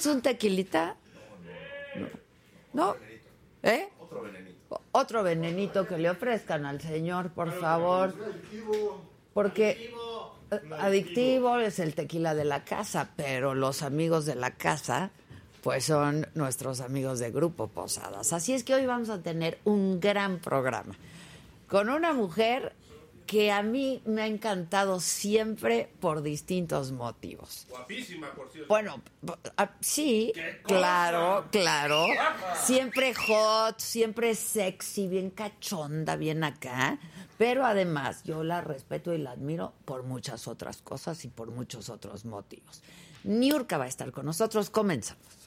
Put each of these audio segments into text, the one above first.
¿Quieres un tequilita? No. ¿No? ¿Eh? Otro venenito. Otro venenito que le ofrezcan al señor, por favor. Porque eh, adictivo es el tequila de la casa, pero los amigos de la casa pues son nuestros amigos de Grupo Posadas. Así es que hoy vamos a tener un gran programa con una mujer que a mí me ha encantado siempre por distintos motivos. Guapísima, por cierto. Bueno, ah, sí, claro, claro. Siempre hot, siempre sexy, bien cachonda, bien acá. Pero además, yo la respeto y la admiro por muchas otras cosas y por muchos otros motivos. Niurka va a estar con nosotros. Comenzamos.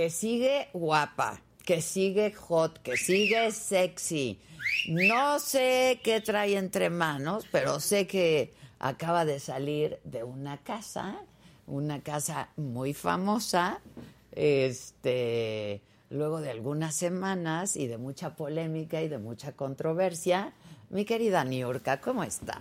Que sigue guapa, que sigue hot, que sigue sexy. No sé qué trae entre manos, pero sé que acaba de salir de una casa, una casa muy famosa, este, luego de algunas semanas y de mucha polémica y de mucha controversia. Mi querida Niurka, ¿cómo está?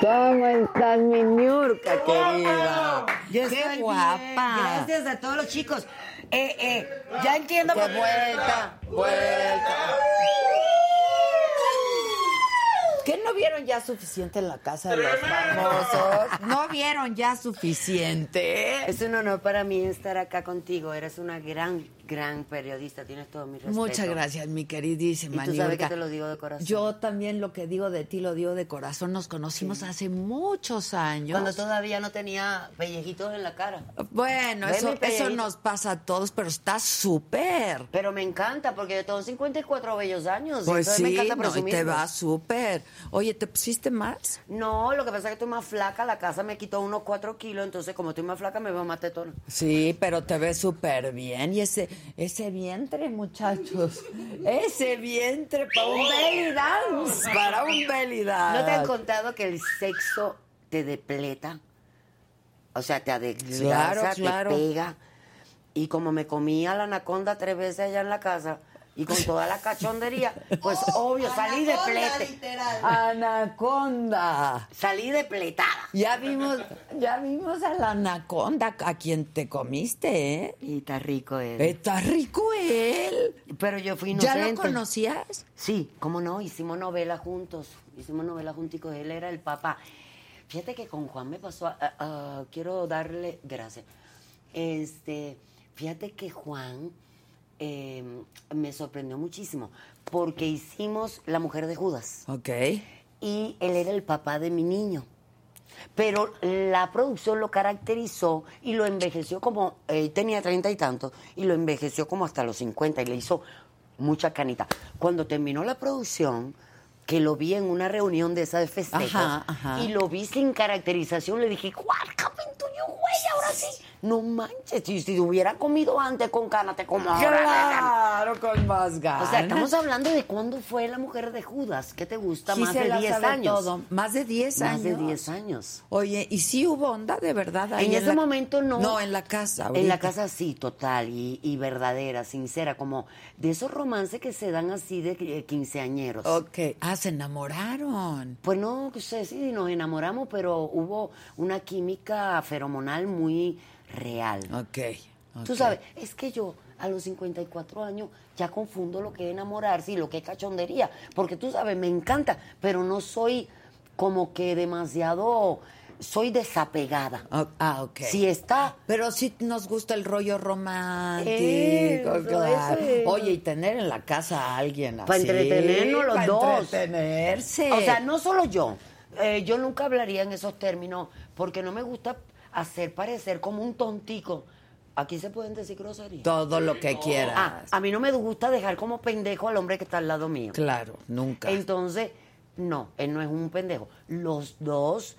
¿Cómo estás, mi Niurka, querida? Yo ¡Qué estoy guapa! bien. Gracias a todos los chicos. Eh, eh, ya entiendo ¡Qué por vuelta! ¡Vuelta! ¿Qué no vieron ya suficiente en la casa de los famosos? ¿No vieron ya suficiente? Es un honor para mí estar acá contigo. Eres una gran, gran periodista. Tienes todo mi respeto. Muchas gracias, mi queridísima Y tú sabes que te lo digo de corazón. Yo también lo que digo de ti lo digo de corazón. Nos conocimos hace muchos años. Cuando todavía no tenía pellejitos en la cara. Bueno, eso, eso nos pasa a todos, pero está súper. Pero me encanta porque yo tengo 54 bellos años. Pues sí, me encanta no, y te va súper. Oye, ¿te pusiste más? No, lo que pasa es que estoy más flaca. La casa me quitó unos 4 kilos. Entonces, como estoy más flaca, me veo más tetona. Sí, pero te ves súper bien. Y ese, ese vientre, muchachos. Ese vientre para un belly dance. Para un belly dance. ¿No te han contado que el sexo te depleta? O sea, te adelgaza, Claro, claro. te pega. Y como me comía la anaconda tres veces allá en la casa y con toda la cachondería, pues obvio, salí de plete. Anaconda. Salí depletada. Ya vimos, ya vimos a la anaconda a quien te comiste, ¿eh? Y está rico él. Está rico él. Pero yo fui ¿Ya inocente. lo conocías? Sí, cómo no, hicimos novela juntos. Hicimos novela junticos. Él era el papá. Fíjate que con Juan me pasó. ah, ah, quiero darle gracias. Este, fíjate que Juan eh, me sorprendió muchísimo porque hicimos La Mujer de Judas Ok. y él era el papá de mi niño. Pero la producción lo caracterizó y lo envejeció como, él tenía treinta y tantos, y lo envejeció como hasta los 50 y le hizo mucha canita. Cuando terminó la producción, que lo vi en una reunión de esa de festejos, Ajá, ajá. y lo vi sin caracterización, le dije, ¡What happened to you, güey? Ahora sí. No manches, si, si hubiera comido antes con ganas, te como ahora. Claro, con más ganas. O sea, estamos hablando de cuándo fue la mujer de Judas. ¿Qué te gusta? Más de Gisela 10 sabe años. todo. Más de 10 años. Más de 10 años. Oye, ¿y sí hubo onda de verdad ahí En ese la- momento no. No, en la casa. En la casa sí, total, y, y verdadera, sincera, como de esos romances que se dan así de eh, quinceañeros. Ok. Ah, se enamoraron. Pues no sé si nos enamoramos, pero hubo una química feromonal muy real. Ok. Tú sabes, es que yo a los 54 años ya confundo lo que es enamorarse y lo que es cachondería, porque tú sabes, me encanta, pero no soy como que demasiado, soy desapegada. Ah, Ah, ok. Si está, Pero sí nos gusta el rollo romántico, Eso, claro. eso. Oye, y tener en la casa a alguien así. Pa' entretenernos los pa' dos. entretenerse. O sea, no solo yo. Eh, yo nunca hablaría en esos términos porque no me gusta hacer parecer como un tontico. Aquí se pueden decir groserías. Todo lo que quieras. Ah, a mí no me gusta dejar como pendejo al hombre que está al lado mío. Claro, nunca. Entonces, no, él no es un pendejo. Los dos,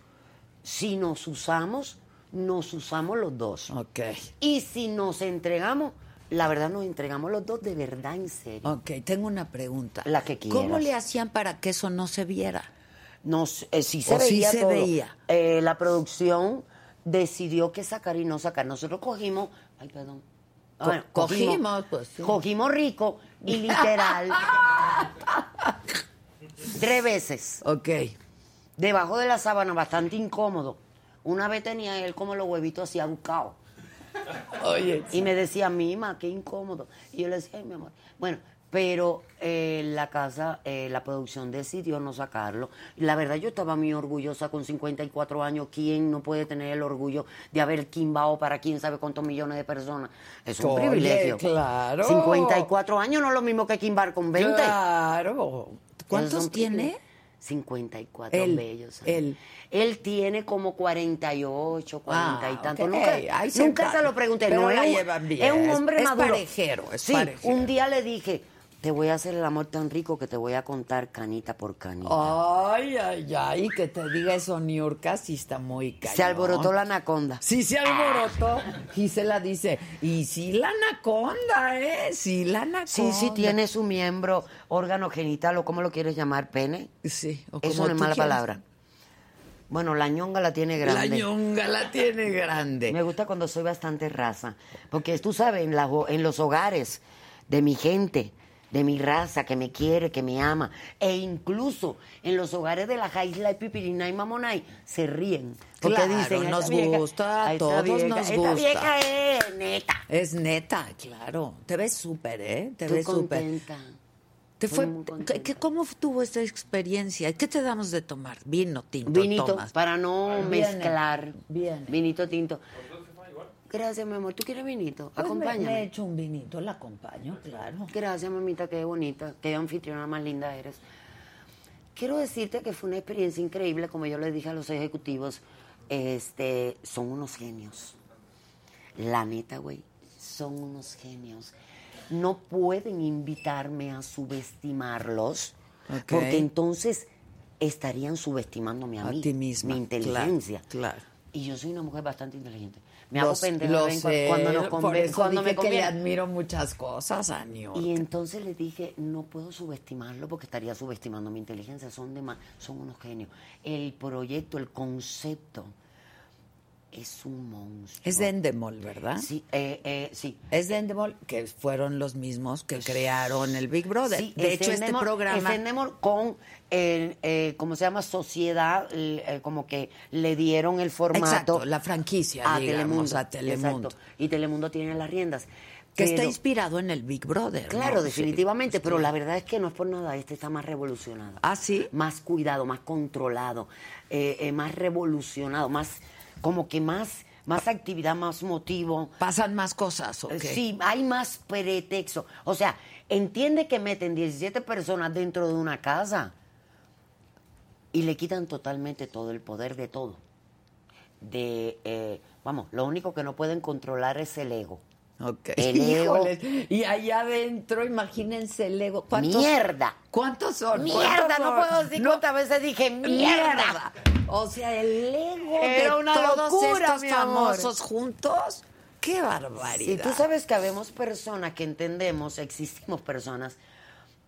si nos usamos, nos usamos los dos. Ok. Y si nos entregamos, la verdad nos entregamos los dos de verdad en serio. Ok, tengo una pregunta. La que ¿Cómo quieras. le hacían para que eso no se viera? Nos, eh, sí se ¿O sí veía se todo. veía? Eh, la producción decidió qué sacar y no sacar. Nosotros cogimos, ay, perdón. Co- cogimos, pues, sí. Cogimos rico y literal. tres veces. Ok. Debajo de la sábana, bastante incómodo. Una vez tenía él como los huevitos así abucados. Oye, Y me decía, Mima, qué incómodo. Y yo le decía, ay, mi amor. Bueno, pero eh, la casa, eh, la producción decidió no sacarlo. Y la verdad, yo estaba muy orgullosa con 54 años. ¿Quién no puede tener el orgullo de haber quimbao para quién sabe cuántos millones de personas? Es un Oye, privilegio. claro. 54 años no es lo mismo que quimbar con 20. Claro. ¿Cuántos tiene? privilegios. 54 Él, bellos. él. Él tiene como 48, 40 y Ah, tanto. ok. Nunca, nunca se lo pregunté. Pero no, es, un, es un hombre Es maduro. parejero, es sí, parejero. un día le dije, te voy a hacer el amor tan rico que te voy a contar canita por canita. Ay, ay, ay, que te diga eso, Niurka, sí está muy cañón. se alborotó la anaconda. Sí, se alborotó. Gisela dice, y sí la anaconda, ¿eh? Sí la anaconda. Sí, sí tiene su miembro, órgano genital o como lo quieres llamar, pene. Sí. o Eso como no es mala palabra. Bueno, la ñonga la tiene La grande. ñonga la tiene grande. Me gusta cuando soy bastante raza. Porque tú sabes, en, la- en los hogares de mi gente, de mi raza, que me quiere, que me ama, e incluso en los hogares de la Jaisla y Pipirina y Mamonay, se ríen. Porque Claro, dicen, "A nos vieja- gusta, a todos vieja- nos gusta". vieja es neta. Es neta, claro. Te ves súper, ¿eh? Te Estoy ves súper. ¿Te fue, muy ¿qué- contenta. qué- ¿Cómo tuvo esta experiencia? ¿Qué te damos de tomar? Vino tinto. Vinito, tomas? para no Viene, mezclar. viene. Vinito tinto. Gracias, mi amor. ¿Tú quieres vinito? Pues me- Acompáñame. Me he hecho un vinito, la acompaño, claro. Gracias, mamita, qué bonita, qué anfitriona más linda eres. Quiero decirte que fue una experiencia increíble, como yo le dije a los ejecutivos, este, son unos genios. La neta, güey, son unos genios. No pueden invitarme a subestimarlos, Ok. porque entonces estarían subestimándome a, A mí, ti misma, mi inteligencia. claro, claro. Y yo soy una mujer bastante inteligente. Me hago Los- de en sé, cuando, nos por conven- eso cuando me dije que le conviene. admiro muchas cosas a New Y entonces le dije, no puedo subestimarlo porque estaría subestimando mi inteligencia, son, dema- son unos genios. El proyecto, el concepto, es un monstruo. Es de Endemol, ¿verdad? Sí, eh, eh, sí. Es de Endemol, que fueron los mismos que crearon el Big Brother. Sí, de es hecho, este Endemol- programa... Es Endemol con, eh, ¿cómo se llama? Sociedad, eh, como que le dieron el formato Exacto, la franquicia, a digamos, Telemundo. a Telemundo. Exacto. Y Telemundo tiene las riendas. Que está inspirado en el Big Brother. Claro, ¿no? definitivamente, Sí, pero la verdad es que no es por nada, este está más revolucionado. ¿Ah, sí? Más cuidado, más controlado, eh, más revolucionado, más, como que más, más actividad, más motivo. Pasan más cosas, ¿ok? Sí, hay más pretexto. O sea, entiende que meten 17 personas dentro de una casa y le quitan totalmente todo el poder de todo. De, eh, vamos, lo único que no pueden controlar es el ego. Ok. El ego. Y allá adentro, imagínense el ego. ¿Cuántos, ¡Mierda! ¿Cuántos son? ¡Mierda! ¿Cuántos No puedo decir cuántas veces dije ¡mierda! O sea, el ego Era de una todos locura, estos famosos juntos. qué barbaridad. Y tú sabes que habemos personas que entendemos, existimos personas,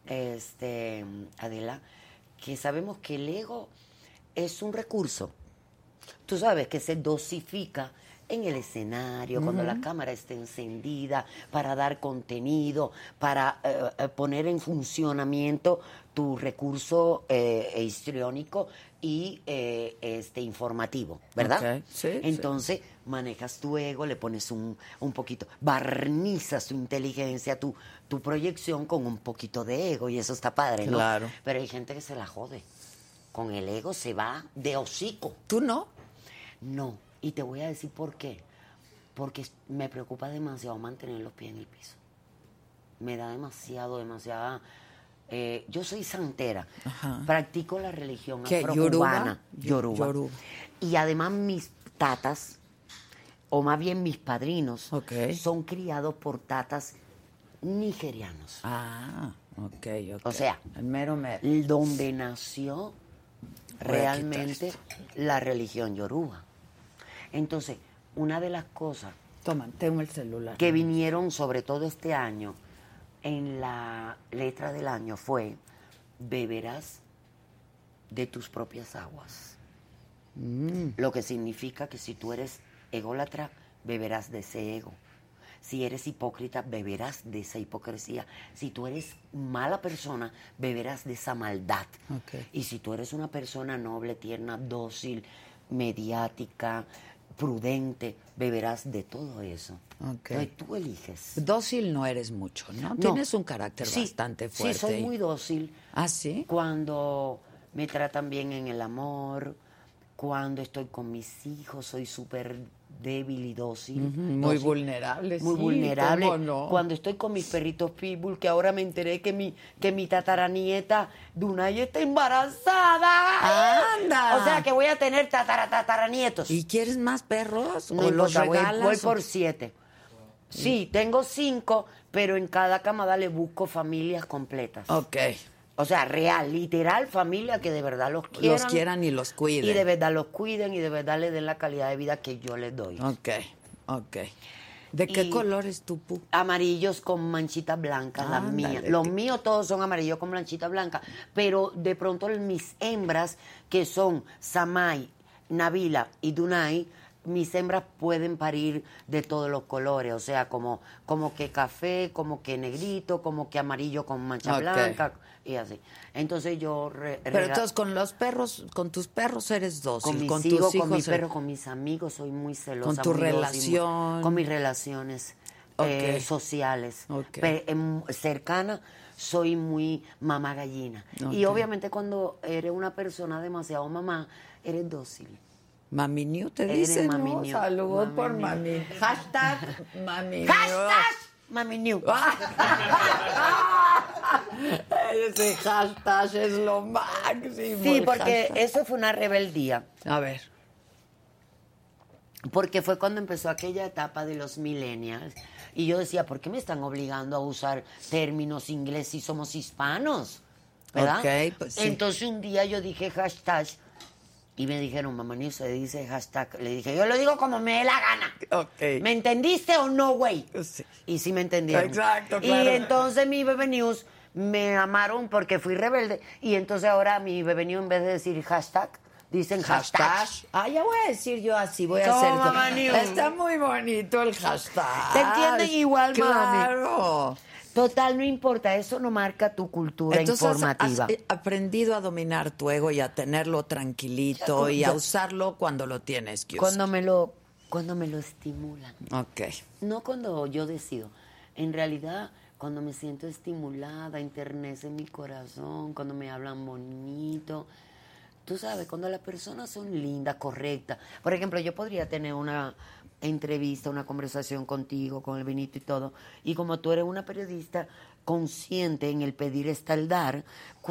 este, Adela, que sabemos que el ego es un recurso. Tú sabes que se dosifica en el escenario, cuando la cámara está encendida, para dar contenido, para eh, eh, poner en funcionamiento tu recurso eh, histriónico y eh, este informativo, ¿verdad? Ok, sí, sí. Entonces manejas tu ego, le pones un, un poquito, barnizas tu inteligencia, tu, tu proyección con un poquito de ego y eso está padre, ¿no? Claro. Pero hay gente que se la jode. Con el ego se va de hocico. ¿Tú no? No, y te voy a decir por qué. Porque me preocupa demasiado mantener los pies en el piso. Me da demasiado, demasiada... eh, yo soy santera, Ajá. practico la religión ¿Qué, afrocubana, yoruba? yoruba. Yoruba. Y además mis tatas, o más bien mis padrinos, son criados por tatas nigerianos. Ah, ok, ok. O sea, el mero mero. donde nació realmente la religión yoruba. Entonces, una de las cosas Toma, tengo el celular. que vinieron sobre todo este año en la letra del año fue beberás de tus propias aguas. Lo que significa que si tú eres ególatra, beberás de ese ego. Si eres hipócrita, beberás de esa hipocresía. Si tú eres mala persona, beberás de esa maldad. Y si tú eres una persona noble, tierna, dócil, mediática, prudente, beberás de todo eso. Ok. Entonces tú eliges. Dócil no eres mucho, ¿no? No. Tienes un carácter Sí, bastante fuerte. Sí, soy muy dócil. ¿Ah, sí? Cuando me tratan bien en el amor, cuando estoy con mis hijos, soy súper débil y dócil. Muy dócil, vulnerable, Muy sí, vulnerable. Cuando estoy con mis perritos pitbull, que ahora me enteré que mi, que mi tataranieta Dunay está embarazada. ¡Anda! O sea que voy a tener tatara, tataranietos. ¿Y quieres más perros? No ¿O los voy, voy o- por siete. Sí, tengo cinco, pero en cada camada le busco familias completas. Ok. O sea, real, literal, familia que de verdad los quieran. Los quieran y los cuiden. Y de verdad los cuiden y de verdad le den la calidad de vida que yo les doy. Ok, ok. ¿De qué Y- color es tu pu? Amarillos con manchita blanca, las Ándale, mías. Los míos todos son amarillos con manchita blanca. Pero de pronto mis hembras, que son Samay, Nabila y Dunay, mis hembras pueden parir de todos los colores. O sea, como, como que café, como que negrito, como que amarillo con mancha blanca y así. Entonces yo... re- Pero entonces con los perros, con tus perros eres dócil. con mis con hijos, tus hijos con mi eres- perro, con mis amigos, soy muy celosa. Con tu muy- relación. con mis relaciones eh, sociales. Em, cercana, soy muy mamá gallina. Y obviamente cuando eres una persona demasiado mamá, eres dócil. Mami New te Eres dice, Mami ¿no? New. Saludos Mami por. Mami. Hashtag Mami New. ¡Hashtag! Mami New. Ese hashtag es lo máximo. Sí, porque hashtag. eso fue una rebeldía. A ver. Porque fue cuando empezó aquella etapa de los millennials. Y yo decía, ¿por qué me están obligando a usar términos inglés si somos hispanos? ¿Verdad? Ok, pues sí. Entonces un día yo dije hashtag y me dijeron, mamá, ni se dice hashtag. Le dije, yo lo digo como me dé la gana. Ok. ¿Me entendiste o no, güey? Sí. Y sí me entendieron. Exacto, Y claro. entonces mi Bebe News me amaron porque fui rebelde. Y entonces ahora mi Bebe News, en vez de decir hashtag, dicen hashtag. Hashtag. Ah, ya voy a decir yo así, voy a hacer. Mamá New. Está muy bonito el hashtag. ¿Te entienden igual, mami? Total, no importa, eso no marca tu cultura Entonces informativa. has, eh, aprendido a dominar tu ego y a tenerlo tranquilito Ya, y a usarlo cuando lo tienes que usar. cuando me lo cuando me lo estimulan, Ok. no cuando yo decido. En realidad, cuando me siento estimulada, enternece mi corazón, cuando me hablan bonito. Tú sabes, cuando las personas son lindas, correctas. Por ejemplo, yo podría tener una entrevista, una conversación contigo, con el Benito y todo. Y como tú eres una periodista consciente en el pedir está el dar,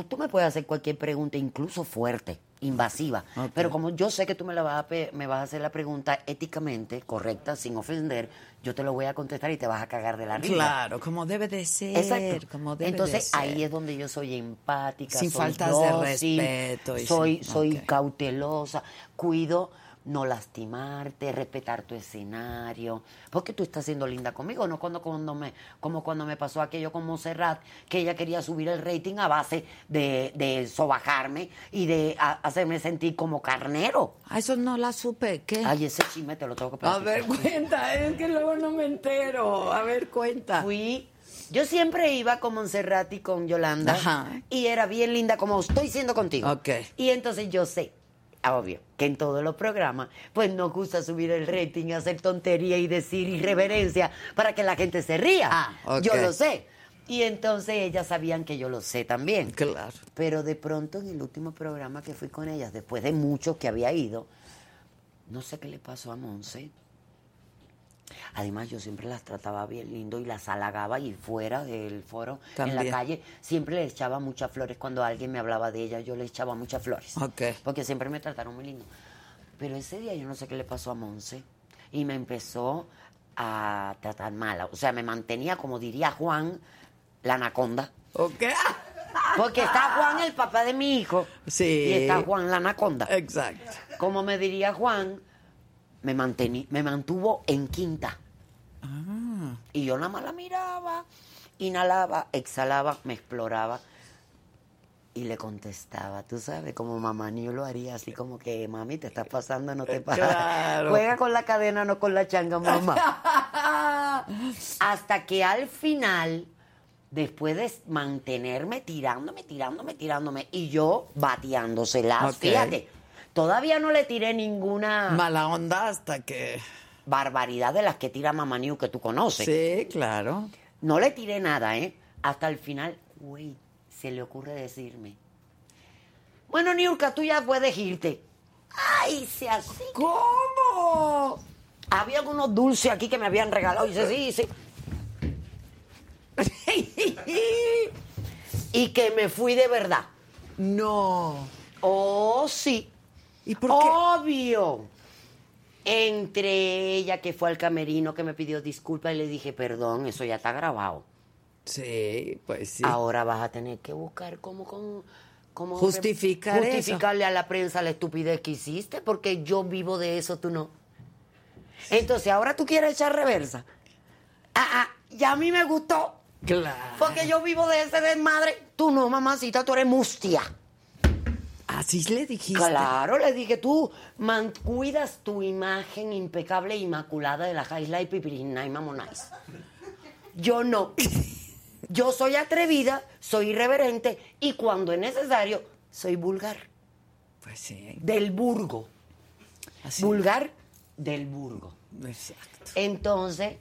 tú me puedes hacer cualquier pregunta, incluso fuerte, invasiva. Pero como yo sé que tú me, la vas a, me vas a hacer la pregunta éticamente, correcta, sin ofender, yo te lo voy a contestar y te vas a cagar de la risa. Claro, como debe de ser. Exacto. Como debe Entonces de ser. ahí es donde yo soy empática, Sin soy faltas de respeto y soy sin- soy cautelosa, cuido no lastimarte, respetar tu escenario, porque tú estás siendo linda conmigo, no cuando, cuando me, como cuando me pasó aquello con Monserrat, que ella quería subir el rating a base de, de sobajarme y de a- hacerme sentir como carnero. A eso no la supe. ¿Qué? Ay, ese chisme te lo tengo que a platicar. ver, cuenta. Es que luego no me entero. A ver, cuenta. Fui, yo siempre iba con Montserrat y con Yolanda Ajá. y era bien linda como estoy siendo contigo. Ok. Y entonces yo sé, obvio, que en todos los programas pues nos gusta subir el rating, hacer tontería y decir irreverencia para que la gente se ría. Ah. Yo lo sé. Y entonces ellas sabían que yo lo sé también. Claro. Pero de pronto en el último programa que fui con ellas, después de mucho que había ido, no sé qué le pasó a Monse. Además, yo siempre las trataba bien lindo y las halagaba y fuera del foro, en la calle, siempre le echaba muchas flores. Cuando alguien me hablaba de ella, yo le echaba muchas flores. Porque siempre me trataron muy lindo. Pero ese día yo no sé qué le pasó a Monse y me empezó a tratar mala. O sea, me mantenía, como diría Juan, la anaconda. ¿Ok? Porque está Juan, el papá de mi hijo. Sí. Y está Juan, la anaconda. Exacto. Como me diría Juan, me, mantení, me mantuvo en quinta. Ah. Y yo nada más la miraba, inhalaba, exhalaba, me exploraba. Y le contestaba, tú sabes, como mamá ni yo lo haría, así como que, mami, te estás pasando, no te pasa. Claro. Juega con la cadena, no con la changa, mamá. Hasta que al final, después de mantenerme tirándome, tirándome, tirándome, y yo bateándoselas, Ok. fíjate, todavía no le tiré ninguna Mala onda hasta que. barbaridad de las que tira Mamá New que tú conoces. Sí, claro. No le tiré nada, ¿eh? Hasta el final, güey, se le ocurre decirme. Bueno, Niurka, tú ya puedes irte. Ay, se así. ¿Cómo? Había algunos dulces aquí que me habían regalado. Y dice, sí, sí. y que me fui de verdad. No. Oh, sí. ¿Y por qué? Obvio. Entre ella que fue al camerino que me pidió disculpas y le dije, perdón, eso ya está grabado. Sí, pues sí. Ahora vas a tener que buscar cómo con cómo Justificar eso. justificarle a la prensa la estupidez que hiciste, porque yo vivo de eso, tú no. Entonces, ahora tú quieres echar reversa. Ah, ah, ya a mí me gustó, Claro. porque yo vivo de ese desmadre. Tú no, mamacita, tú eres mustia. Así le dijiste. Claro, le dije, tú man, cuidas tu imagen impecable e inmaculada de la Jaila y Pipirina y Mamonais. Yo no. Yo soy atrevida, soy irreverente y cuando es necesario, soy vulgar. Pues sí. Del burgo. Así. Vulgar del burgo. Exacto. Entonces,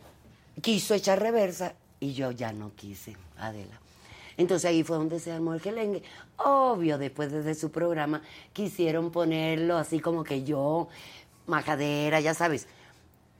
quiso echar reversa y yo ya no quise, Adela. Entonces ahí fue donde se armó el gelengue. Obvio, después de su programa quisieron ponerlo así como que yo, majadera, ya sabes.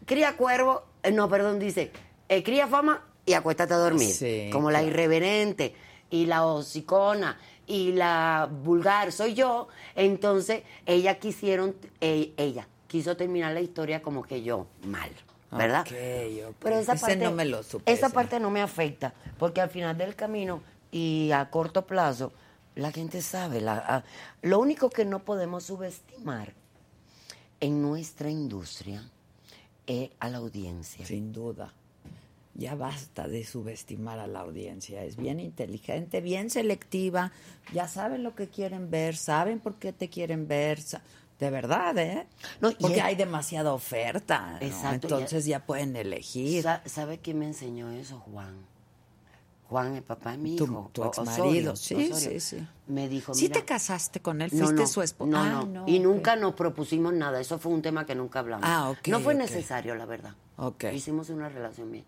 Cría cuervo, eh, no, perdón, dice, eh, cría fama y acuéstate a dormir. Sí, como la irreverente y la hocicona y la vulgar soy yo. Entonces, ella quisieron, eh, ella quiso terminar la historia como que yo, mal, ¿verdad? Pero esa Ese parte, no me lo supe, esa parte no me afecta, porque al final del camino y a corto plazo, la gente sabe. La, a- lo único que no podemos subestimar en nuestra industria es a la audiencia. Sin duda. Ya basta de subestimar a la audiencia. Es bien inteligente, bien selectiva. Ya saben lo que quieren ver, saben por qué te quieren ver. De verdad, ¿eh? No, Porque es- hay demasiada oferta. ¿no? Exacto, Entonces ya pueden elegir. Sa- ¿Sabe quién me enseñó eso, Juan? Juan, el papá de mi Tu- hijo. tu O- exmarido. Osorio, Sí, Osorio. sí, sí. Me dijo, ¿Sí te casaste con él? No, ¿Fuiste no, su esposa? No, Ah, no. no, Y nunca nos propusimos nada. Eso fue un tema que nunca hablamos. Ah, ok, No fue necesario, la verdad. Ok. Hicimos una relación bien.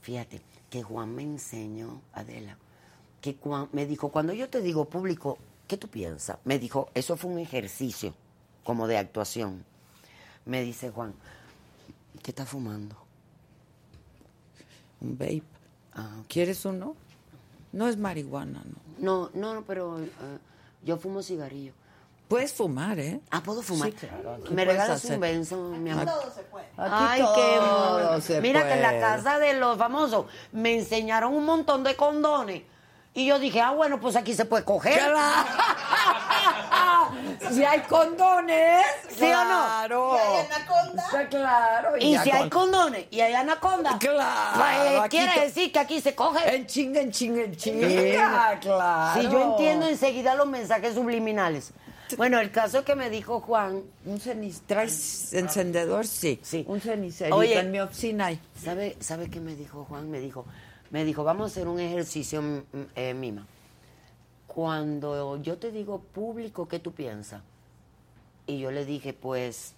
Fíjate, que Juan me enseñó, Adela, que cuan- me dijo, cuando yo te digo público, ¿qué tú piensas? Me dijo, eso fue un ejercicio como de actuación. Me dice Juan, ¿qué estás fumando? Un vape. Ah. ¿Quieres uno? No es marihuana, ¿no? No, no, no, pero eh, yo fumo cigarrillo. Puedes fumar, ¿eh? Ah, ¿puedo fumar? Sí, claro, aquí ¿Me regalas hacer. un benzo, mi amor? Aquí Ay, todo qué se Mira que en la casa de los famosos me enseñaron un montón de condones Y yo dije, ah, bueno, pues aquí se puede coger. si hay condones. ¿Sí o no? Claro. ¿Y hay anaconda? Está claro. Y si hay con- condones y hay anaconda, Claro, pues, aquí quiere decir que aquí se coge. En chinga, en chinga, en chinga. Claro. Si yo entiendo enseguida los mensajes subliminales. Bueno, el caso que me dijo Juan, Un cenicero. ¿Traes encendedor? Sí. Sí. Un cenicerito. Oye. en mi oficina hay. ¿sabe, ¿sabe qué me dijo Juan? Me dijo, me dijo, vamos a hacer un ejercicio, eh, Mima. Cuando yo te digo público, ¿qué tú piensas? Y yo le dije, pues,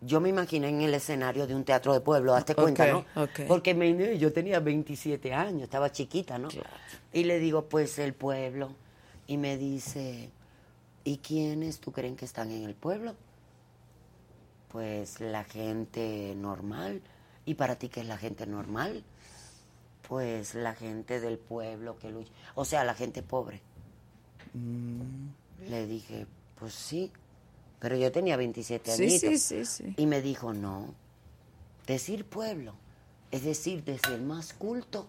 yo me imaginé en el escenario de un teatro de pueblo, hazte cuenta, ¿no? Porque me, yo tenía 27 años, estaba chiquita, ¿no? Y le digo, pues, el pueblo. Y me dice, ¿y quiénes tú creen que están en el pueblo? Pues la gente normal. ¿Y para ti qué es la gente normal? Pues la gente del pueblo que lucha. O sea, la gente pobre. Le dije, pues sí. Pero yo tenía 27 Sí, añitos. sí, sí, sí. Y me dijo, no. Decir pueblo es decir, desde el más culto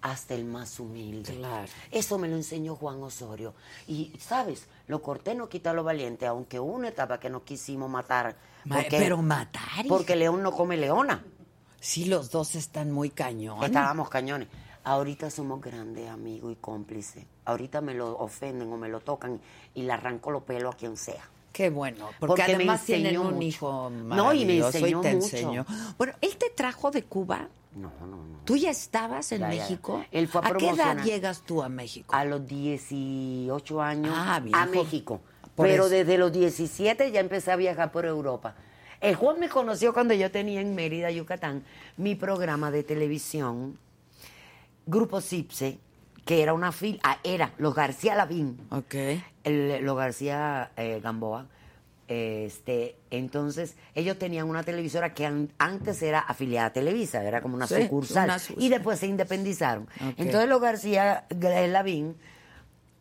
hasta el más humilde. Claro. Eso me lo enseñó Juan Osorio. Y, ¿sabes? Lo corté no quita lo valiente, aunque hubo una etapa que no quisimos matar. Ma- pero matar. Porque león no come leona. Sí, los dos están muy cañón. Estábamos cañones. Ahorita somos grandes amigos y cómplices. Ahorita me lo ofenden o me lo tocan y le arranco los pelos a quien sea. Qué bueno, porque, Porque me además tienen un mucho. hijo No, y me enseñó te mucho. enseñó. Bueno, él te trajo de Cuba. No, no, no. ¿Tú ya estabas en Ya, ya. México? Él fue a qué edad llegas tú a México? A los 18 años Ah, a. México. Por Pero eso. desde los 17 ya empecé a viajar por Europa. Juan me conoció cuando yo tenía en Mérida, Yucatán, mi programa de televisión, Grupo Cipse, que era una fila, ah, era los García Lavín, Ok. el- los García eh, Gamboa. Este, entonces, ellos tenían una televisora que an- antes era afiliada a Televisa, era como una Sí, sucursal. una sucursal. Y después se independizaron. Entonces, los García Lavín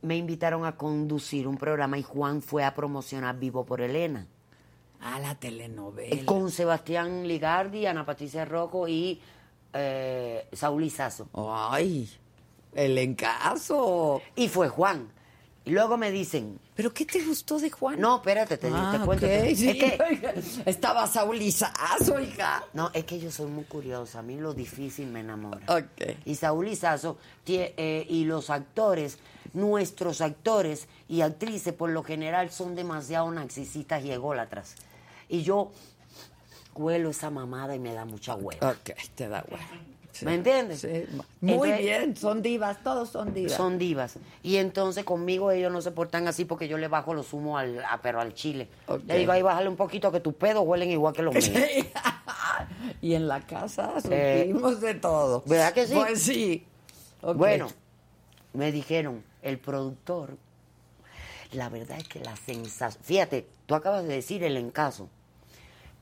me invitaron a conducir un programa y Juan fue a promocionar Vivo por Elena. Ah, la telenovela. Con Sebastián Ligardi, Ana Patricia Rocco y eh, Saúl Izazo. Ay, el encaso. Y fue Juan. Y luego me dicen, ¿Pero qué te gustó de Juan? no, espérate, te, Ah, te cuento. ok, te- sí. Es que, Estaba Saulizazo, hija. no, es que yo soy muy curiosa. A mí lo difícil me enamora. Ok. Y Saúl Izazo tie- eh, y los actores, nuestros actores y actrices por lo general son demasiado narcisistas y ególatras. Y yo huelo esa mamada y me da mucha hueva. Ok, te da huevo. Sí. ¿Me entiendes? Sí. Muy Entonces- bien, son divas, todos son divas. Son divas. Y entonces conmigo ellos no se portan así porque yo le bajo los humos al, a, pero al chile. Ok. Le digo, ahí bájale un poquito que tus pedos huelen igual que los míos. y en la casa Eh, supimos de todo. ¿verdad que sí? Pues sí. Bueno, me dijeron, el productor, la verdad es que la sensación, fíjate, tú acabas de decir el encaso,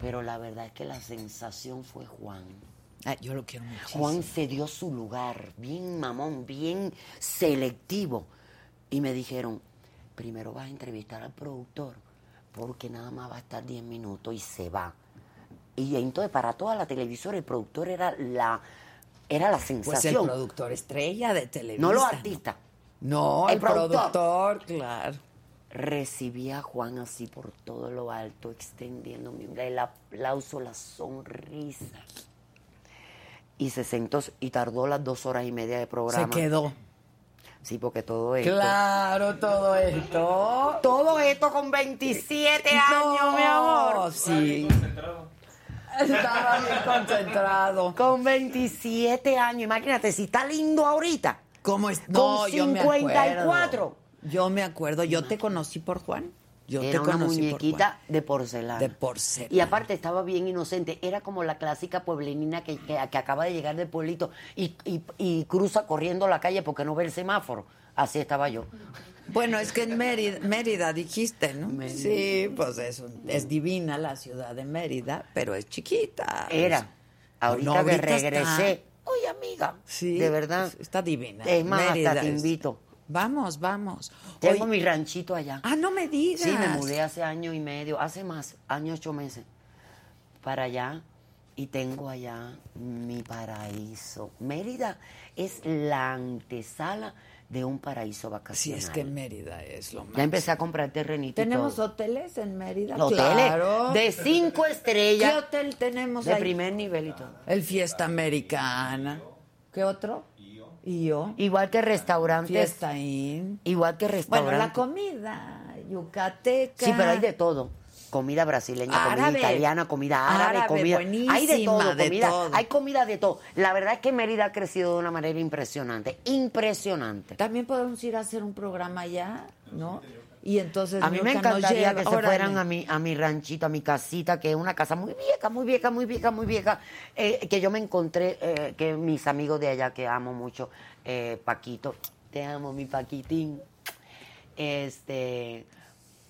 pero la verdad es que la sensación fue Juan. Ah, yo lo quiero muchísimo. Juan se dio su lugar, bien mamón, bien selectivo. Y me dijeron, primero vas a entrevistar al productor, porque nada más va a estar 10 minutos y se va. Y entonces para toda la televisora el productor era la, era la Pues el sensación. productor estrella de televisión. no los artistas. No, El el, productor. productor. claro. Recibí a Juan así por todo lo alto, extendiendo mi el aplauso, la sonrisa. Y se sentó y tardó las dos horas y media de programa. Se quedó. Sí, porque todo esto. Claro, todo esto. Todo esto con 27 años, mi amor. Sí. Estaba bien concentrado. Con 27 años. Imagínate, si está lindo ahorita. ¿Cómo es? Con No, yo me 54. acuerdo. Yo me acuerdo. Yo te conocí por Juan. Yo Era te una conocí muñequita de porcelana. De porcelana. Y aparte estaba bien inocente. Era como la clásica pueblenina que, que- que acaba de llegar del pueblito y, y- y cruza corriendo la calle porque no ve el semáforo. Así estaba yo. Bueno, es que en Mérida, Mérida dijiste, ¿no? Mérida. Sí, pues es, es divina la ciudad de Mérida, pero es chiquita. Era. Ahorita No, que ahorita regresé. está- Oye, amiga. Sí, De verdad. Está divina. Es más, hasta Mérida te es- invito. Vamos, vamos. Tengo mi ranchito allá. Ah, no me digas. Sí, me mudé hace año y medio, hace más, año ocho meses, para allá. y tengo allá mi paraíso. Mérida es la antesala de un paraíso vacacional. es que Mérida es lo más. Ya empecé a comprar terrenito ¿Tenemos hoteles en Mérida? hoteles de cinco ¿Qué estrellas, hotel tenemos de ahí? primer nivel y todo. El Fiesta Americana. ¿Qué otro? Y yo. Igual que restaurantes. Fiesta Inn. Igual que Bueno, restaurantes. la comida yucateca. Sí, pero hay de todo. Comida brasileña, comida italiana, comida árabe, Árabe, comida. Hay de todo, de comida. todo. Hay comida de todo. La verdad es que Mérida ha crecido de una manera impresionante. Impresionante. También podemos ir a hacer un programa allá, ¿no? Y entonces A mí me encantaría que se órale. fueran a mi, a mi ranchito, a mi casita, que es una casa muy vieja, muy vieja, muy vieja, muy vieja, eh, que yo me encontré, eh, que mis amigos de allá que amo mucho, eh, Paquito, te amo, mi Paquitín, este,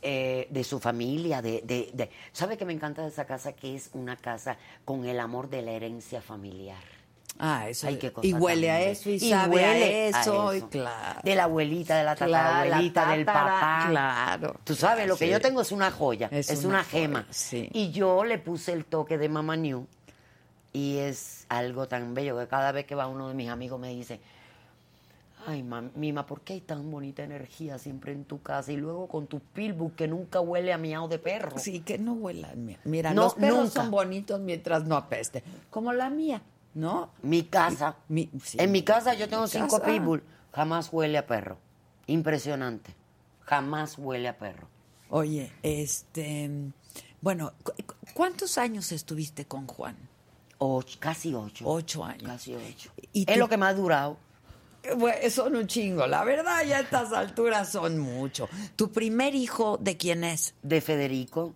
eh, de su familia, de, de, de, ¿sabe que me encanta de esa casa? Que es una casa con el amor de la herencia familiar. Ah, eso. Ay, qué cosa y huele a eso y, Y sabe huele a a eso, y claro. De la abuelita, de la Claro, tatarabuelita, del papá. claro. Tú sabes, lo que Sí. yo tengo es una joya, Es es, una una, joya, gema. sí. Y yo le puse el toque de Mama New y es algo tan bello que cada vez que va uno de mis amigos me dice, ay, mam- Mima, ¿por qué hay tan bonita energía siempre en tu casa? Y luego con tu pilbuk que nunca huele a miau de perro. Sí, que no huelan. mi- Mira, No, los perros nunca. son bonitos mientras no apeste. Como la mía, ¿no? Mi casa, Mi- sí. en mi casa yo tengo Mi cinco casa. pitbull, jamás huele a perro. Impresionante. Jamás huele a perro. Oye, este. Bueno, cu- cu- ¿cuántos años estuviste con Juan? Ocho, casi ocho. Ocho años. Casi ocho. ¿Y es tú- lo que más ha durado. Son un chingo, la verdad, ya a estas alturas son mucho. ¿Tu primer hijo de quién es? De Federico.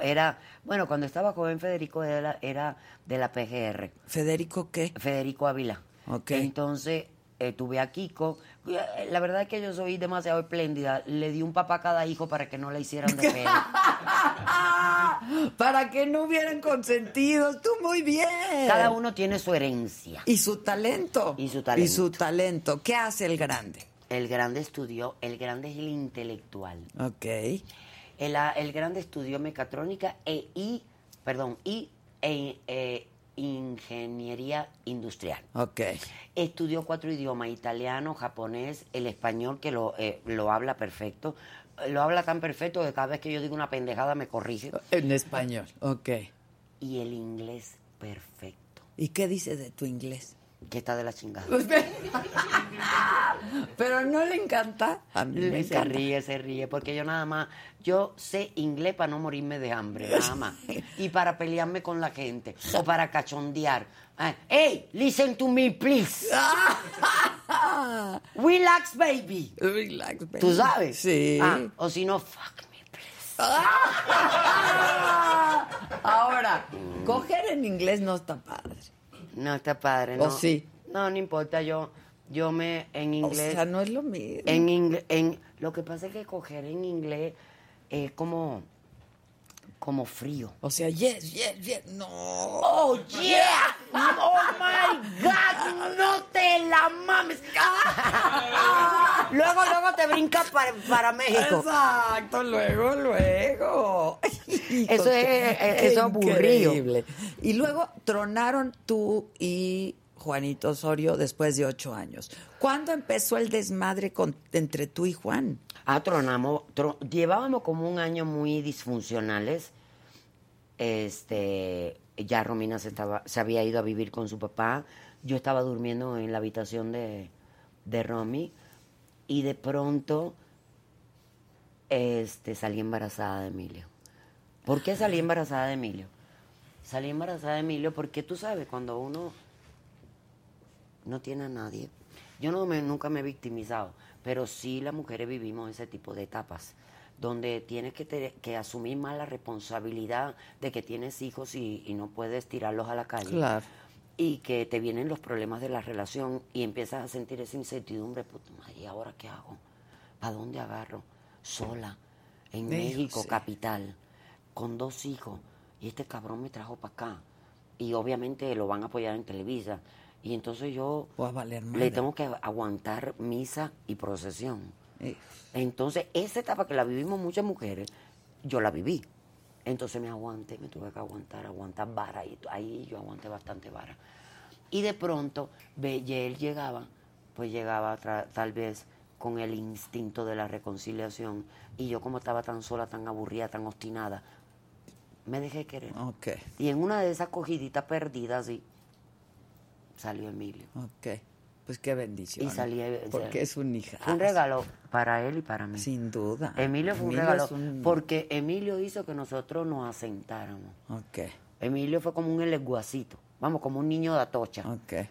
era, bueno, cuando estaba joven Federico era, era de la PGR. ¿Federico qué? Federico Ávila. Ok. Entonces eh, tuve a Kiko. Eh, La verdad es que yo soy demasiado espléndida. Le di un papá a cada hijo para que no le hicieran de pedo. Para que no hubieran consentido, tú muy bien. cada uno tiene su herencia. Y su talento. Y su talento. Y su talento. ¿Qué hace el grande? El grande estudió, el grande es el intelectual. Ok. El, el grande estudió mecatrónica e y, perdón, y e- e ingeniería industrial. Ok. Estudió cuatro idiomas, italiano, japonés, el español, que lo, eh, lo habla perfecto. Eh, Lo habla tan perfecto que cada vez que yo digo una pendejada me corrige. En español. Ok. Y el inglés perfecto, ¿Y qué dice de tu inglés? Que está de la chingada. Pero no le encanta. A mí me Se encanta. ríe, se ríe, porque yo nada más, yo sé inglés para no morirme de hambre, nada más. Y para pelearme con la gente, o para cachondear. Ah, hey, listen to me, please. Relax, baby. Relax, baby. ¿Tú sabes? Sí. Ah, o si no, fuck me, please. Ahora, coger en inglés no está padre. No, está padre, ¿O ¿no? sí? No, no importa, yo, yo me, en inglés... O sea, no es lo mismo. En inglés, en, lo que pasa es que coger en inglés es como, como frío. O sea, yes, yes, yes. No. Oh, yeah. Oh, my God. No te la mames. luego, luego te brincas para, para México. Exacto, luego, luego. Eso es- eso es aburrido. increíble. Y luego tronaron tú y Juanito Osorio después de ocho años. ¿Cuándo empezó el desmadre con, entre tú y Juan? Ah, tronamos, tro- llevábamos como un año muy disfuncionales. Este, ya Romina se, estaba, se había ido a vivir con su papá. Yo estaba durmiendo en la habitación de, de Romy. Y de pronto este, salí embarazada de Emilio. ¿Por qué salí embarazada de Emilio? Salí embarazada de Emilio porque tú sabes, cuando uno no tiene a nadie. Yo no me, nunca me he victimizado, pero sí las mujeres vivimos ese tipo de etapas, donde tienes que, te- que asumir más la responsabilidad de que tienes hijos y, y no puedes tirarlos a la calle. Claro. Y que te vienen los problemas de la relación y empiezas a sentir esa incertidumbre, puta madre, ¿y ahora qué hago? ¿Para dónde agarro? Sola, en México, sí. capital, con dos hijos, y este cabrón me trajo para acá. Y obviamente lo van a apoyar en Televisa. Y entonces yo le tengo que aguantar misa y procesión. Entonces, esa etapa que la vivimos muchas mujeres, yo la viví. Entonces me aguanté, me tuve que aguantar, aguantar vara. Y ahí yo aguanté bastante vara. Y de pronto, él llegaba, pues llegaba tal vez con el instinto de la reconciliación. Y yo como estaba tan sola, tan aburrida, tan obstinada, me dejé querer. Y en una de esas cogiditas perdidas, sí, salió Emilio. ok. Pues qué bendición. Y salí, Porque es un hija. Fue un regalo para él y para mí. Sin duda. Emilio fue un regalo un- porque Emilio hizo que nosotros nos asentáramos. Ok, Emilio fue como un eleguacito, vamos, como un niño de atocha. ok.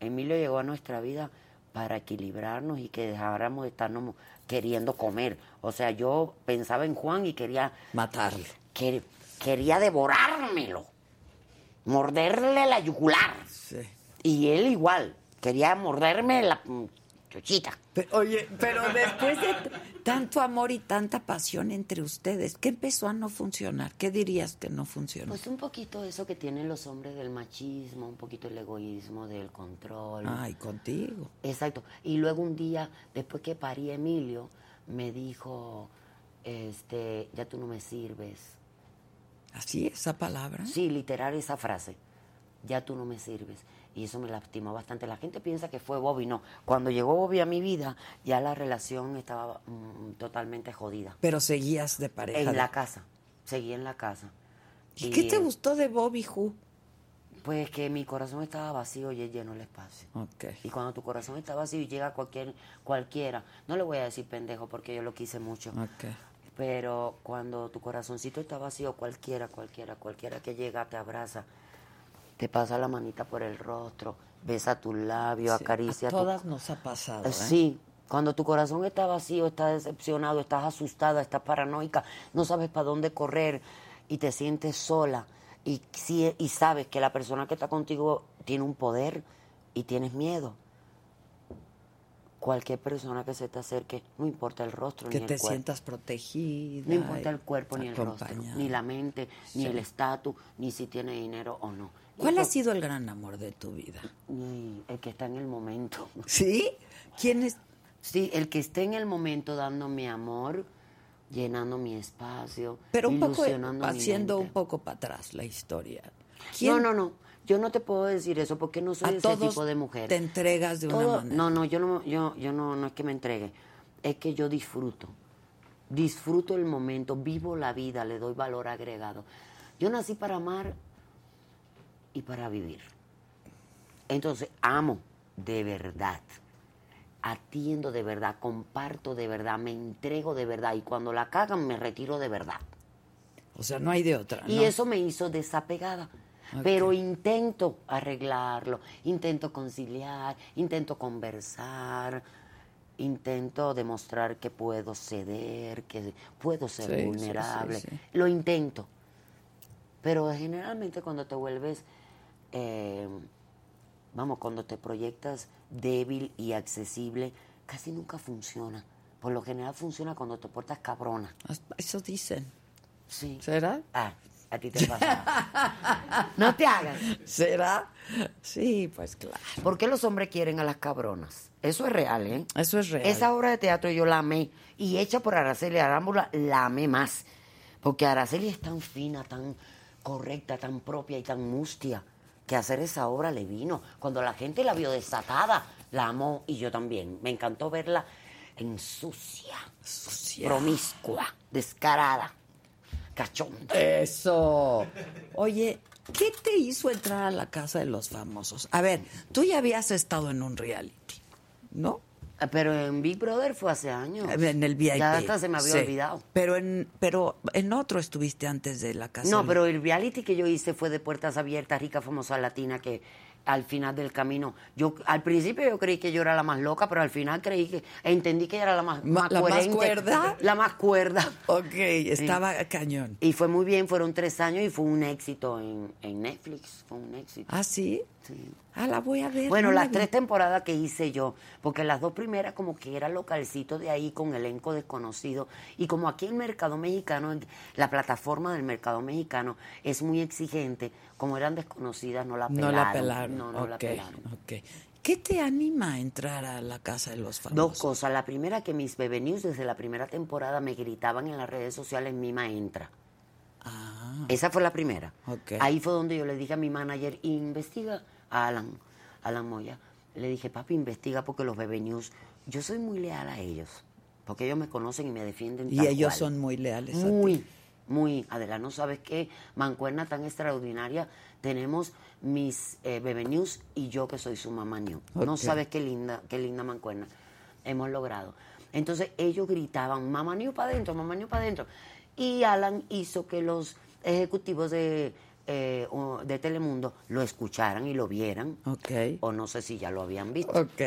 Emilio llegó a nuestra vida para equilibrarnos y que dejáramos de estarnos queriendo comer. O sea, yo pensaba en Juan y quería, Matarle. que- quería devorármelo, morderle la yugular. Sí. Y él igual, quería morderme la chuchita. Pero, oye, pero después de tanto amor y tanta pasión entre ustedes, ¿qué empezó a no funcionar? ¿Qué dirías que no funcionó? Pues un poquito eso que tienen los hombres del machismo, un poquito el egoísmo, del control. Ay, contigo. Exacto. Y luego un día, después que parí Emilio, me dijo, este, ya tú no me sirves. ¿Así esa palabra? Sí, literal esa frase. Ya tú no me sirves. Y eso me lastimó bastante. La gente piensa que fue Bobby. No. Cuando llegó Bobby a mi vida, ya la relación estaba mm, totalmente jodida. Pero seguías de pareja. En de- la casa. Seguí en la casa. ¿Y qué te eh, gustó de Bobby Who? Pues que mi corazón estaba vacío y él llenó el espacio. Y cuando tu corazón está vacío y llega cualquier, cualquiera, no le voy a decir pendejo porque yo lo quise mucho, pero cuando tu corazoncito está vacío, cualquiera, cualquiera, cualquiera que llega te abraza, te pasa la manita por el rostro, besa tus labios, Sí, acaricia a tu- todas nos ha pasado. ¿eh? Sí, cuando tu corazón está vacío, estás decepcionado, estás asustada, estás paranoica, no sabes para dónde correr y te sientes sola y, si- y sabes que la persona que está contigo tiene un poder y tienes miedo. Cualquier persona que se te acerque, no importa el rostro Que ni te el cuerpo. sientas protegida. No importa el cuerpo ni el rostro, ni la mente, ni el estatus, ni si tiene dinero o no. ¿Cuál ha sido el gran amor de tu vida? El que está en el momento. ¿Sí? ¿Quién es? Sí, el que esté en el momento dándome amor, llenando mi espacio, Pero un poco haciendo un poco para atrás la historia. No, no, no. Yo no te puedo decir eso porque no soy A ese todos tipo de mujer. te entregas de una manera. No, no, yo no, yo, yo no, no es que me entregue. Es que yo disfruto. Disfruto el momento, vivo la vida, le doy valor agregado. Yo nací para amar y para vivir. Entonces, amo de verdad. Atiendo de verdad, comparto de verdad, me entrego de verdad y cuando la cagan me retiro de verdad. O sea, no hay de otra. Y ¿no? eso me hizo desapegada. Pero intento arreglarlo, intento conciliar, intento conversar, intento demostrar que puedo ceder, que puedo ser Sí, sí, sí, vulnerable. sí. Lo intento. Pero generalmente cuando te vuelves, eh, vamos, cuando te proyectas débil y accesible, casi nunca funciona. Por lo general funciona cuando te portas cabrona. Eso dicen. Sí. ¿Será? Ah, a ti te pasa. no te hagas. ¿Será? Sí, pues claro. ¿Por qué los hombres quieren a las cabronas? Eso es real, ¿eh? Eso es real. Esa obra de teatro yo la amé. Y hecha por Araceli Arámbula, la amé más. Porque Araceli es tan fina, tan correcta, tan propia y tan mustia, que hacer esa obra le vino. Cuando la gente la vio desatada, la amó y yo también. Me encantó verla en sucia, Sucia. promiscua, descarada, cachonda. Eso. Oye, ¿qué te hizo entrar a la casa de los famosos? A ver, tú ya habías estado en un reality, ¿no? Ah, Pero en Big Brother fue hace años. En el VIP. Ya hasta se me había Sí. olvidado. Pero en, pero en otro estuviste antes de la casa. No, pero el reality que yo hice fue de Puertas Abiertas, rica, famosa latina, que al final del camino, yo al principio yo creí que yo era la más loca, pero al final creí que, entendí que era la más, la más cuerda. La más cuerda. Ok, estaba cañón. Y fue muy bien, fueron tres años y fue un éxito en, en Netflix, fue un éxito. ¿Ah, sí? Sí. Ah, la voy a ver. Bueno, no la las vi. tres temporadas que hice yo, porque las dos primeras como que era localcito de ahí con elenco desconocido y como aquí el mercado mexicano, la plataforma del mercado mexicano es muy exigente, como eran desconocidas no la pelaron. No la pelaron. No, no la pelaron. ok. ¿Qué te anima a entrar a la casa de los famosos? Dos cosas. La primera, que mis bebé news desde la primera temporada me gritaban en las redes sociales, mi maestra. Ah, Esa fue la primera. Ok. Ahí fue donde yo le dije a mi manager, investiga a Alan, Alan Moya. Le dije, papi, investiga porque los Bebe News, yo soy muy leal a ellos, porque ellos me conocen y me defienden. y tal ellos cual. son muy leales a ti. Muy, muy. Adela, ¿no sabes qué? Mancuerna tan extraordinaria. Tenemos mis eh, Bebe News y yo que soy su mamá New. No sabes qué linda, qué linda mancuerna hemos logrado. Entonces ellos gritaban, mamá New para adentro, mamá New para adentro. Y Alan hizo que los ejecutivos de, eh, de Telemundo lo escucharan y lo vieran. Ok. O no sé si ya lo habían visto. Ok.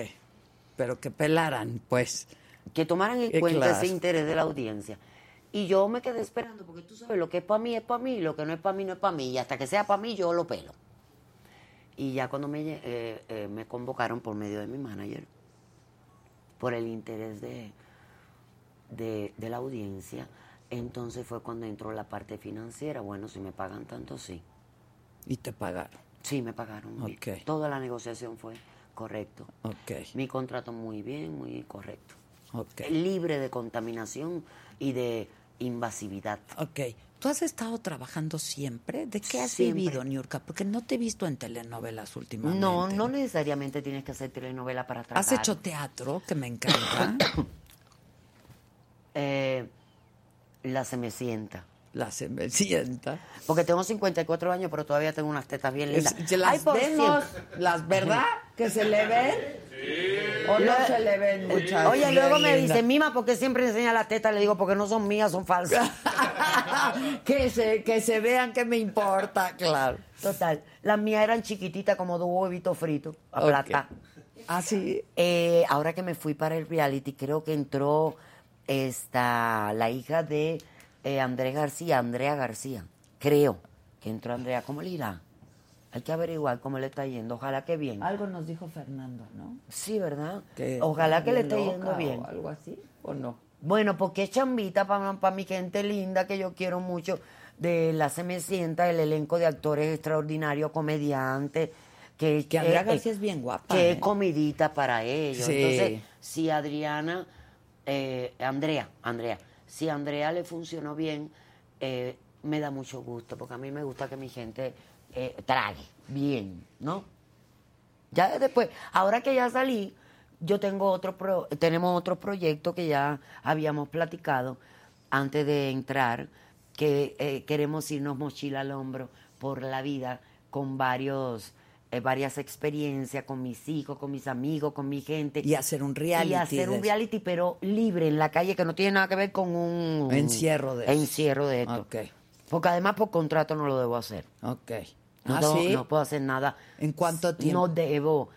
Pero que pelaran, pues. que tomaran en Eh, cuenta claro. ese interés de la audiencia. Y yo me quedé esperando, porque tú sabes, lo que es para mí es para mí, lo que no es para mí no es para mí, y hasta que sea para mí yo lo pelo. Y ya cuando me, eh, eh, me convocaron por medio de mi manager, por el interés de, de, de la audiencia, entonces fue cuando entró la parte financiera. Bueno, si me pagan tanto, sí. Y te pagaron. Sí, me pagaron. bien. Ok. Toda la negociación fue correcto. Ok. Mi contrato muy bien, muy correcto Ok. libre de contaminación y de invasividad. Ok. ¿Tú has estado trabajando siempre? ¿De qué has Siempre. vivido, Niurka? Porque no te he visto en telenovelas últimamente. No, no necesariamente tienes que hacer telenovela para trabajar. ¿Has hecho teatro, que me encanta? Eh, la se me sienta. La se me sienta. Porque tengo 54 años, pero todavía tengo unas tetas bien lindas. Es- las Ay, por vemos, las verdad que se le ven o no se le ven muchas. Oye, luego me dice, Mima, ¿por qué siempre enseña las tetas? Le digo, porque no son mías, son falsas. que se que se vean que me importa, claro. Total. Las mías eran chiquititas como dos huevitos fritos, a plata. Ah, sí. Eh, ahora que me fui para el reality, creo que entró esta, la hija de eh, Andrés García, Andrea García. Creo que entró Andrea. ¿Cómo le irá? Hay que averiguar cómo le está yendo. Ojalá que bien. Algo nos dijo Fernando, ¿no? Sí, ¿verdad? Que Ojalá que le está esté yendo bien. O algo así, ¿o no? Bueno, porque es chambita para mi gente linda que yo quiero mucho. De la Se Me Sienta, el elenco de actores extraordinarios, comediantes. Que, Que Andrea eh, García eh, es bien guapa, Que ¿eh? es comidita para ellos. Sí. Entonces, si Adriana, eh, Andrea, Andrea, si a Andrea le funcionó bien, eh, me da mucho gusto, porque a mí me gusta que mi gente eh, trague bien, ¿no? Ya después, ahora que ya salí, yo tengo otro pro- tenemos otro proyecto que ya habíamos platicado antes de entrar, que eh, queremos irnos mochila al hombro por la vida con varios varias experiencias con mis hijos, con mis amigos, con mi gente. Y hacer un reality Y hacer un reality, pero libre en la calle, que no tiene nada que ver con un Encierro de encierro de esto. Ok. Porque además por contrato no lo debo hacer. Ok. No, ah, tengo- sí. no puedo hacer nada. ¿En cuánto tiempo? No debo.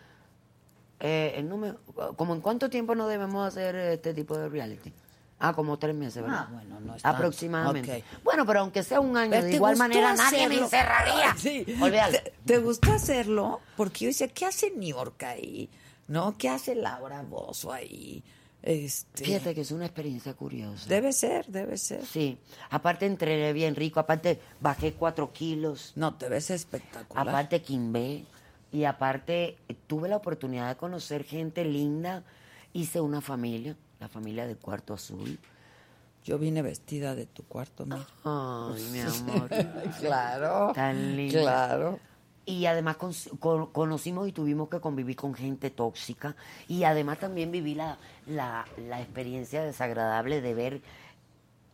Eh, no me- ¿Como en cuánto tiempo no debemos hacer este tipo de reality? Ah, como tres meses, ¿verdad? Ah, bueno, no es tanto. Aproximadamente. Ok. Bueno, pero aunque sea un año, Pero de ¿te igual manera nadie me encerraría. Sí. ¿Te, te gustó hacerlo? Porque yo decía, ¿qué hace New York ahí? ¿No? ¿Qué hace Laura Bozo ahí? Este, Fíjate que es una experiencia curiosa. Debe ser, debe ser. Sí. Aparte entrené bien rico. Aparte bajé cuatro kilos. No, te ves espectacular. Aparte quimbé. Y aparte tuve la oportunidad de conocer gente linda. Hice una familia, la familia del Cuarto Azul. Yo vine vestida de tu cuarto, mira. Ay, mi amor. claro. Tan linda. Claro. Y además con- con- conocimos y tuvimos que convivir con gente tóxica. Y además también viví la, la, la experiencia desagradable de ver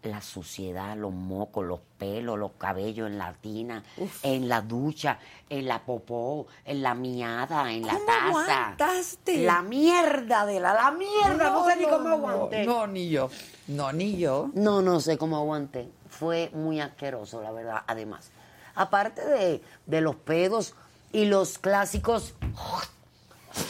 la suciedad, los mocos, los pelos, los cabellos en la tina, en la ducha, en la popó, en la miada, en la ¿Cómo taza. aguantaste? La mierda de la, la mierda, no, sé ni cómo aguanté. No, ni yo. No, ni yo. No, no sé cómo aguanté. Fue muy asqueroso, la verdad, además. Aparte de, de los pedos y los clásicos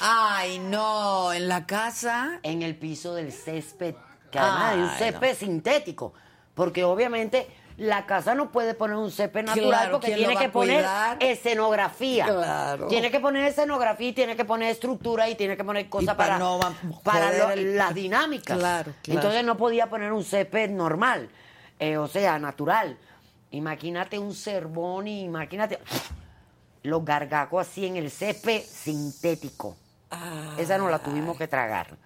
Ay, no, en la casa. en el piso del césped, que además es un Ay, césped sintético, porque obviamente la casa no puede poner un césped natural Claro, porque ¿quién tiene que poner escenografía. Claro. Tiene que poner escenografía y tiene que poner estructura y tiene que poner cosas para para, no va- para joder lo- el- las dinámicas. Claro. Entonces no podía poner un césped normal, eh, o sea, natural. Imagínate un cervón y imagínate los gargacos así en el césped sintético. Ah. Esa no la tuvimos que tragar.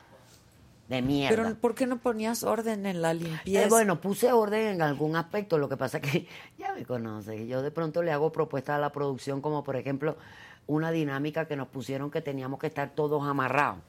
De mierda. Pero ¿por qué no ponías orden en la limpieza? Eh, bueno, puse orden en algún aspecto, lo que pasa que ya me conoce. Yo de pronto le hago propuestas a la producción, como por ejemplo una dinámica que nos pusieron que teníamos que estar todos amarrados,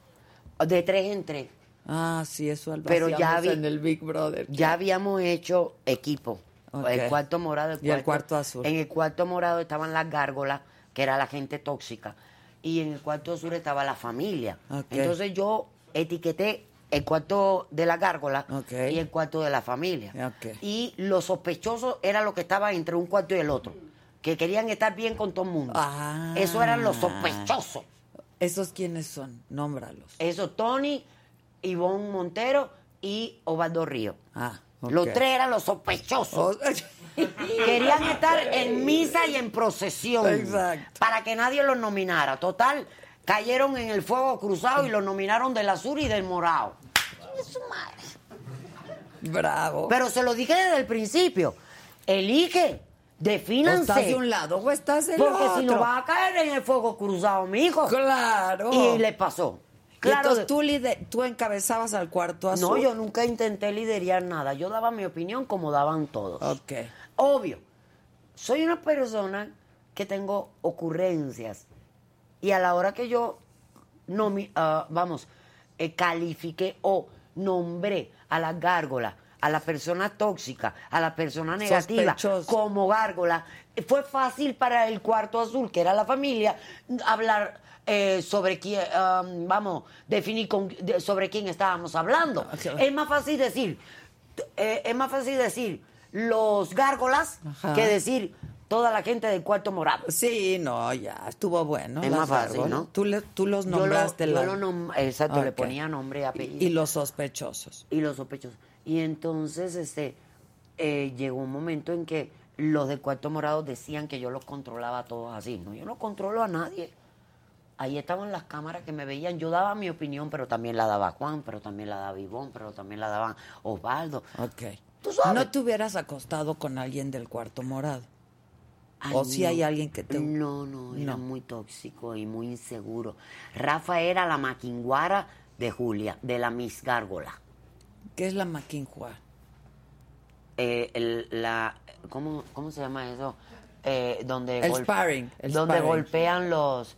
de tres en tres. Ah, sí, eso lo Pero ya vi- en el Big Brother. Ya habíamos hecho equipo. El cuarto morado el Y el cuarto azul. En el cuarto morado estaban las gárgolas, que era la gente tóxica. Y en el cuarto azul estaba la familia. Entonces yo etiqueté el cuarto de la gárgola y el cuarto de la familia. Y lo sospechoso era lo que estaba entre un cuarto y el otro. Que querían estar bien con todo el mundo. Ah. Eso eran los sospechosos. ¿Esos quiénes son? Nómbralos. Eso, Tony, Ivonne Montero y Osvaldo Río. Ah. Los tres eran los sospechosos. Oh, Querían estar en misa y en procesión. Exacto. Para que nadie los nominara. Total, cayeron en el fuego cruzado y los nominaron del azul y del morado. Chingue su madre. Bravo. Pero se lo dije desde el principio. Elige, ¿O defínanse. estás de un lado o estás del porque otro. si no vas a caer en el fuego cruzado, mi hijo. Claro. Y le pasó. Claro, entonces tú, lider- tú encabezabas al cuarto azul. No, yo nunca intenté liderar nada. Yo daba mi opinión como daban todos. Ok. Obvio. Soy una persona que tengo ocurrencias. Y a la hora que yo, nomi- ah, vamos, eh, califiqué o nombré a la gárgola, a la persona tóxica, a la persona negativa Sospechoso. como gárgola, eh, fue fácil para el cuarto azul, que era la familia, hablar eh, sobre quién, ah, vamos, definir con- de- sobre quién estábamos hablando. Ajá. Es más fácil decir, eh, es más fácil decir los gárgolas Ajá. que decir toda la gente del cuarto morado. Sí, no, ya, estuvo bueno. Es más fácil. ¿no? Tú, le- tú los Yo lo- nombraste. yo la- lo nom- exacto, le ponía nombre y apellido. Y los sospechosos. y los sospechosos. Y entonces este eh, llegó un momento en que los del cuarto morado decían que yo los controlaba a todos así. No, yo no controlo a nadie. Ahí estaban las cámaras que me veían. Yo daba mi opinión, pero también la daba Juan, pero también la daba Ivón, pero también la daban Osvaldo. Ok. Tú sabes. ¿No te hubieras acostado con alguien del cuarto morado? Ay, ¿O si hay alguien que te- No, no, era muy tóxico y muy inseguro. Rafa era la maquinguara de Julia, de la Miss Gárgola. ¿Qué es la maquinjua? eh, el- la ¿cómo, cómo se llama eso? Eh, donde El sparring, el donde sparring. golpean los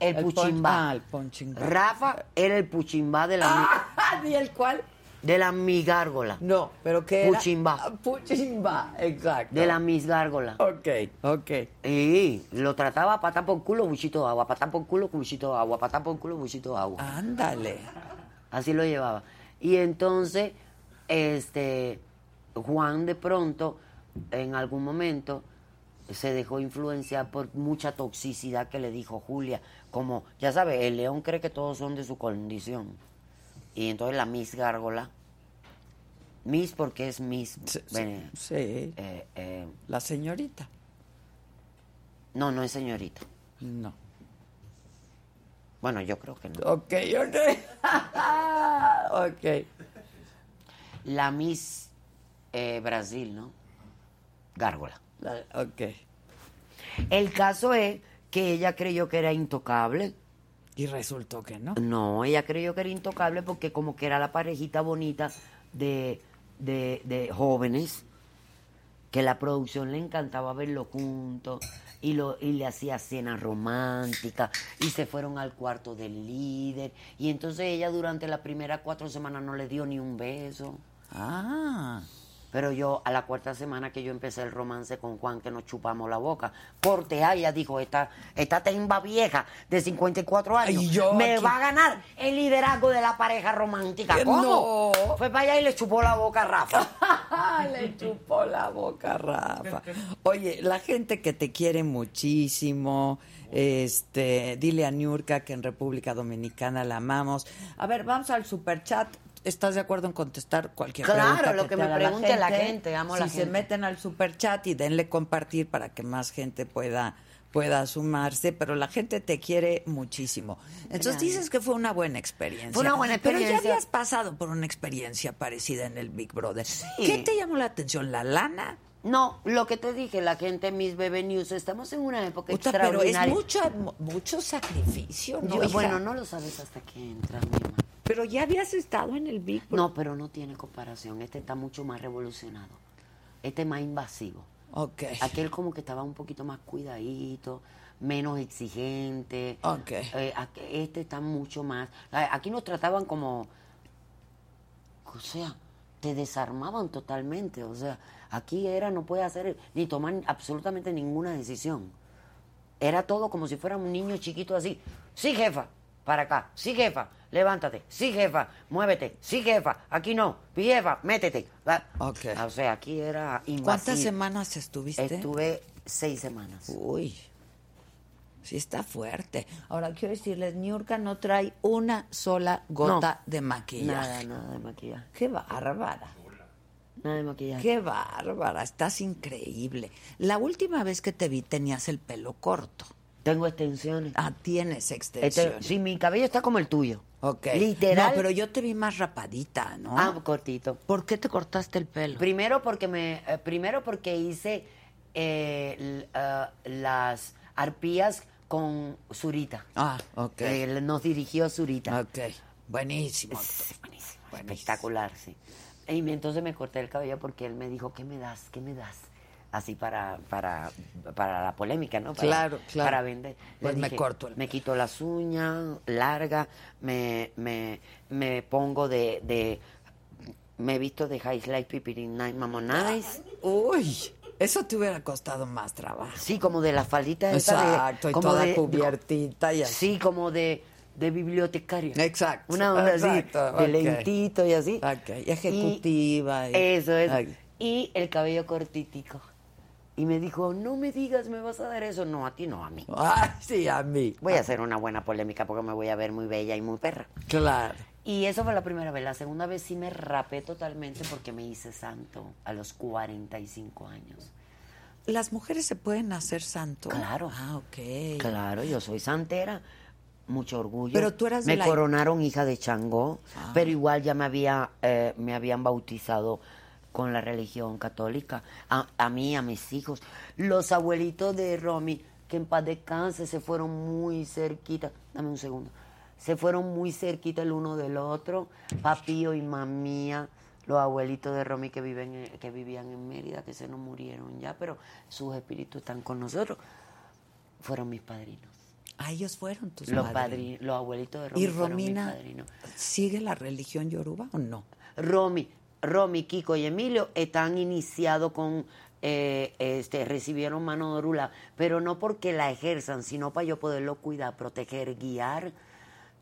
el, El pon- puchimbá. ah, el punching bag. Rafa era el puchimbá de la mi- ¿Y el cuál? De la mi gárgola, No, pero ¿qué era? Puchimba. Ah, Puchimba, exacto. de la mis gárgola. Ok, ok. Y lo trataba patá por culo, buchito de agua, patá por culo, buchito de agua, patá por culo, buchito de agua. Ándale. Así lo llevaba. Y entonces, este, Juan de pronto, en algún momento, se dejó influenciar por mucha toxicidad que le dijo Julia. Como, ya sabes, el león cree que todos son de su condición. Y entonces la Miss Gárgola, Miss porque es Miss. Sí, eh, eh, La señorita. no, no es señorita. No. Bueno, yo creo que no. Ok, ok. ok. La Miss eh, Brasil, ¿no? Gárgola. La- Ok. El caso es que ella creyó que era intocable. Y resultó que no. No, ella creyó que era intocable porque como que era la parejita bonita de, de, de jóvenes, que la producción le encantaba verlo juntos y, lo, y le hacía cena romántica y se fueron al cuarto del líder. Y entonces ella durante las primeras cuatro semanas no le dio ni un beso. Ah. Pero yo, a la cuarta semana que yo empecé el romance con Juan, que nos chupamos la boca, corte a ella dijo, esta, esta temba vieja de 54 años Ay, yo me aquí- va a ganar el liderazgo de la pareja romántica. Eh, ¿Cómo? no. Fue para allá y le chupó la boca a Rafa. Le chupó la boca, Rafa. Oye, la gente que te quiere muchísimo, este, dile a Niurka que en República Dominicana la amamos. A ver, vamos al superchat. ¿Estás de acuerdo en contestar cualquier Claro, pregunta lo que me pregunte la gente, amo si la se gente. meten al superchat y denle compartir para que más gente pueda pueda sumarse, pero la gente te quiere muchísimo. Entonces Gracias. dices que fue una buena experiencia. Fue una buena Pero ya experiencia. habías pasado por una experiencia parecida en el Big Brother. ¿Qué te llamó la atención? ¿La lana? No, lo que te dije, la gente en Miss Bebe News, estamos en una época Puta, pero es extraordinaria. mucho, mucho sacrificio, ¿no? Yo- bueno, no lo sabes hasta que entras, mi mamá. Pero ya habías estado en el Big Brother. No, pero no tiene comparación. Este está mucho más revolucionado. Este es más invasivo. Ok. Aquel como que estaba un poquito más cuidadito, menos exigente. Ok. Eh, este está mucho más... Aquí nos trataban como... O sea, te desarmaban totalmente. O sea, aquí era, no puede hacer ni tomar absolutamente ninguna decisión. Era todo como si fuera un niño chiquito así. Sí, jefa, para acá. Sí, jefa, levántate. Sí, jefa, muévete. Sí, jefa, aquí no. Mi jefa, métete. Va. Ok. O sea, aquí era invasivo. ¿Cuántas semanas estuviste? Estuve seis semanas. Uy, sí está fuerte. Ahora quiero decirles, Niurka no trae una sola gota No, de maquillaje. Nada, nada de maquillaje. Qué bárbara. Nada de maquillaje. Qué bárbara, estás increíble. La última vez que te vi tenías el pelo corto. Tengo extensiones. Ah, tienes Este, extensiones. sí, mi cabello está como el tuyo. Ok. Literal. No, pero yo te vi más rapadita, ¿no? Ah, cortito. ¿Por qué te cortaste el pelo? Primero porque me, eh, primero porque hice eh, ah, las arpías con Zurita. Ah, ok. Eh, nos dirigió Zurita. Ok, buenísimo. Es buenísimo, espectacular, sí. Y entonces me corté el cabello porque él me dijo, ¿qué me das? ¿Qué me das? Así para, para, para la polémica, ¿no? Para, Claro, claro. Para vender. Pues me corto el Me quito las uñas largas, me, me, me pongo de, de... Me he visto de High Life Pipirin Night Mamonais. Uy, eso te hubiera costado más trabajo. Sí, como de las falditas esas de- Exacto, y como toda de- cubiertita y así. Sí, como de, de bibliotecaria. Exacto, Una onda exacto, así, de ok. lentito y así. Ok, y ejecutiva. y- Eso es. Y el cabello cortitico. Y me dijo, no me digas, me vas a dar eso. No, a ti no, a mí. Ay, sí, a mí. Voy a hacer una buena polémica porque me voy a ver muy bella y muy perra. Claro. Y eso fue la primera vez. La segunda vez sí me rapé totalmente porque me hice santo a los 45 años. ¿Las mujeres se pueden hacer santo? Claro. Ah, ok. Claro, yo soy santera. Mucho orgullo. Pero tú eras de Me la- coronaron hija de Changó, Ah. pero igual ya me había eh, me habían bautizado con la religión católica. A, a mí, a mis hijos. Los abuelitos de Romy, que en paz descanse, se fueron muy cerquita. Dame un segundo. Se fueron muy cerquita el uno del otro. Papío y mamía. Los abuelitos de Romy que, viven, en- que vivían en Mérida, que se nos murieron ya, pero sus espíritus están con nosotros. Fueron mis padrinos. Ah, ellos fueron tus Los, padrinos. padri- los abuelitos de Romy ¿Y fueron mis Romina padrinos. sigue la religión yoruba o no? Romy, Romy, Kiko y Emilio están iniciados con, eh, este, recibieron mano de orula, pero no porque la ejerzan, sino para yo poderlo cuidar, proteger, guiar,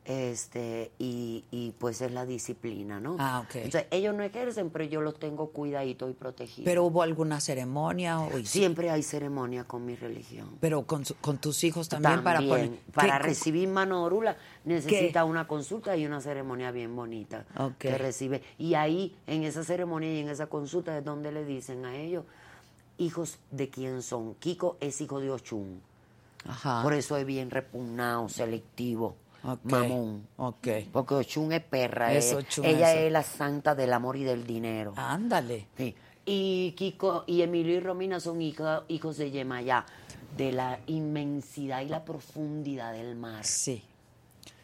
este, y, y pues es la disciplina, ¿no? Ah, ok. Entonces, ellos no ejercen, pero yo los tengo cuidaditos y protegidos. ¿Pero hubo alguna ceremonia? O Siempre hay ceremonia con mi religión. Pero con, su- con tus hijos también, para poner... para ¿Qué- recibir mano orula necesita una consulta y una ceremonia bien bonita Ok. que recibe. Y ahí, en esa ceremonia y en esa consulta es donde le dicen a ellos, hijos de quién son. Kiko es hijo de Ochun. Ajá. Por eso es bien repugnado, selectivo, Ok. mamón. Ok. Porque Ochun es perra. Ella eso. es la santa del amor y del dinero. Ándale. Sí. Y Kiko y Emilio y Romina son hija- hijos de Yemayá, de la inmensidad y la profundidad del mar. Sí.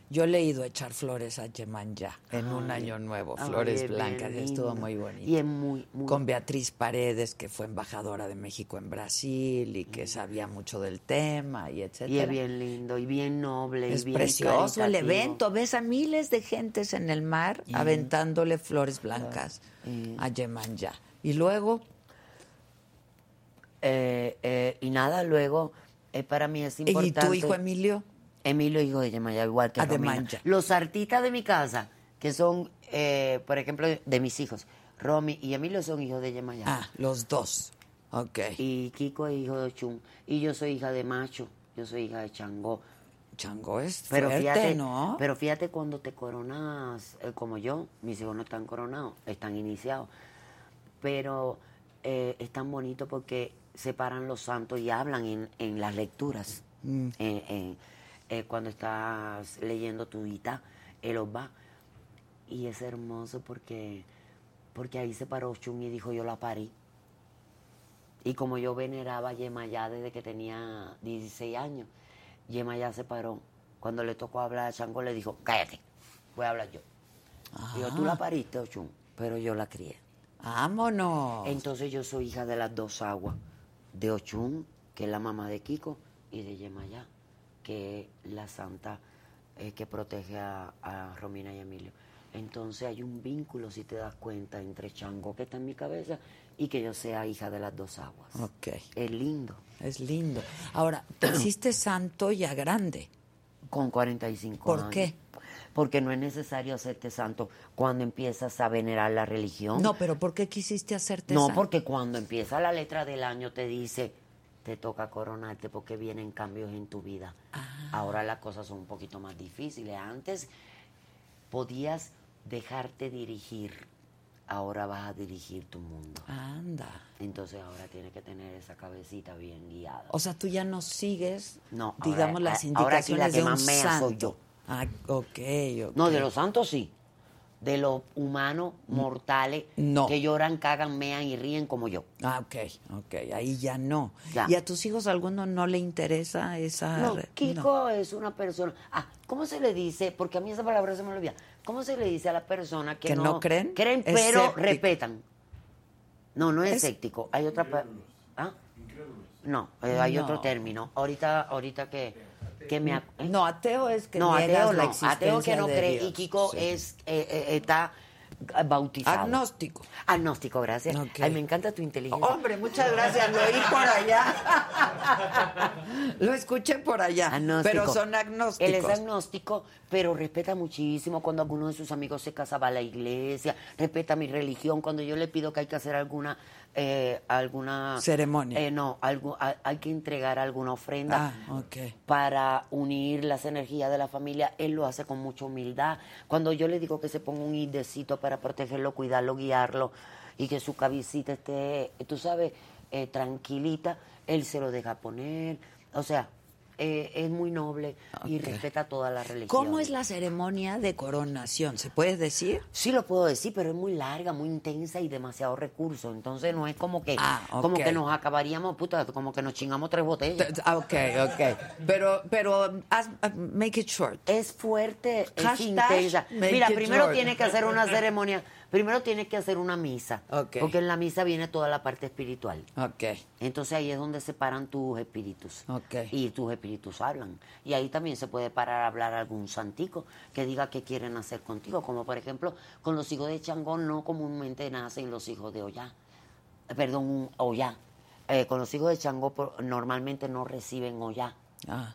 Yo le he ido a echar flores a Yemanya en un año nuevo, flores blancas, y estuvo muy bonito. Y es muy, muy... Con Beatriz Paredes, que fue embajadora de México en Brasil y que sabía mucho del tema y etcétera. Y es bien lindo, y bien noble, Es y bien precioso el evento. Ves a miles de gentes en el mar aventándole flores blancas Y- a Yemanya. Y luego, Eh, eh, y nada, luego, eh, para mí es ¿y importante... tu hijo Emilio? Emilio, hijo de Yemayá, igual que Ah, de Romina. Los artistas de mi casa, que son, eh, por ejemplo, de mis hijos, Romy y Emilio son hijos de Yemayá. Ah, los dos. Ok. Y Kiko es hijo de Chun. Y yo soy hija de Macho. Yo soy hija de Changó. Chango es Pero fuerte, fíjate, ¿no? pero fíjate cuando te coronas, eh, como yo, mis hijos no están coronados, están iniciados. Pero eh, es tan bonito porque separan los santos y hablan en, en las lecturas. Mm. En- en- eh, cuando estás leyendo tu Gita, él los va. Y es hermoso porque, porque ahí se paró Chun y dijo, yo la parí. Y como yo veneraba a Yemayá desde que tenía 16 años, Yemayá se paró. Cuando le tocó hablar a Chango, le dijo, cállate, voy a hablar yo. Yo, tú la pariste, Ochun, pero yo la crié. Vámonos. Entonces yo soy hija de las dos aguas, de Ochun, que es la mamá de Kiko, y de Yemayá, que la santa eh, que protege a, a Romina y Emilio. Entonces hay un vínculo, si te das cuenta, entre Chango, que está en mi cabeza, y que yo sea hija de las dos aguas. Ok. Es lindo. Es lindo. Ahora, te hiciste santo ya grande. Con 45 ¿Por años. qué? Porque no es necesario hacerte santo cuando empiezas a venerar la religión. No, pero ¿por qué quisiste hacerte No, santo? porque cuando empieza la letra del año te dice, te toca coronarte porque vienen cambios en tu vida. Ah. Ahora las cosas son un poquito más difíciles. Antes podías dejarte dirigir, ahora vas a dirigir tu mundo. Anda. Entonces ahora tienes que tener esa cabecita bien guiada. O sea, tú ya no sigues, No, digamos, ahora- las ahora aquí la indicaciones que de un más mea santo. soy yo. Ah, ok, ok. No, de los santos sí. De los humanos mortales No. que lloran, cagan, mean y ríen como yo. Ah, ok, ok, ahí ya no. Ya. ¿Y a tus hijos alguno no le interesa esa...? No, Kiko es una persona. Ah, ¿cómo se le dice? Porque a mí esa palabra se me olvida. ¿Cómo se le dice a la persona que, ¿Que no creen? Creen, pero Escéptico. respetan. No, no es, Es- escéptico. Hay otra. ¿Ah? No, eh, hay No. otro término. Ahorita, ahorita que, que me. No, ateo es que no, ateo la no. Ateo que no cree. Dios. Y Kiko Sí. es eh, eh, está bautizado. Agnóstico. Agnóstico, gracias. Ay, me encanta tu inteligencia. Hombre, muchas gracias, lo oí por allá. lo escuché por allá. Agnóstico. Pero son agnósticos. Él es agnóstico, pero respeta muchísimo cuando alguno de sus amigos se casaba a la iglesia, respeta mi religión. Cuando yo le pido que hay que hacer alguna eh, alguna Ceremonia. eh, no, algo, hay, hay que entregar alguna ofrenda Ah, para unir las energías de la familia. Él lo hace con mucha humildad. Cuando yo le digo que se ponga un idecito para protegerlo, cuidarlo, guiarlo y que su cabecita esté, tú sabes, eh, tranquilita, él se lo deja poner. O sea, eh, es muy noble y respeta toda la religión. ¿Cómo es la ceremonia de coronación? ¿Se puede decir? Sí lo puedo decir, pero es muy larga, muy intensa y demasiado recurso. Entonces no es como que, Ah, como que nos acabaríamos, puta, como que nos chingamos tres botellas. Ah, Ok, ok. Pero, pero, make it short. Es fuerte, es intensa. Mira, primero short. tiene que hacer una ceremonia, primero tiene que hacer una misa, porque en la misa viene toda la parte espiritual. Entonces ahí es donde se paran tus espíritus. Y tus espíritus hablan. Y ahí también se puede parar a hablar algún santico que diga qué quieren hacer contigo. Como por ejemplo, con los hijos de Changón no comúnmente nacen los hijos de Ollá. Eh, Perdón, un Ollá. Eh, con los hijos de Changó normalmente no reciben Ollá, Ah.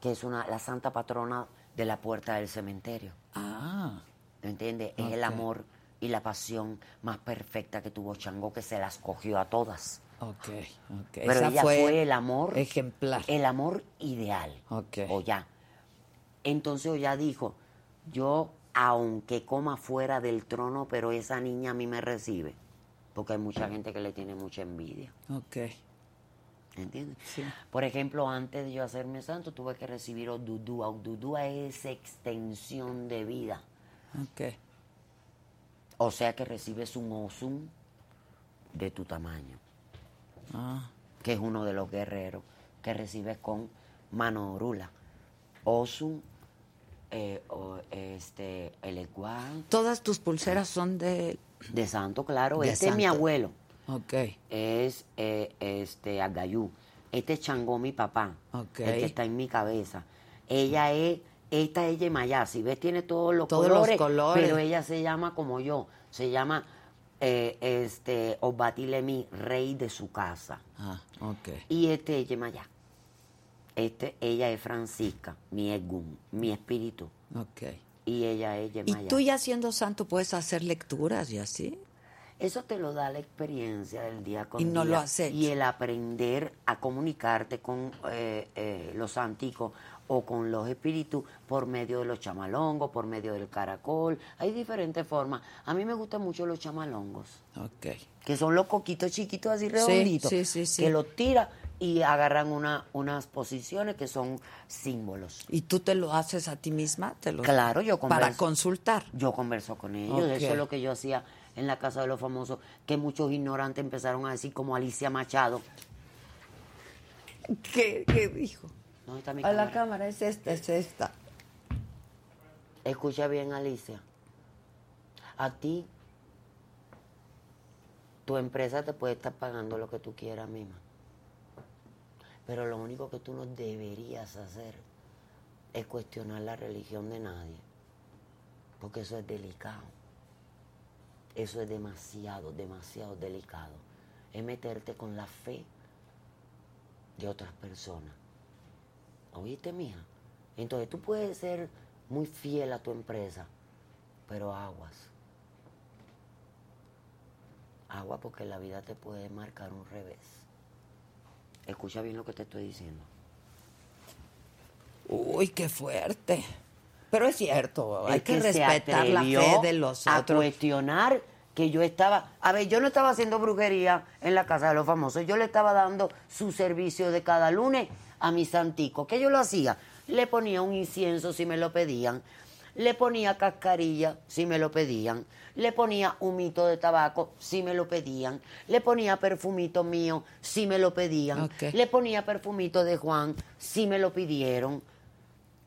que es una, la santa patrona de la puerta del cementerio. Ah. ¿Me entiendes? Es el amor y la pasión más perfecta que tuvo Changó, que se las cogió a todas. Ok, ok. Pero Esa ella fue, el amor ejemplar. El amor ideal. Ok. Oya. Entonces Oya dijo, yo aunque coma fuera del trono, pero esa niña a mí me recibe. Porque hay mucha gente que le tiene mucha envidia. Ok. ¿Entiendes? Sí. Por ejemplo, antes de yo hacerme santo, tuve que recibir Odudúa. Odudúa es extensión de vida. Ok. O sea que recibes un Osun de tu tamaño. Ah. que es uno de los guerreros que recibes con mano orula. Osun, eh, o, este, el Eguán, Todas tus pulseras son de. de santo, claro. De este es mi abuelo, Ok. es eh, este Agayú. Este es Changó, mi papá, Ok. el que está en mi cabeza. Ella es, esta es Yemayá, si ves tiene todos los, Todos los colores, colores. pero ella se llama como yo, se llama eh, este Obatilemi, rey de su casa. Ah, ok. Y este es Yemayá. Este, ella es Francisca, mi Egún, mi espíritu. Ok. Y ella es ¿Y Yemayá. tú ya siendo santo puedes hacer lecturas y así? Eso te lo da la experiencia del día con Y no día. lo has hecho. Y el aprender a comunicarte con eh, eh, los anticos o con los espíritus por medio de los chamalongos, por medio del caracol. Hay diferentes formas. A mí me gustan mucho los chamalongos, Ok. que son los coquitos chiquitos así redonditos, sí, sí, sí. que los tira y agarran una, unas posiciones que son símbolos. ¿Y tú te lo haces a ti misma? ¿Te lo... Claro, yo Para converso. consultar. Yo converso con ellos, eso es lo que yo hacía en la casa de los famosos, que muchos ignorantes empezaron a decir como Alicia Machado. ¿Qué, qué dijo? ¿Dónde está mi A la cámara? cámara, es esta, es esta. Escucha bien, Alicia. A ti, tu empresa te puede estar pagando lo que tú quieras, misma. Pero lo único que tú no deberías hacer es cuestionar la religión de nadie. Porque eso es delicado. Eso es demasiado, demasiado delicado. Es meterte con la fe de otras personas. ¿Oíste, mija? Entonces tú puedes ser muy fiel a tu empresa, pero aguas. Agua porque la vida te puede marcar un revés. Escucha bien lo que te estoy diciendo. Uy, qué fuerte. Pero es cierto, hay que, respetar la fe de los a otros. cuestionar que yo estaba, a ver, yo no estaba haciendo brujería en la casa de los famosos, yo le estaba dando su servicio de cada lunes a mi santico. ¿Qué yo lo hacía? Le ponía un incienso si me lo pedían, le ponía cascarilla si me lo pedían, le ponía humito de tabaco si me lo pedían, le ponía perfumito mío si me lo pedían, le ponía perfumito de Juan si me lo pidieron.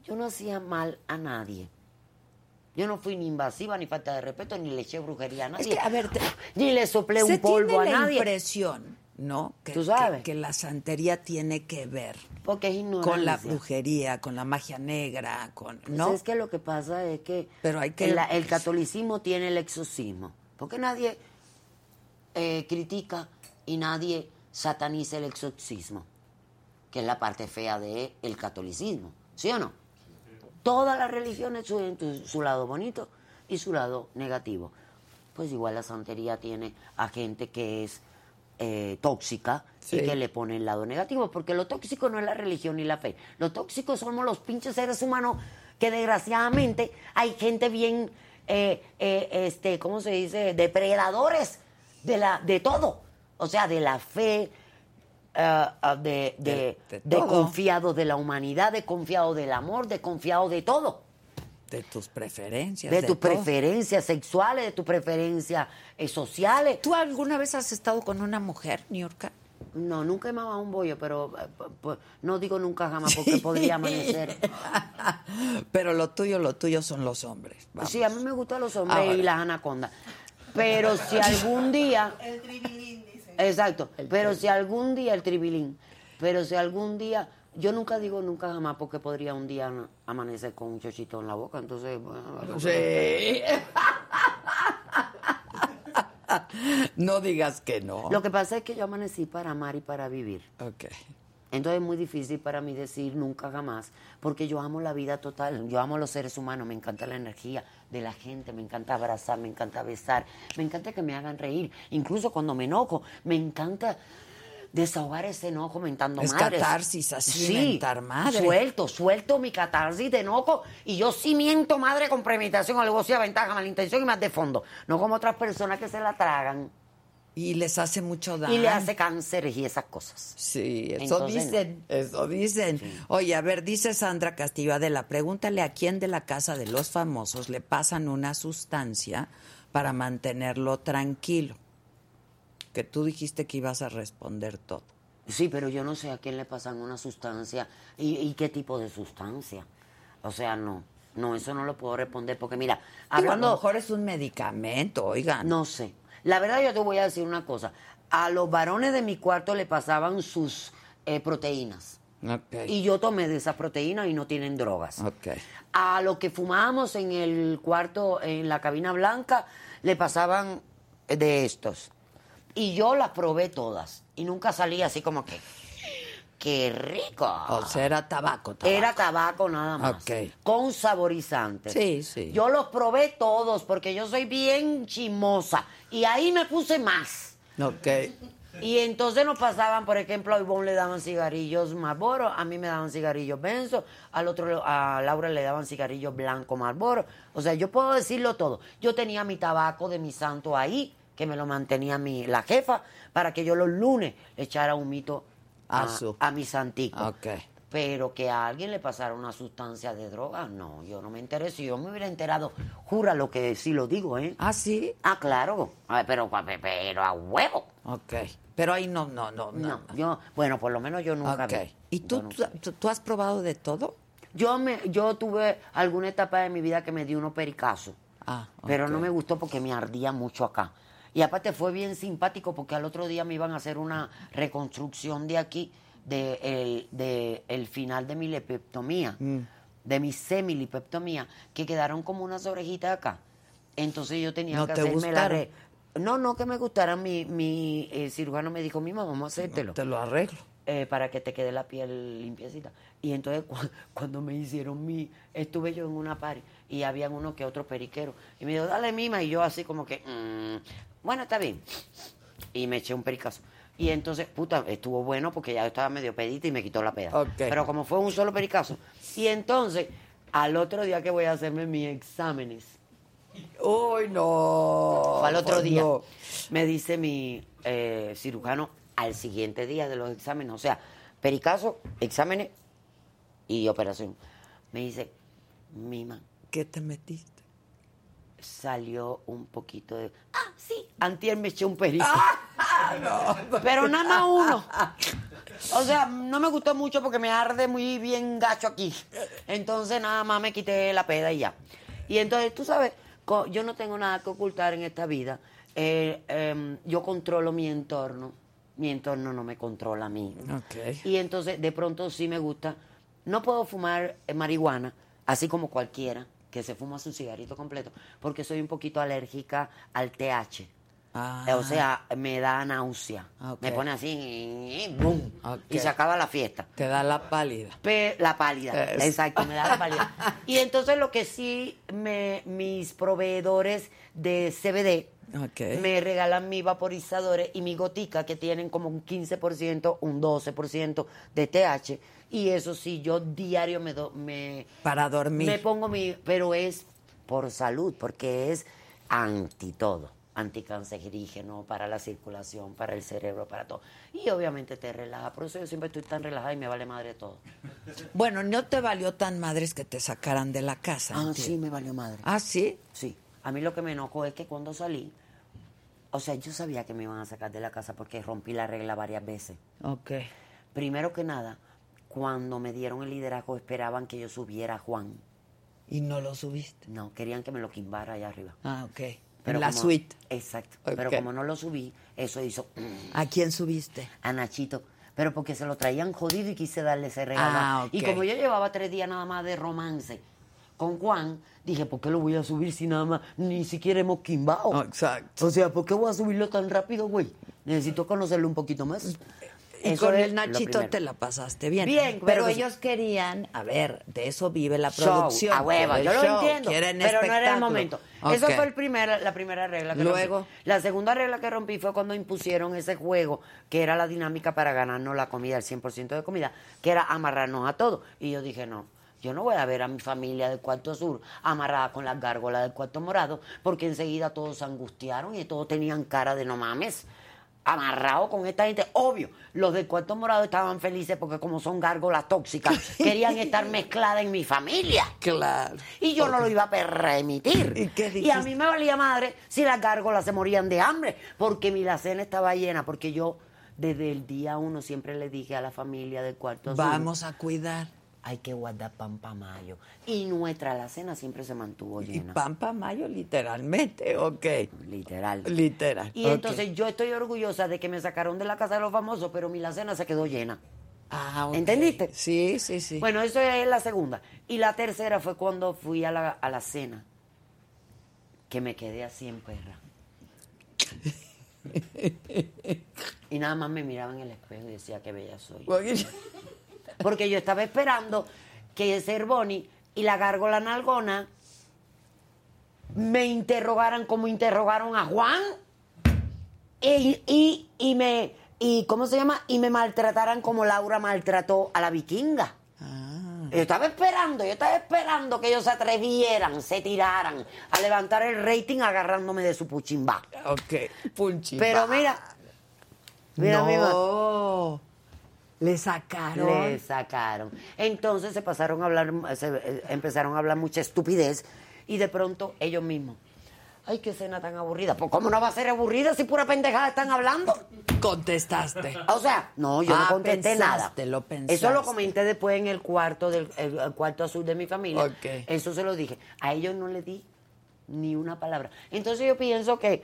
Yo no hacía mal a nadie. Yo no fui ni invasiva, ni falta de respeto, ni le eché brujería a nadie. que, a ver, te- ni le soplé un polvo tiene a la nadie. impresión, ¿no? Que, Tú sabes. Que, que la santería tiene que ver Porque es con la brujería, con la magia negra, con, ¿no? Pues es que lo que pasa es que, Pero hay que- el, el catolicismo tiene el exorcismo. Porque nadie eh, critica y nadie sataniza el exorcismo, que es la parte fea del el catolicismo. ¿Sí o no? Todas las religiones tienen su lado bonito y su lado negativo. Pues igual la santería tiene a gente que es eh, tóxica Sí. y que le pone el lado negativo, porque lo tóxico no es la religión ni la fe. Lo tóxico somos los pinches seres humanos que desgraciadamente hay gente bien, eh, eh, este, ¿cómo se dice? Depredadores de, la, de todo. O sea, de la fe, ah, de, de, De- de confiados de la humanidad, de confiados del amor, de confiados de todo. de tus preferencias. De tus preferencias sexuales, de tus preferencias eh, sociales. ¿Tú alguna vez has estado con una mujer, Niurka? No, nunca he mamado un bollo, pero no digo nunca jamás porque podría amanecer. Pero lo tuyo, lo tuyo son los hombres. vamos. Sí, a mí me gustan los hombres Ahora. y las anacondas. Pero si algún día... El Exacto. Pero si algún día, el tribilín, pero si algún día, yo nunca digo nunca jamás porque podría un día amanecer con un chochito en la boca, entonces... bueno, Sí. no digas que no. Lo que pasa es que yo amanecí para amar y para vivir. Ok. Entonces es muy difícil para mí decir nunca jamás, porque yo amo la vida total, yo amo los seres humanos, me encanta la energía de la gente, me encanta abrazar, me encanta besar, me encanta que me hagan reír, incluso cuando me enojo, me encanta desahogar ese enojo mentando Es madres. catarsis, así, sí, mentar madre. Suelto, suelto mi catarsis de enojo y yo sí miento madre con premeditación, alevosía, ventaja, malintención y más de fondo, no como otras personas que se la tragan Y les hace mucho daño. y le hace cánceres y esas cosas. Sí, eso Entonces, dicen, eso dicen. Oye, a ver, dice Sandra Castillo Adela, pregúntale a quién de la casa de los famosos le pasan una sustancia para mantenerlo tranquilo. Que tú dijiste que ibas a responder todo. Sí, pero yo no sé a quién le pasan una sustancia y, y qué tipo de sustancia. O sea, no, no, eso no lo puedo responder porque mira, Digo, a lo mejor es un medicamento, oigan. no sé. La verdad yo te voy a decir una cosa. A los varones de mi cuarto le pasaban sus eh, proteínas. Y yo tomé de esas proteínas y no tienen drogas. A los que fumábamos en el cuarto, en la cabina blanca, le pasaban de estos. Y yo las probé todas. Y nunca salí así como que, ¡qué rico! O sea, era tabaco, tabaco. Era tabaco nada más. Ok. Con saborizantes. Sí, sí. Yo los probé todos porque yo soy bien chimosa. Y ahí me puse más. Ok. Y entonces nos pasaban, por ejemplo, a Ivonne le daban cigarrillos Marlboro, a mí me daban cigarrillos Benzo, al otro, a Laura le daban cigarrillos blanco Marlboro. O sea, yo puedo decirlo todo. Yo tenía mi tabaco de mi santo ahí, que me lo mantenía mi, la jefa, para que yo los lunes le echara un mito a, su- a mi santico. Ok. Pero que a alguien le pasara una sustancia de droga, no, yo no me enteré. Si yo me hubiera enterado, jura lo que sí lo digo, ¿eh? Ah, sí. Ah, claro, pero, pero a huevo. Ok. Pero ahí no, no, no. No, yo, bueno, por lo menos yo nunca Ok. vi. ¿Y tú, nunca- tú, tú has probado de todo? Yo, me, yo tuve alguna etapa de mi vida que me dio unos pericazos. Ah, Pero no me gustó porque me ardía mucho acá. Y aparte fue bien simpático porque al otro día me iban a hacer una reconstrucción de aquí, de el, de el final de mi lepeptomía, Mm. de mi semilipeptomía, que quedaron como unas orejitas acá. Entonces yo tenía ¿No que te hacerme la gustaron? re- No, no que me gustaran. Mi, mi eh, cirujano me dijo, mima, vamos a hacértelo Te lo arreglo. eh, para que te quede la piel limpiecita. Y entonces cu- cuando me hicieron mi, estuve yo en una party y habían uno que otro periquero. Y me dijo, dale mima, y yo así como que, "Mm, bueno, está bien. Y me eché un pericazo. Y entonces, puta, estuvo bueno porque ya estaba medio pedita y me quitó la peda. Pero como fue un solo pericazo. Y entonces, al otro día que voy a hacerme mis exámenes, Uy, no. fue al otro pues día. no. Me dice mi eh, cirujano al siguiente día de los exámenes, o sea, pericazo, exámenes y operación. Me dice, Mima, ¿Qué te metiste? Salió un poquito de. Ah, sí, antier me eché un perico. Ah, Pero nada más uno. O sea, no me gustó mucho porque me arde muy bien gacho aquí. Entonces nada más me quité la peda y ya. Y entonces, tú sabes, yo no tengo nada que ocultar en esta vida. Eh, em, yo controlo mi entorno. Mi entorno no me controla a mí. Y entonces, de pronto sí me gusta. No puedo fumar eh, marihuana, así como cualquiera que se fuma su cigarrito completo, porque soy un poquito alérgica al TH. Ah. O sea, me da náusea. Ok. Me pone así, ¡bum! Ok. Y se acaba la fiesta. Te da la pálida. Pe- la pálida, Es. exacto, me da la pálida. Y entonces lo que sí, me, mis proveedores de CBD Me regalan mis vaporizadores y mi gotica que tienen como un 15%, un 12% de TH. Y eso sí, yo diario me, do- me, Para dormir. me pongo mi, pero es por salud, porque es anti todo, anticancerígeno, para la circulación, para el cerebro, para todo. Y obviamente te relaja, por eso yo siempre estoy tan relajada y me vale madre todo. Bueno, no te valió tan madres que te sacaran de la casa. Ah, entiendo. sí, me valió madre. Ah, sí. Sí, a mí lo que me enojó es que cuando salí, o sea, yo sabía que me iban a sacar de la casa porque rompí la regla varias veces. Ok. Primero que nada, cuando me dieron el liderazgo esperaban que yo subiera a Juan. Y no lo subiste. No, querían que me lo quimbara allá arriba. Ah, ok. Pero en la como- suite. Exacto. Pero como no lo subí, eso hizo ¿A quién subiste? a Nachito. Pero porque se lo traían jodido y quise darle ese regalo. Ah, Y ok. como yo llevaba tres días nada más de romance con Juan, dije, ¿por qué lo voy a subir si nada más ni siquiera hemos quimbado? Oh, exacto. O sea, ¿por qué voy a subirlo tan rápido, güey? Necesito conocerlo un poquito más. Y Eso con el Nachito te la pasaste bien. Bien, pero pero- ellos querían, a ver, de eso vive la Show, producción. a huevo, yo lo entiendo, quieren pero no era el momento. Eso Ok. fue el primer, la primera regla que Luego. rompí. La segunda regla que rompí fue cuando impusieron ese juego, que era la dinámica para ganarnos la comida, el 100% de comida, que era amarrarnos a todo. Y yo dije, no, yo no voy a ver a mi familia del cuarto sur amarrada con las gárgolas del cuarto morado, porque enseguida todos se angustiaron y todos tenían cara de no mames. Amarrado con esta gente, obvio, los del cuarto morado estaban felices porque como son gárgolas tóxicas, querían estar mezcladas en mi familia. Claro. Y yo no lo iba a permitir. ¿Y qué a dijiste? mí me valía madre si las gárgolas se morían de hambre, porque mi alacena estaba llena, porque yo desde el día uno siempre le dije a la familia del cuarto Vamos a cuidar. Hay que guardar pan pa' mayo. Y nuestra alacena siempre se mantuvo Y llena. Pampa Mayo, literalmente, ok. Literal. Literal. Y entonces yo estoy orgullosa de que me sacaron de la casa de los famosos, pero mi alacena se quedó llena. Ah. ¿Entendiste? Sí, sí, sí. Bueno, eso es la segunda. Y la tercera fue cuando fui a la, a la cena, que me quedé así en perra. y nada más me miraba en el espejo y decía que bella soy. Porque yo estaba esperando que Cervoni y la gárgola nalgona me interrogaran como interrogaron a Juan y, y, y me y ¿cómo se llama? y me maltrataran como Laura maltrató a la vikinga. Ah, Yo estaba esperando, yo estaba esperando que ellos se atrevieran, se tiraran a levantar el rating agarrándome de su puchimba. ok. Punchi. Pero mira, mira, mira, no. Le sacaron. le sacaron. Entonces se pasaron a hablar, se, eh, empezaron a hablar mucha estupidez y de pronto ellos mismos. Ay, qué cena tan aburrida. Pues, ¿cómo no va a ser aburrida si pura pendejada están hablando? Contestaste. O sea, no, yo Ah, no contesté nada. pensaste, lo pensaste. Eso lo comenté después en el cuarto del el, el cuarto azul de mi familia. Ok. Eso se lo dije. A ellos no le di ni una palabra. Entonces yo pienso que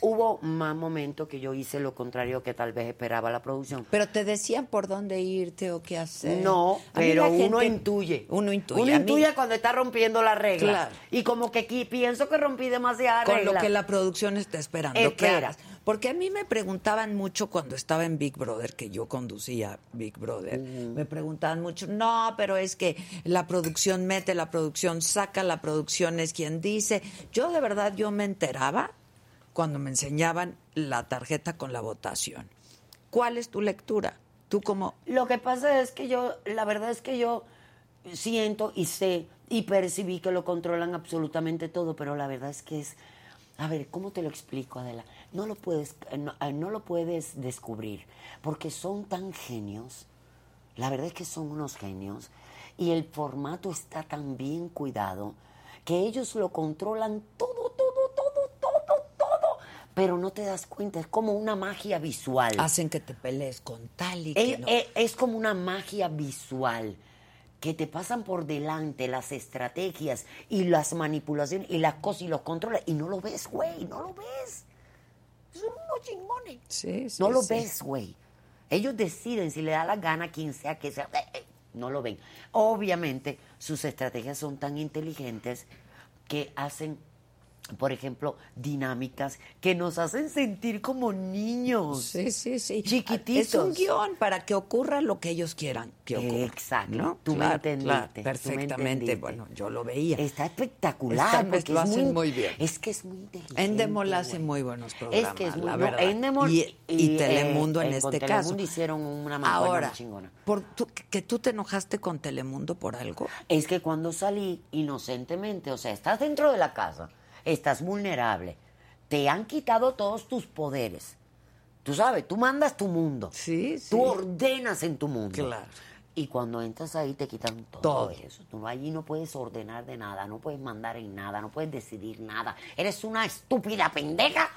hubo más momentos que yo hice lo contrario que tal vez esperaba la producción. Pero te decían por dónde irte o qué hacer. No, A pero uno intuye. Uno intuye. Uno mí- intuye cuando está rompiendo la regla. Claro. Y como que aquí pienso que rompí demasiada con regla. lo que la producción está esperando que Espera. hagas. Porque a mí me preguntaban mucho cuando estaba en Big Brother, que yo conducía Big Brother, me preguntaban mucho, no, pero es que la producción mete, la producción saca, la producción es quien dice. Yo de verdad, yo me enteraba cuando me enseñaban la tarjeta con la votación. ¿Cuál es tu lectura? Tú como... Lo que pasa es que yo, la verdad es que yo siento y sé y percibí que lo controlan absolutamente todo, pero la verdad es que es, a ver, ¿cómo te lo explico, Adela? No lo puedes, no, eh, no lo puedes descubrir, porque son tan genios, la verdad es que son unos genios, y el formato está tan bien cuidado, que ellos lo controlan todo, todo, pero no te das cuenta, es como una magia visual. Hacen que te pelees con tal y que Es, no. es- es como una magia visual que te pasan por delante las estrategias y las manipulaciones y las cosas y los controles y no lo ves, güey, no lo ves. Son unos chingones. Sí, sí, no lo sí. ves, güey. Ellos deciden si le da la gana a quien sea que sea. Eh, eh, No lo ven. Obviamente, sus estrategias son tan inteligentes que hacen, por ejemplo, dinámicas que nos hacen sentir como niños. Sí, sí, sí. Chiquititos. Es un guion para que ocurra lo que ellos quieran que ocurra. Exacto. ¿no? Tú me entendiste, claro, tú me perfectamente. entendiste. Bueno, yo lo veía. Está espectacular. Porque lo es hacen muy bien. Es que es muy inteligente. Endemol hace güey. muy buenos programas, Es que es muy la verdad. Endemol y, y Telemundo eh, en eh, con este Telemundo caso. hicieron una Ahora, muy chingona. por tú- que tú te enojaste con Telemundo por algo. Es que cuando salí inocentemente, o sea, estás dentro de la casa, estás vulnerable, te han quitado todos tus poderes. Tú sabes, tú mandas tu mundo. Sí, sí. Tú ordenas en tu mundo. Claro. Y cuando entras ahí te quitan todo, Todo. eso. Tú no, allí no puedes ordenar de nada, no puedes mandar en nada, no puedes decidir nada. Eres una estúpida pendeja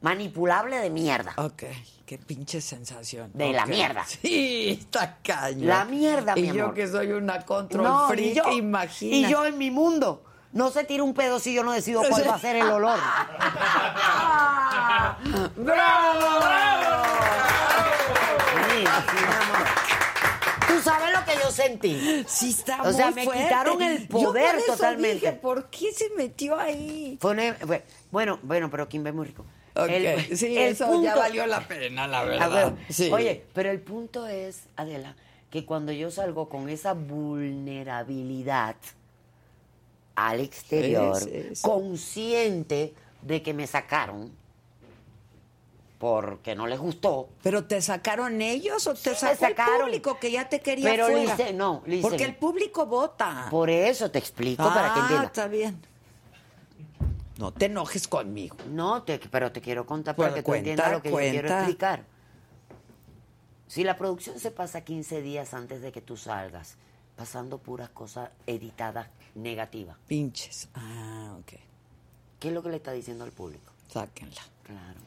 manipulable de mierda. Ok, qué pinche sensación. De la mierda. Sí, está cañón. La mierda, y mi yo amor. que soy una control No, freak, y yo, imagina. y yo en mi mundo. No se tira un pedo si yo no decido cuál va a ser el olor. Sí, sí, mi amor. Tú sabes lo que yo sentí. Sí, está O sea, muy me fuerte. quitaron el Yo poder por eso totalmente. dije, ¿por qué se metió ahí? Fue una- fue- bueno, bueno, pero Kimber es muy rico. Ok, El- sí, el eso ya punto- valió la pena, la verdad. bueno, Sí. Oye, pero el punto es, Adela, que cuando yo salgo con esa vulnerabilidad al exterior, sí, sí. consciente de que me sacaron porque no les gustó. ¿Pero te sacaron ellos o te sacó el sacaron. público que ya te quería Pero, fuera? Lice, no, Lice. Porque el público vota. Por eso te explico para que ah, entiendas. está bien. No te enojes conmigo. No, te, pero te quiero contar para que tú entiendas lo que yo quiero explicar. Si la producción se pasa 15 días antes de que tú salgas, pasando puras cosas editadas negativas, Pinches. Ah, ok. ¿qué es lo que le está diciendo al público? Sáquenla. Claro.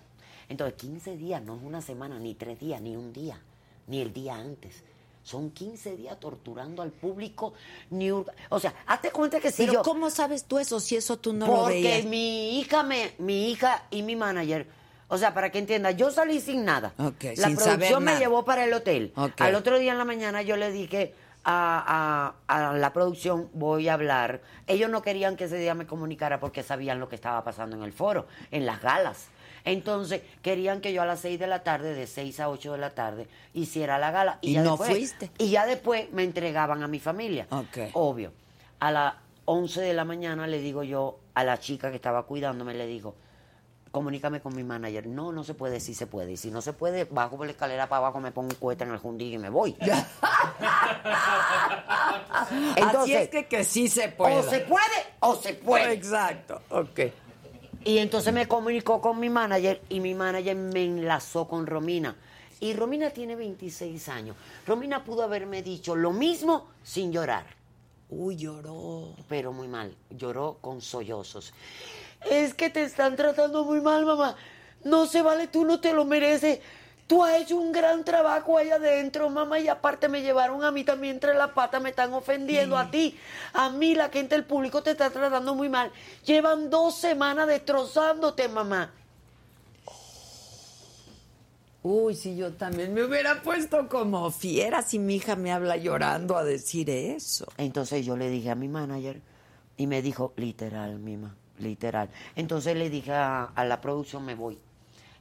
Entonces, 15 días no es una semana, ni tres días, ni un día, ni el día antes. Son 15 días torturando al público. Ni O sea, hazte cuenta que si Pero yo... ¿cómo sabes tú eso si eso tú no lo Porque mi hija me, mi hija y mi manager, o sea, para que entienda, yo salí sin nada. Ok, la sin saber producción me llevó para el hotel. Ok. Al otro día en la mañana yo le dije a, a- a la producción, voy a hablar. Ellos no querían que ese día me comunicara porque sabían lo que estaba pasando en el foro, en las galas. Entonces, querían que yo a las 6 de la tarde, de 6 a 8 de la tarde, hiciera la gala. Y ya no después- fuiste. Y ya después me entregaban a mi familia. Ok. Obvio. A las 11 de la mañana le digo yo a la chica que estaba cuidándome, le digo, comunícame con mi manager. No, no se puede, sí se puede. Y si no se puede, bajo por la escalera para abajo, me pongo un cohete en el jundín y me voy. Así es que, que sí se puede. o se puede o se puede. Exacto. Ok. Y entonces me comunicó con mi manager y mi manager me enlazó con Romina. Y Romina tiene 26 años. Romina pudo haberme dicho lo mismo sin llorar. Uy, lloró. pero muy mal. Lloró con sollozos. Es que te están tratando muy mal, mamá. No se vale, tú no te lo mereces. Tú has hecho un gran trabajo ahí adentro, mamá, y aparte me llevaron a mí también entre las patas, me están ofendiendo a ti. A mí, la gente del público te está tratando muy mal. Llevan dos semanas destrozándote, mamá. Uy, si yo también me hubiera puesto como fiera si mi hija me habla llorando a decir eso. Entonces yo le dije a mi manager y me dijo, literal, mima, literal. Entonces le dije a, a la producción, me voy.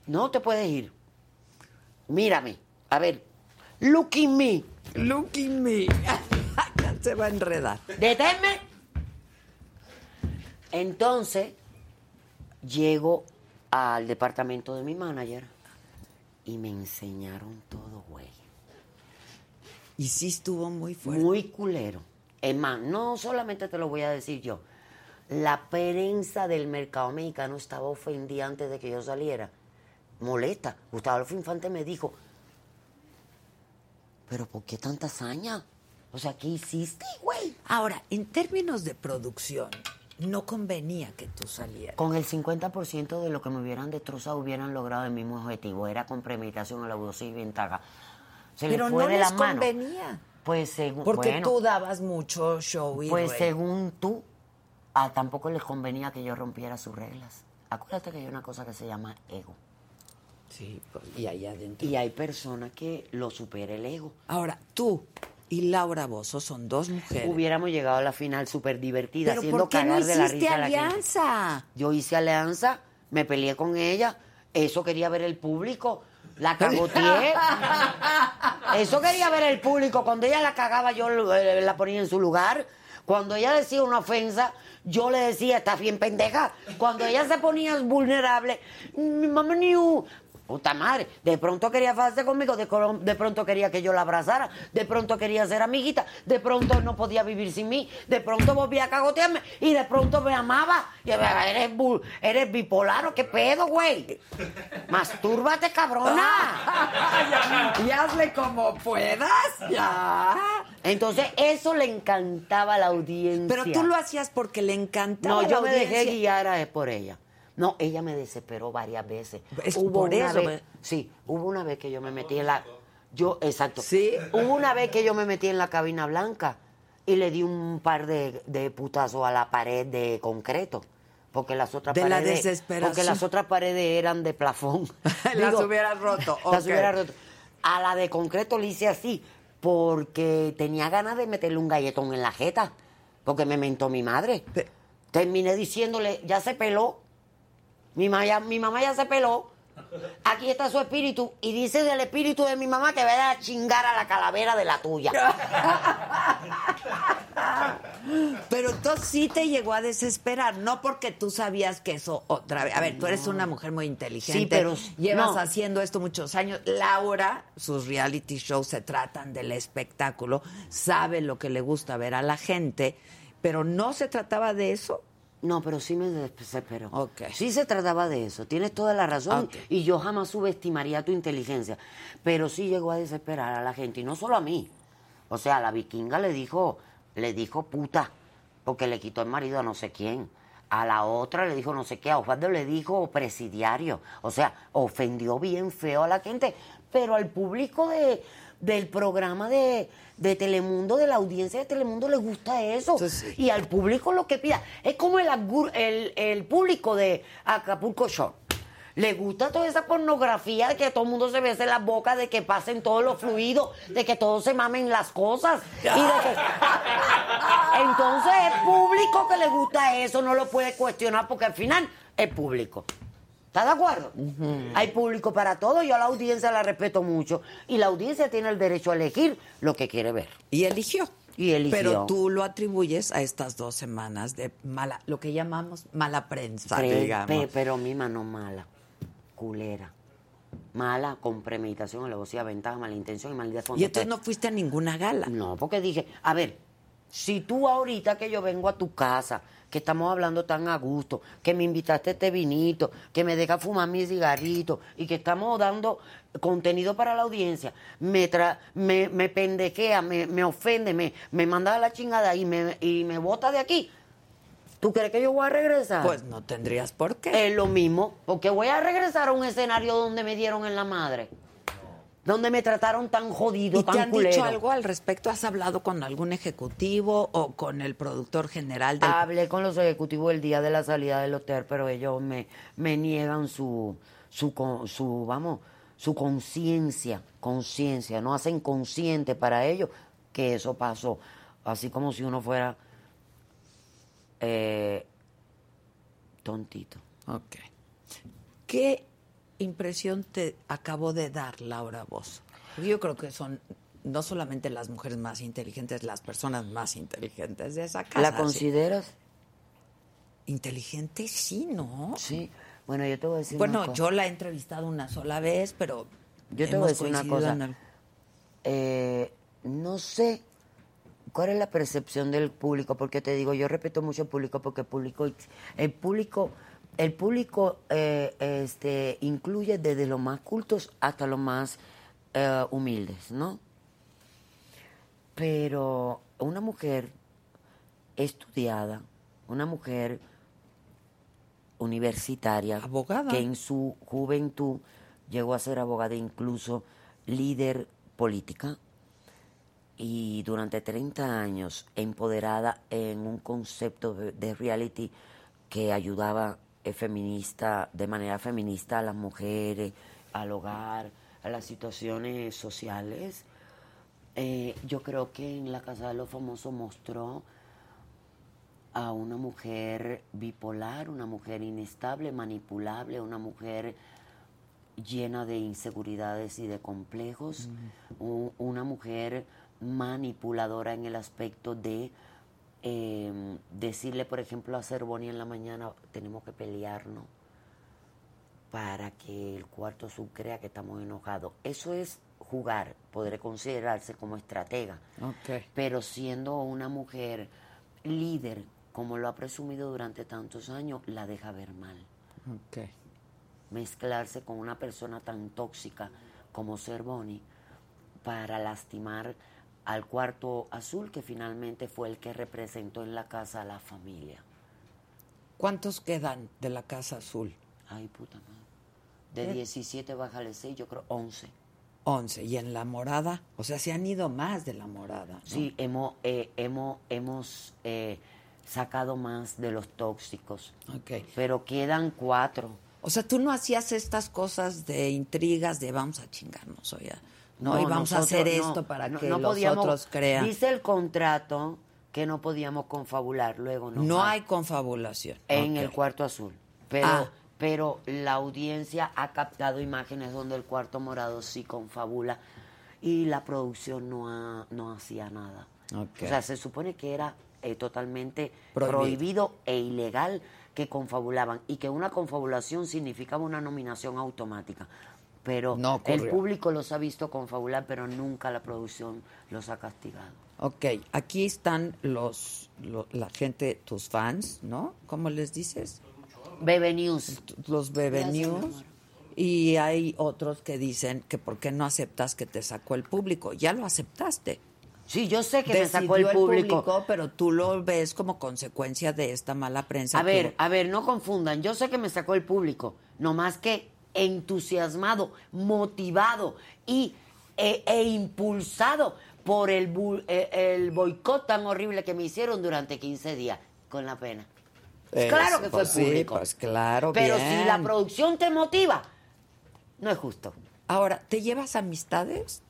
No te puedes ir. Mírame, a ver, look in me. Look at me. Se va a enredar. Deténme. Entonces, llego al departamento de mi manager y me enseñaron todo, güey. Y sí estuvo muy fuerte. Muy culero. Es más, no solamente te lo voy a decir yo. La prensa del mercado mexicano estaba ofendida antes de que yo saliera. Molesta. Gustavo Infante me dijo, pero ¿por qué tanta hazaña? O sea, ¿qué hiciste, güey? Ahora, en términos de producción, no convenía que tú salieras. Con el 50% de lo que me hubieran destrozado hubieran logrado el mismo objetivo. Era con premeditación, alevosía y ventaja. Se Pero le fue no de les la mano. convenía. Pues según... Porque bueno, tú dabas mucho show y Pues según tú, a tampoco les convenía que yo rompiera sus reglas. Acuérdate que hay una cosa que se llama ego. Sí, pues, y ahí adentro. Y hay personas que lo supera el ego. Ahora, tú y Laura Bozo son dos mujeres. Hubiéramos llegado a la final súper divertida, Pero haciendo ¿por qué no cagar de la risa a la alianza? Yo hice alianza, me peleé con ella, eso quería ver el público, la cagoteé. eso quería ver el público. Cuando ella la cagaba, yo eh, la ponía en su lugar. Cuando ella decía una ofensa, yo le decía, estás bien pendeja. Cuando ella se ponía vulnerable, mi mamá ni. Puta madre, de pronto quería hacerse conmigo, de, de pronto quería que yo la abrazara, de pronto quería ser amiguita, de pronto no podía vivir sin mí, de pronto volvía a cagotearme y de pronto me amaba. Y yo, eres, eres bipolar o qué pedo, güey. Mastúrbate, cabrona. y hazle como puedas, ya. Entonces, eso le encantaba a la audiencia. Pero tú lo hacías porque le encantaba No, la yo me dejé guiar a- por ella. No, ella me desesperó varias veces. Es hubo por una eso, vez, ve- sí, hubo una vez que yo me metí en la, yo, exacto. Sí. Hubo una vez que yo me metí en la cabina blanca y le di un par de, de putazos a la pared de concreto. Porque las otras De la paredes. desesperación. Porque las otras paredes eran de plafón. Las hubieras roto, Las hubiera roto. A la de concreto le hice así, porque tenía ganas de meterle un galletón en la jeta. Porque me mentó mi madre. Pe- Terminé diciéndole, ya se peló. Mi mamá, ya, mi mamá ya se peló. Aquí está su espíritu. Y dice del espíritu de mi mamá que vaya a chingar a la calavera de la tuya. Pero entonces sí te llegó a desesperar, no porque tú sabías que eso otra vez. A ver, tú eres una mujer muy inteligente. Sí, pero- llevas no. haciendo esto muchos años. Laura, sus reality shows se tratan del espectáculo, sabe lo que le gusta ver a la gente, pero no se trataba de eso. No, pero sí me desesperó. Ok. Sí se trataba de eso, tienes toda la razón. Y yo jamás subestimaría tu inteligencia. Pero sí llegó a desesperar a la gente, y no solo a mí. O sea, la vikinga le dijo, le dijo puta, porque le quitó el marido a no sé quién. A la otra le dijo no sé qué, a Osvaldo le dijo presidiario. O sea, ofendió bien feo a la gente. Pero al público de, del programa de, de Telemundo, de la audiencia de Telemundo, le gusta eso. Entonces, Y al público lo que pida. Es como el, agur- el, el público de Acapulco Shore. Le gusta toda esa pornografía de que todo el mundo se bese la boca, de que pasen todos los fluidos, de que todos se mamen las cosas. Y de que... Entonces es público que le gusta eso, no lo puede cuestionar porque al final es público. ¿Estás de acuerdo? Hay público para todo, yo a la audiencia la respeto mucho y la audiencia tiene el derecho a elegir lo que quiere ver. Y eligió. Y eligió. Pero tú lo atribuyes a estas dos semanas de mala, lo que llamamos mala prensa, Pre- digamos. pe- pero mi mano mala, culera. Mala, con premeditación, alevosía, ventaja, mala intención y maldad y entonces no fuiste a ninguna gala. No, porque dije, a ver, si tú ahorita que yo vengo a tu casa, que estamos hablando tan a gusto, que me invitaste a este vinito, que me dejas fumar mi cigarrito y que estamos dando contenido para la audiencia, me tra me, me pendequea, me, me ofende, me, me manda a la chingada y me, y me bota de aquí, ¿tú crees que yo voy a regresar? Pues no tendrías por qué. Es lo mismo, porque voy a regresar a un escenario donde me dieron en la madre. Donde me trataron tan jodido, ¿Y tan te han culero. dicho algo al respecto? ¿Has hablado con algún ejecutivo o con el productor general del Hablé con los ejecutivos el día de la salida del hotel, pero ellos me, me niegan su, su, su, vamos, su conciencia, conciencia, no hacen consciente para ellos que eso pasó, así como si uno fuera eh, tontito. Ok. ¿Qué impresión te acabó de dar Laura? Porque Yo creo que son no solamente las mujeres más inteligentes, las personas más inteligentes de esa casa. ¿La ¿sí? consideras? Inteligente, sí, ¿no? Sí. Bueno, yo te voy a decir Bueno, una cosa. yo la he entrevistado una sola vez, pero Yo te voy a decir una cosa. el- Eh, no sé cuál es la percepción del público, porque te digo, yo respeto mucho el público, porque el público, el público, el público eh, este, incluye desde los más cultos hasta los más eh, humildes, ¿no? Pero una mujer estudiada, una mujer universitaria, Abogada. que en su juventud llegó a ser abogada, incluso líder política, y durante 30 años empoderada en un concepto de, de reality que ayudaba eh, feminista, de manera feminista a las mujeres, al hogar, a las situaciones sociales. Eh, yo creo que en la Casa de los Famosos mostró a una mujer bipolar, una mujer inestable, manipulable, una mujer llena de inseguridades y de complejos, una mujer manipuladora en el aspecto de eh, decirle, por ejemplo, a Cervoni en la mañana, tenemos que pelearnos para que el cuarto azul crea que estamos enojados. Eso es jugar, podré considerarse como estratega. Pero siendo una mujer líder, como lo ha presumido durante tantos años, la deja ver mal. Mezclarse con una persona tan tóxica como Cervoni para lastimar al cuarto azul, que finalmente fue el que representó en la casa a la familia. ¿Cuántos quedan de la Casa Azul? Ay, puta madre. De 17 bájale 6, yo creo 11. 11. ¿Y en la morada? O sea, se han ido más de la morada. ¿no? Sí, hemos, eh, hemos, hemos eh, sacado más de los tóxicos. Ok. Pero quedan cuatro. O sea, tú no hacías estas cosas de intrigas de vamos a chingarnos, oye. No, y vamos a hacer no, esto para no- que no los podíamos- otros crean. Dice el contrato que no podíamos confabular, luego no. no hay confabulación. En el cuarto azul. Pero, Ah. pero la audiencia ha captado imágenes donde el cuarto morado sí confabula y la producción no, ha- no hacía nada. O sea, se supone que era eh, totalmente Prohibido. prohibido. e ilegal que confabulaban y que una confabulación significaba una nominación automática. Pero No el público los ha visto confabular, pero nunca la producción los ha castigado. Ok, aquí están los, lo- la gente, tus fans, ¿no? ¿Cómo les dices? Bebe News. Los Bebe Gracias, News. Y hay otros que dicen que por qué no aceptas que te sacó el público. Ya lo aceptaste. Sí, yo sé que me Decidió sacó el público. pero tú lo ves como consecuencia de esta mala prensa. A que- ver, a ver, no confundan. Yo sé que me sacó el público, no más que entusiasmado, motivado y, e, e impulsado por el, e- el boicot tan horrible que me hicieron durante 15 días, con la pena. Eso, claro que fue pues sí, público. pues claro, Pero bien. si la producción te motiva, no es justo. Ahora, ¿te llevas amistades?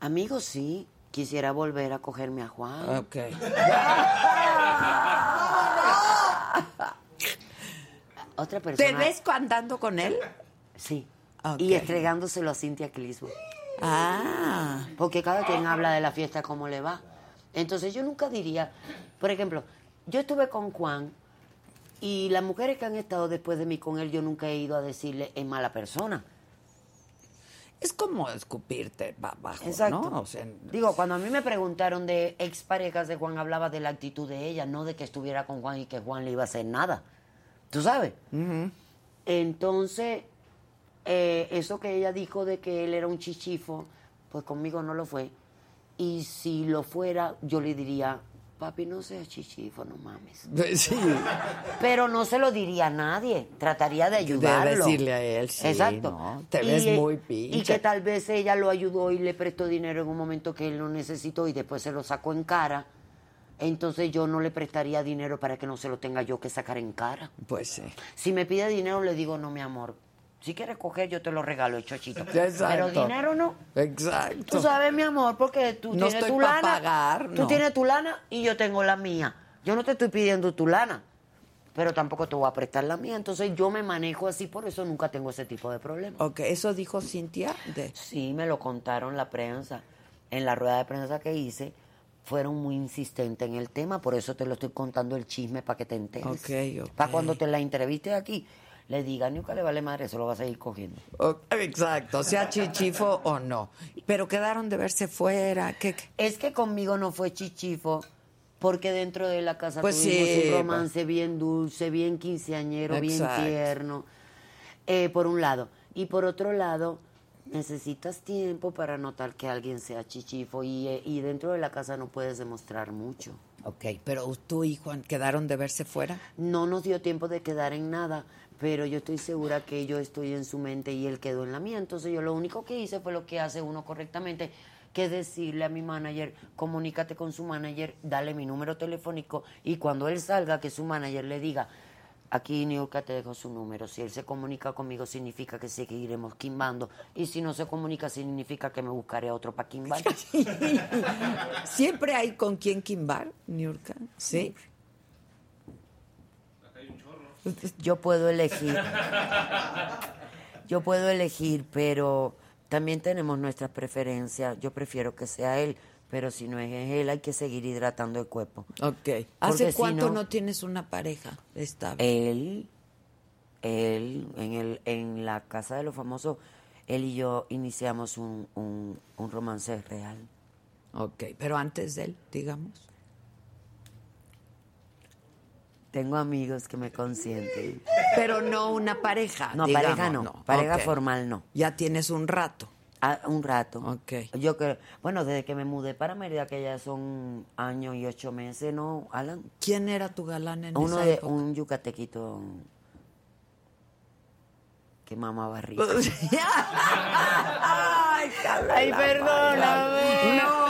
Amigos, sí. Quisiera volver a cogerme a Juan. Ok. Otra persona. ¿Te ves andando con él? Sí. Y entregándoselo a Cintia Clismo. Ah, Porque cada quien habla de la fiesta como le va. Entonces yo nunca diría, por ejemplo, yo estuve con Juan y las mujeres que han estado después de mí con él, yo nunca he ido a decirle es mala persona. es como escupirte ba- bajo, Exacto. ¿no? O sea, Digo, cuando a mí me preguntaron de exparejas de Juan, hablaba de la actitud de ella, no de que estuviera con Juan y que Juan le iba a hacer nada. ¿Tú sabes? Entonces, eh, eso que ella dijo de que él era un chichifo, pues conmigo no lo fue. Y si lo fuera, yo le diría, papi, no seas chichifo, no mames. Sí. Pero no se lo diría a nadie, trataría de ayudarlo. De decirle a él, sí, Exacto. no, te ves muy pinche. Y que tal vez ella lo ayudó y le prestó dinero en un momento que él lo necesitó y después se lo sacó en cara. Entonces yo no le prestaría dinero para que no se lo tenga yo que sacar en cara. Pues sí. Si me pide dinero, le digo, no, mi amor. Si quieres coger, yo te lo regalo, chochito. Exacto. Pero dinero no. Exacto. Tú sabes, mi amor, porque tú No tienes tu lana. pagar, Tú no. tienes tu lana y yo tengo la mía. Yo no te estoy pidiendo tu lana, pero tampoco te voy a prestar la mía. Entonces yo me manejo así, por eso nunca tengo ese tipo de problemas. Ok, eso dijo Cintia. De... Sí, me lo contaron la prensa. En la rueda de prensa que hice, fueron muy insistentes en el tema, por eso te lo estoy contando el chisme para que te enteres. Ok, ok. Para cuando te la entreviste aquí, le diga, nunca le vale madre, eso lo vas a seguir cogiendo. Exacto, sea chichifo o no. Pero quedaron de verse fuera. ¿Qué, qué? Es que conmigo no fue chichifo, porque dentro de la casa Pues tuvimos sí, un romance bien dulce, bien quinceañero, bien tierno, eh, por un lado. Y por otro lado, necesitas tiempo para notar que alguien sea chichifo y, eh, y dentro de la casa no puedes demostrar mucho. Ok, pero tú y Juan quedaron de verse fuera. No nos dio tiempo de quedar en nada, pero yo estoy segura que yo estoy en su mente y él quedó en la mía. Entonces yo lo único que hice fue lo que hace uno correctamente, que es decirle a mi manager, comunícate con su manager, dale mi número telefónico y cuando él salga, que su manager le diga, aquí Niurka te dejo su número. Si él se comunica conmigo significa que seguiremos quimbando y si no se comunica significa que me buscaré a otro para quimbar. Siempre hay con quien quimbar, Niurka. Sí. Yo puedo elegir. Yo puedo elegir, pero también tenemos nuestras preferencias. Yo prefiero que sea él, pero si no es él, hay que seguir hidratando el cuerpo. Ok. ¿Hace si cuánto no- no... tienes una pareja estable? Él, él, en, el, en la casa de los famosos, él y yo iniciamos un, un, un romance real. Ok, pero antes de él, digamos. Tengo amigos que me consienten. Pero no una pareja. No, digamos, pareja no. Pareja formal no. Ya tienes un rato. Ah, un rato. Ok. Yo creo, bueno, desde que me mudé para Mérida, que ya son años y ocho meses, ¿no, Alan? ¿Quién era tu galán en Uno esa de época? un yucatequito que mamaba rico. Ay, Ay, perdóname. No,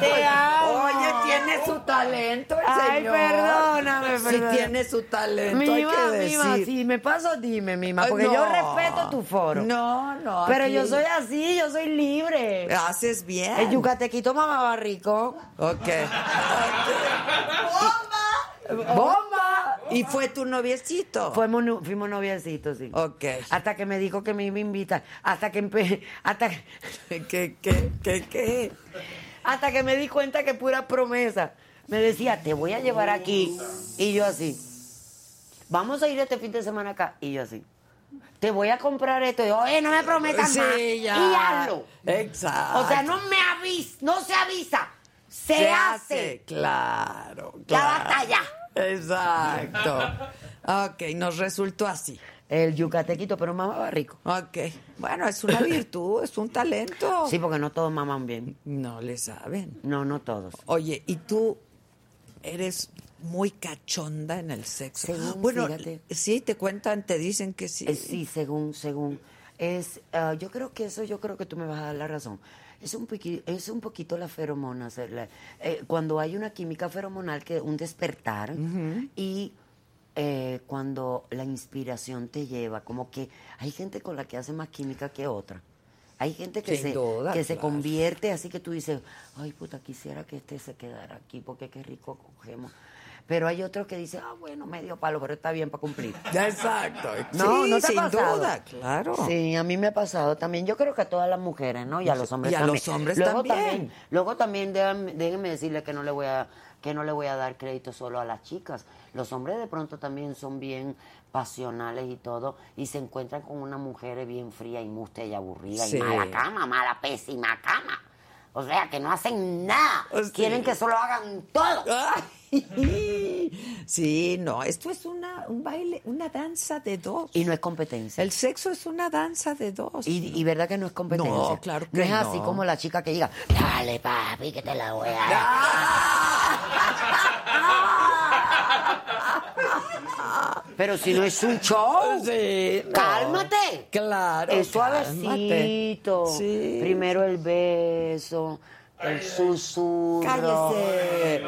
Te amo. Oye, tiene su talento el Ay, señor. perdóname, perdóname. tiene su talento, hay Mima, que decir. mima, si me paso, dime, mima, porque no. yo respeto tu foro. No, no. Pero aquí yo soy así, yo soy libre. Haces bien. El yucatequito mamaba rico. Ok. ¡Bomba! ¡Bomba! ¿Y fue tu noviecito? Fuimos, fuimos noviecitos, sí. Ok. Hasta que me dijo que me iba a invitar. Hasta que empe- hasta, ¿Qué, qué, qué, qué? Hasta que me di cuenta que pura promesa. Me decía, te voy a llevar aquí. Y yo así. Vamos a ir este fin de semana acá. Y yo así. Te voy a comprar esto. Y yo, oye, no me prometas más. Sí, ya. Y hazlo. Exacto. O sea, no me avisa, no se avisa. Se, hace. Claro, Ya claro. basta ya. Exacto. Ok, nos resultó así. El yucatequito, pero mamaba rico. Ok. Bueno, es una virtud, es un talento. Sí, porque no todos maman bien. No le saben. No, no todos. Oye, ¿y tú eres muy cachonda en el sexo? Según, bueno, fíjate. sí, te cuentan, te dicen que sí. Eh, sí, según, según. Es, ah, yo creo que eso, yo creo que tú me vas a dar la razón. Es un, piqui- es un poquito la feromona. o sea, la- eh, cuando hay una química feromonal, que un despertar, y eh, cuando la inspiración te lleva, como que hay gente con la que hace más química que otra. Hay gente que, Sin se, duda, que se convierte así que tú dices, ay puta, quisiera que este se quedara aquí porque qué rico cogemos. Pero hay otros que dicen, ah, bueno, medio palo, pero está bien para cumplir. Ya, exacto. No, Sí, no te ha sin pasado? duda, claro. Sí, a mí me ha pasado también. Yo creo que a todas las mujeres, ¿no? Y a los hombres Y a también. los hombres luego también. Luego también déjenme, déjenme decirle que no le voy a que no le voy a dar crédito solo a las chicas. Los hombres de pronto también son bien pasionales y todo y se encuentran con una mujer bien fría y musta y aburrida Sí. y mala cama, mala pésima cama. O sea, que no hacen nada. Sí. Quieren que solo hagan todo. Sí, no, esto es una, un baile, una danza de dos. Y no es competencia. El sexo es una danza de dos. Y, y verdad que no es competencia. No, claro que No es así no. como la chica que diga, dale papi, que te la voy a dar. ¡Ah! Pero si no es un show. Sí, no. Cálmate. Claro, Es suavecito. Sí. Primero el beso, el susurro. Cállese.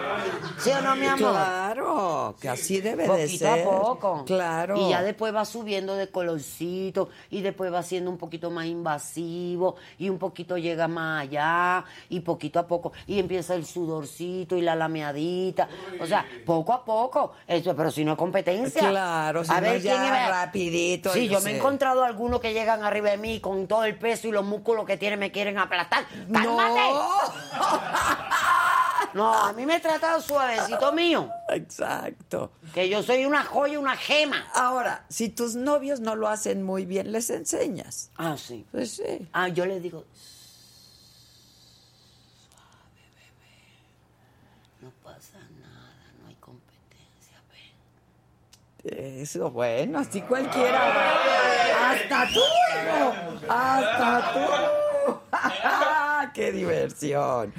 ¿Sí o no, mi amor? Claro, que así debe de Poquito ser. a poco. Claro. Y ya después va subiendo de colorcito y después va siendo un poquito más invasivo y un poquito llega más allá y poquito a poco y empieza el sudorcito y la lameadita. O sea, poco a poco. Eso, pero si no es competencia. Claro, si a no ver ya quién es- rapidito, Sí, yo me he encontrado algunos que llegan arriba de mí con todo el peso y los músculos que tienen me quieren aplastar. ¡Cálmate! No, a mí me he tratado suavecito mío. Exacto. Que yo soy una joya, una gema. Ahora, si tus novios no lo hacen muy bien, les enseñas. Ah, sí. Pues sí. Ah, yo les digo, suave, bebé. No pasa nada, no hay competencia, ven. Eso, bueno, así cualquiera. Hasta tú, hijo. Hasta tú. ¡Qué diversión!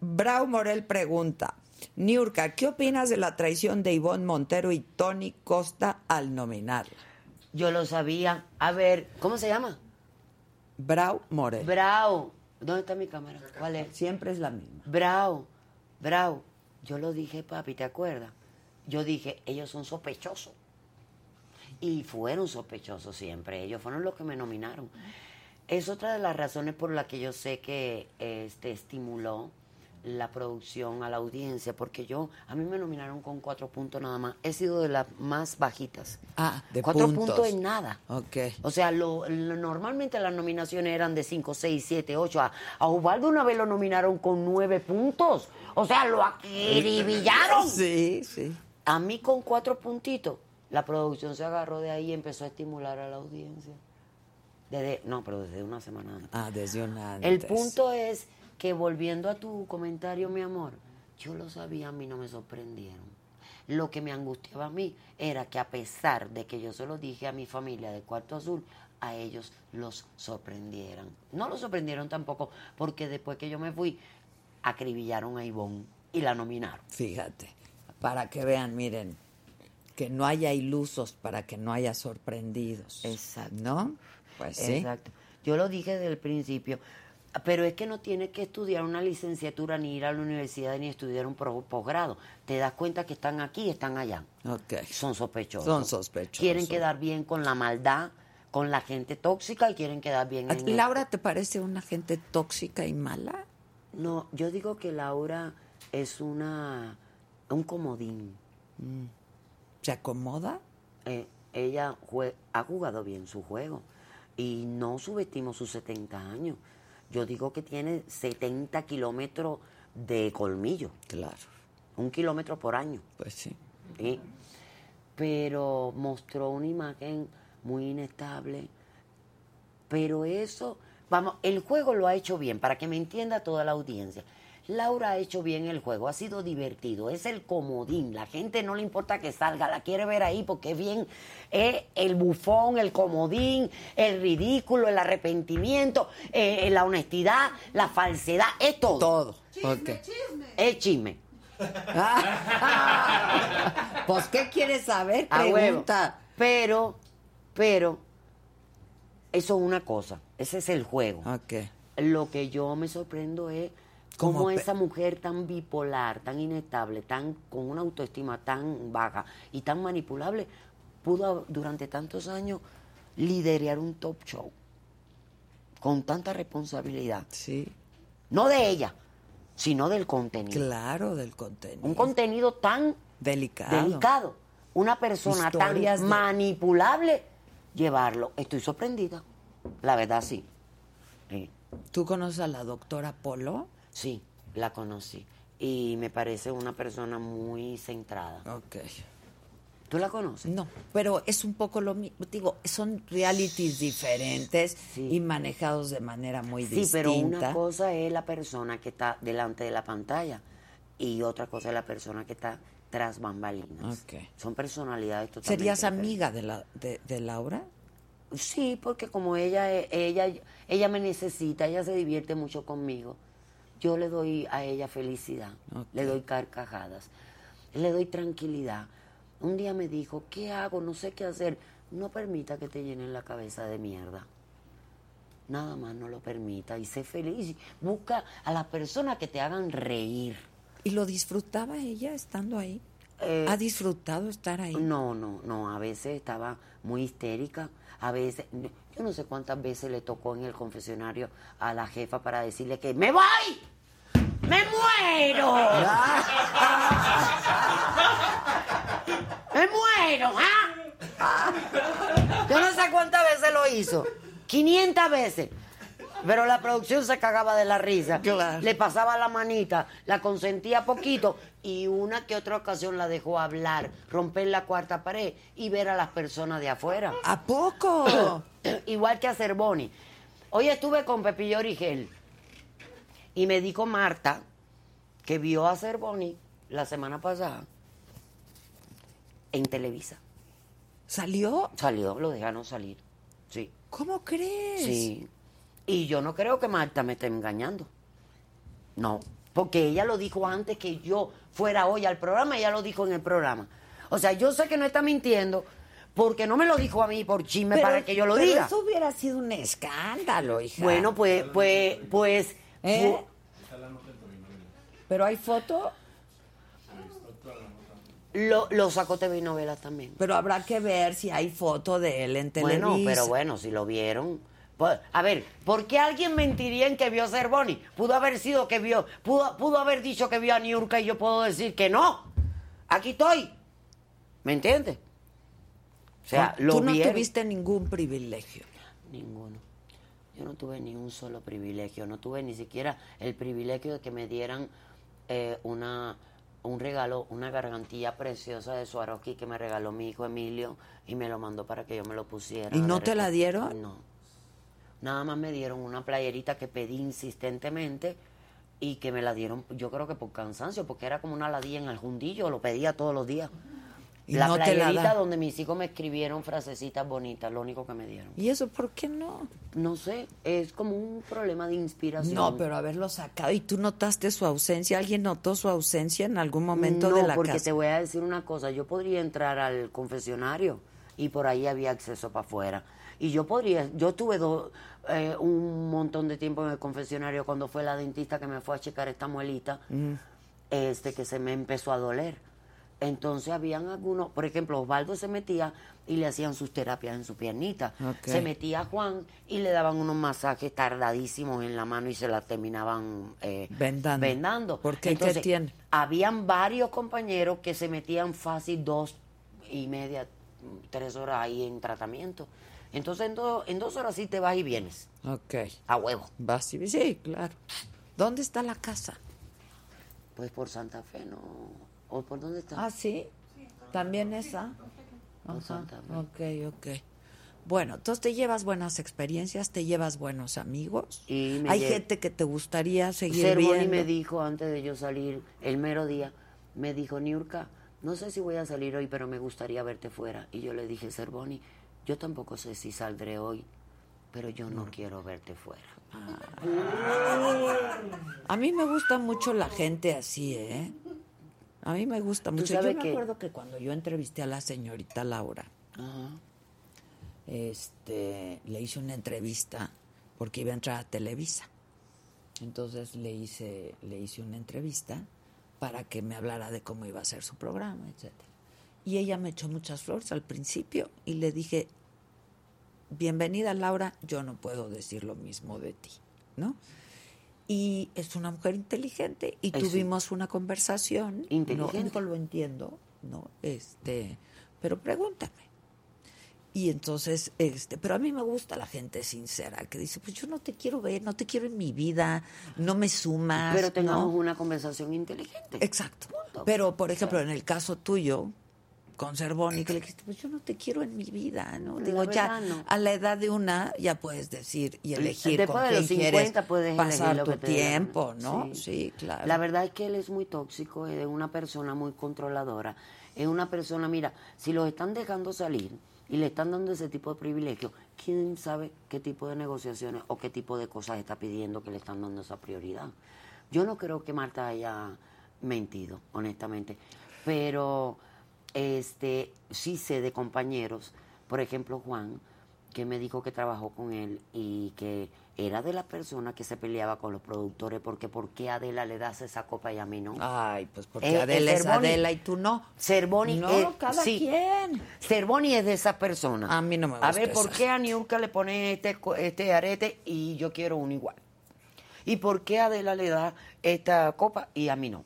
Brau Morel pregunta. Niurka, ¿qué opinas de la traición de Ivonne Montero y Tony Costa al nominarla? Yo lo sabía. A ver, ¿cómo se llama? Brau Morel. Bravo. ¿Dónde está mi cámara? ¿Cuál es? Siempre es la misma. Bravo, bravo. Yo lo dije, papi, ¿te acuerdas? Yo dije, ellos son sospechosos. Y fueron sospechosos siempre. Ellos fueron los que me nominaron. Es otra de las razones por las que yo sé que este estimuló la producción a la audiencia, porque yo, a mí me nominaron con cuatro puntos nada más. He sido de las más bajitas. Ah, de cuatro puntos. puntos en nada. Ok. O sea, lo, lo- normalmente las nominaciones eran de 5, 6, 7, 8. A, a Ubaldo una vez lo nominaron con 9 puntos. O sea, lo acribillaron. Sí, sí. A mí con cuatro puntitos, la producción se agarró de ahí y empezó a estimular a la audiencia. Desde, no, pero desde una semana antes. Ah, desde una El antes. punto es que volviendo a tu comentario, mi amor, yo lo sabía, a mí no me sorprendieron. Lo que me angustiaba a mí era que a pesar de que yo se lo dije a mi familia de Cuarto Azul, a ellos los sorprendieran. No los sorprendieron tampoco porque después que yo me fui, acribillaron a Ivonne y la nominaron. Fíjate, para que vean, miren, que no haya ilusos para que no haya sorprendidos. Exacto. ¿No? Pues sí. Exacto. Yo lo dije desde el principio. Pero es que no tienes que estudiar una licenciatura, ni ir a la universidad, ni estudiar un posgrado. Te das cuenta que están aquí, están allá. Son sospechosos. Son sospechosos. Quieren quedar bien con la maldad, con la gente tóxica y quieren quedar bien ¿A en Laura, ¿te parece una gente tóxica y mala? No, yo digo que Laura es una un comodín. ¿Se acomoda? Eh, ella jue- ha jugado bien su juego y no subestimos sus 70 años. Yo digo que tiene 70 kilómetros de colmillo, Claro. un kilómetro por año. Pues sí. ¿sí? Pero mostró una imagen muy inestable. Pero eso, vamos, el juego lo ha hecho bien, para que me entienda toda la audiencia. Laura ha hecho bien el juego, ha sido divertido, es el comodín, la gente no le importa que salga, la quiere ver ahí porque es bien, es el bufón, el comodín, el ridículo, el arrepentimiento, eh, la honestidad, la falsedad, es todo. Todo. Ok. Es chisme. pues, ¿qué quieres saber? Pregunta. Pero, pero, eso es una cosa, ese es el juego. Ok. Lo que yo me sorprendo es ¿Cómo cómo pe- esa mujer tan bipolar, tan inestable, tan con una autoestima tan baja y tan manipulable pudo durante tantos años liderar un top show con tanta responsabilidad. Sí. No de ella, sino del contenido. Claro, del contenido. Un contenido tan Delicado. delicado. Una persona Historias tan de- manipulable, llevarlo. Estoy sorprendida. La verdad, sí. Sí, ¿Tú conoces a la doctora Polo? Sí, la conocí. Y me parece una persona muy centrada. Ok. ¿Tú la conoces? No, pero es un poco lo mismo. Digo, son realities diferentes Sí. y manejados de manera muy Sí, distinta. pero una cosa es la persona que está delante de la pantalla y otra cosa es la persona que está tras bambalinas. Ok. Son personalidades totalmente ¿Serías diferentes. amiga de, la, de, de Laura? Sí, porque como ella, ella, ella me necesita, ella se divierte mucho conmigo. Yo le doy a ella felicidad, le doy carcajadas, le doy tranquilidad. Un día me dijo, ¿qué hago? No sé qué hacer. No permita que te llenen la cabeza de mierda. Nada más no lo permita y sé feliz. Busca a las personas que te hagan reír. ¿Y lo disfrutaba ella estando ahí? Eh, ¿Ha disfrutado estar ahí? No, no, no. A veces estaba muy histérica. A veces, yo no sé cuántas veces le tocó en el confesionario a la jefa para decirle que me voy, me muero, me muero, ¿ah? Yo no sé cuántas veces lo hizo. 500 veces. Pero la producción se cagaba de la risa. Claro. Le pasaba la manita, la consentía poquito y una que otra ocasión la dejó hablar, romper la cuarta pared y ver a las personas de afuera. ¿A poco? Igual que a Cervoni. Hoy estuve con Pepillo Origel y me dijo Marta que vio a Cervoni la semana pasada en Televisa. ¿Salió? Salió, lo dejaron salir. Sí. ¿Cómo crees? Sí. Y yo no creo que Marta me esté engañando. No, porque ella lo dijo antes que yo fuera hoy al programa, ella lo dijo en el programa. O sea, yo sé que no está mintiendo porque no me lo dijo a mí por chisme para que yo lo pero diga. Eso hubiera sido un escándalo, hija. Bueno, pues, pues, pues. ¿Eh? Pero hay foto, Lo, lo sacó TV novelas también. pero habrá que ver si hay foto de él en Televisa. Bueno, pero bueno, si lo vieron. Pues, a ver, ¿por qué alguien mentiría en que vio a Cervoni? Pudo haber sido que vio, pudo, pudo haber dicho que vio a Niurka y yo puedo decir que no. Aquí estoy. ¿Me entiendes? O sea, lo Tú no vieron. tuviste ningún privilegio. Ninguno. Yo no tuve ni un solo privilegio, no tuve ni siquiera el privilegio de que me dieran eh, una un regalo, una gargantilla preciosa de Swarovski que me regaló mi hijo Emilio y me lo mandó para que yo me lo pusiera. ¿Y no te la dieron? No. Nada más me dieron una playerita que pedí insistentemente y que me la dieron, yo creo que por cansancio, porque era como una ladilla en el jundillo, lo pedía todos los días. Y la no te la playerita donde mis hijos me escribieron frasecitas bonitas, lo único que me dieron. ¿Y eso por qué no? No sé, es como un problema de inspiración. No, pero haberlo sacado. ¿Y tú notaste su ausencia? ¿Alguien notó su ausencia en algún momento no, de la porque casa? te voy a decir una cosa, yo podría entrar al confesionario y por ahí había acceso para afuera. Y yo podría, yo tuve do- eh, un montón de tiempo en el confesionario cuando fue la dentista que me fue a checar esta muelita, este que se me empezó a doler. Entonces habían algunos, por ejemplo, Osvaldo se metía y le hacían sus terapias en su piernita. Se metía Juan y le daban unos masajes tardadísimos en la mano y se la terminaban eh, Vendando. vendando. ¿Por qué? ¿Qué Entonces, tiene? Habían varios compañeros que se metían fácil dos y media, tres horas ahí en tratamiento. Entonces en, do- en dos horas sí te vas y vienes, Ok. a huevo. Vas y- Sí, claro. ¿Dónde está la casa? Pues por Santa Fe, ¿no? ¿O por dónde está? Ah, sí. ¿También esa? Ajá. Ok, ok. Bueno, entonces te llevas buenas experiencias, te llevas buenos amigos. Y Hay lle- gente que te gustaría seguir Cervoni viendo. me dijo antes de yo salir, el mero día, me dijo, Niurka, no sé si voy a salir hoy, pero me gustaría verte fuera. Y yo le dije, Cervoni, yo tampoco sé si saldré hoy, pero yo no quiero verte fuera. A mí me gusta mucho la gente así, ¿eh? A mí me gusta mucho. Yo me que- acuerdo que cuando yo entrevisté a la señorita Laura, Ajá. este, le hice una entrevista porque iba a entrar a Televisa. Entonces le hice, le hice una entrevista para que me hablara de cómo iba a ser su programa, etcétera. Y ella me echó muchas flores al principio y le dije, bienvenida Laura, yo no puedo decir lo mismo de ti, ¿no? Y es una mujer inteligente y tuvimos una conversación. Inteligente. No, no lo entiendo, ¿no? Este, pero pregúntame. Y entonces, este, pero a mí me gusta la gente sincera, que dice, pues yo no te quiero ver, no te quiero en mi vida, no me sumas. Pero tengamos ¿no? una conversación inteligente. Exacto. Punto. Pero, por ejemplo, en el caso tuyo, con Cervoni, que le dijiste, pues yo no te quiero en mi vida, ¿no? Digo, ya no. a la edad de una ya puedes decir y elegir Después con de quién los quieres 50 puedes pasar tu tiempo, ¿no? Sí, claro. La verdad es que él es muy tóxico, es una persona muy controladora. Es una persona, mira, si los están dejando salir y le están dando ese tipo de privilegios, ¿quién sabe qué tipo de negociaciones o qué tipo de cosas está pidiendo que le están dando esa prioridad? Yo no creo que Marta haya mentido, honestamente. Pero este sí sé de compañeros, por ejemplo Juan, que me dijo que trabajó con él y que era de la persona que se peleaba con los productores porque ¿por qué Adela le das esa copa y a mí no? Ay, pues porque Eh, Adela es Cervoni- Adela y tú no. Cervoni No, eh, cada sí. quien. Cervoni es de esa persona. A mí no me A gusta ver, ¿por qué a Niurka le pone este, este arete y yo quiero uno igual? ¿Y por qué a Adela le da esta copa y a mí no?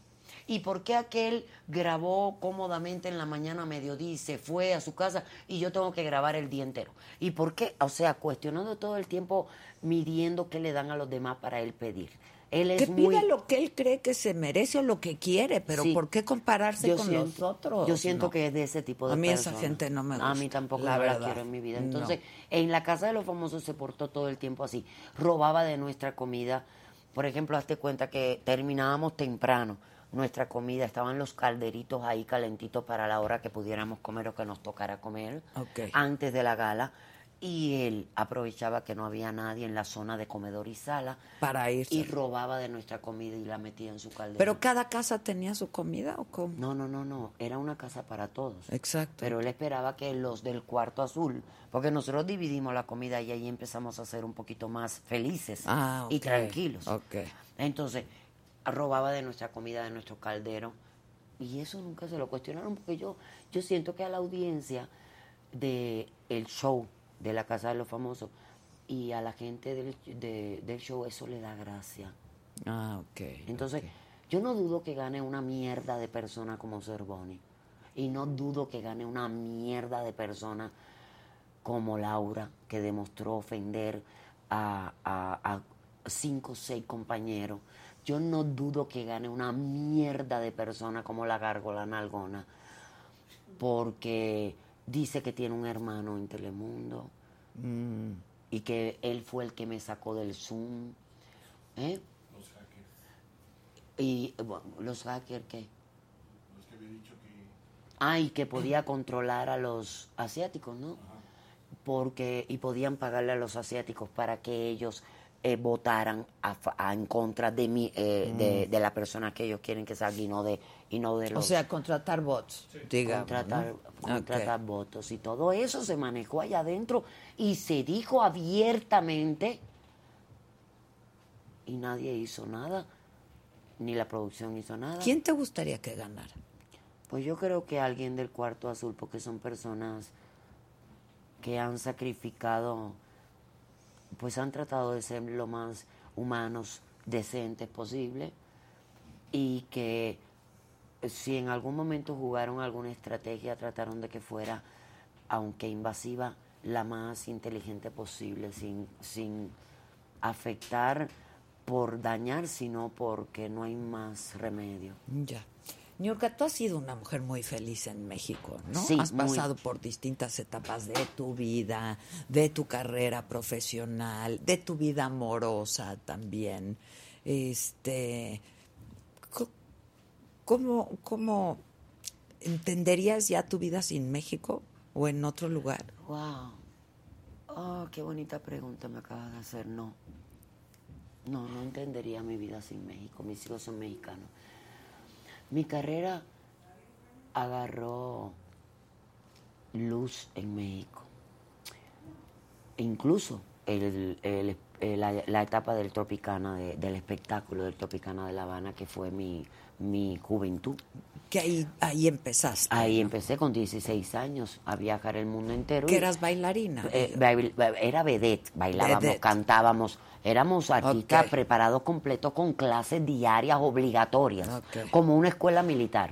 ¿Y por qué aquel grabó cómodamente en la mañana a mediodía y se fue a su casa y yo tengo que grabar el día entero? ¿Y por qué? O sea, cuestionando todo el tiempo, midiendo qué le dan a los demás para él pedir. Él es Que muy... pida lo que él cree que se merece o lo que quiere, pero Sí. ¿por qué compararse Yo con siento- los otros? Yo siento No. que es de ese tipo de A mí esa gente no me A mí gusta, tampoco la la quiero en mi vida. No. Entonces, en la casa de los famosos se portó todo el tiempo así. Robaba de nuestra comida. Por ejemplo, hazte cuenta que terminábamos temprano nuestra comida. Estaban los calderitos ahí calentitos para la hora que pudiéramos comer o que nos tocara comer antes de la gala. Y él aprovechaba que no había nadie en la zona de comedor y sala Para irse. y robaba de nuestra comida y la metía en su caldero. ¿Pero cada casa tenía su comida o cómo? No, no, no, no. Era una casa para todos. Exacto. Pero él esperaba que los del cuarto azul, porque nosotros dividimos la comida y ahí empezamos a ser un poquito más felices Ah, y tranquilos. ok. Entonces, robaba de nuestra comida, de nuestro caldero. Y eso nunca se lo cuestionaron porque yo, yo siento que a la audiencia de el show de la Casa de los Famosos y a la gente del, de- del show eso le da gracia. Ah, ok. Entonces, yo no dudo que gane una mierda de persona como Cervoni. Y no dudo que gane una mierda de persona como Laura, que demostró ofender a, a- a cinco o seis compañeros. Yo no dudo que gane una mierda de persona como la gárgola nalgona, porque dice que tiene un hermano en Telemundo Mm. y que él fue el que me sacó del Zoom. ¿Eh? Y bueno, los hackers qué? Ah, y que podía controlar a los asiáticos, ¿no? Porque y podían pagarle a los asiáticos para que ellos eh, votaran a, fa- a- en contra de mi eh, de, de la persona que ellos quieren que salga y no de y no de O los sea, contratar bots, digamos. contratar, ¿no? contratar votos y todo eso se manejó allá adentro y se dijo abiertamente y nadie hizo nada, ni la producción hizo nada. ¿Quién te gustaría que ganara? Pues yo creo que alguien del cuarto azul, porque son personas que han sacrificado, pues han tratado de ser lo más humanos, decentes posible, y que si en algún momento jugaron alguna estrategia, trataron de que fuera, aunque invasiva, la más inteligente posible, sin, sin afectar por dañar, sino porque no hay más remedio. Ya. Niurka, tú has sido una mujer muy feliz en México, ¿no? Sí, has muy. pasado por distintas etapas de tu vida, de tu carrera profesional, de tu vida amorosa también. Este, ¿cómo, cómo entenderías ya tu vida sin México o en otro lugar? Wow. Oh, qué bonita pregunta me acabas de hacer. No. No, no entendería mi vida sin México. Mis hijos son mexicanos. Mi carrera agarró luz en México. Incluso el- el- el- la, la etapa del Tropicana, de- del espectáculo del Tropicana de La Habana, que fue mi, mi juventud. Que ahí, ahí empezaste. Ahí empecé con 16 años a viajar el mundo entero. Que eras bailarina. eh, bail- era vedette, bailábamos, Vedette. cantábamos, éramos artistas Ok. preparados completos con clases diarias obligatorias, como una escuela militar.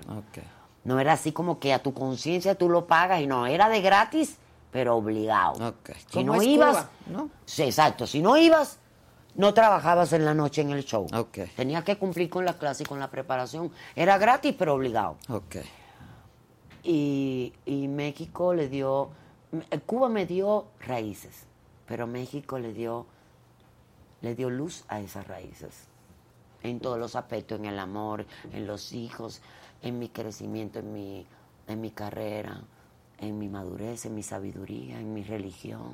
No era así como que a tu conciencia tú lo pagas y no, era de gratis, pero obligado. Si no ibas, Cuba, ¿no? Sí, exacto, si no ibas, no trabajabas en la noche en el show. Tenías que cumplir con la clase y con la preparación. Era gratis, pero obligado. Y, y México le dio, Cuba me dio raíces, pero México le dio, le dio luz a esas raíces, en todos los aspectos, en el amor, en los hijos, en mi crecimiento, en mi, en mi carrera, en mi madurez, en mi sabiduría, en mi religión.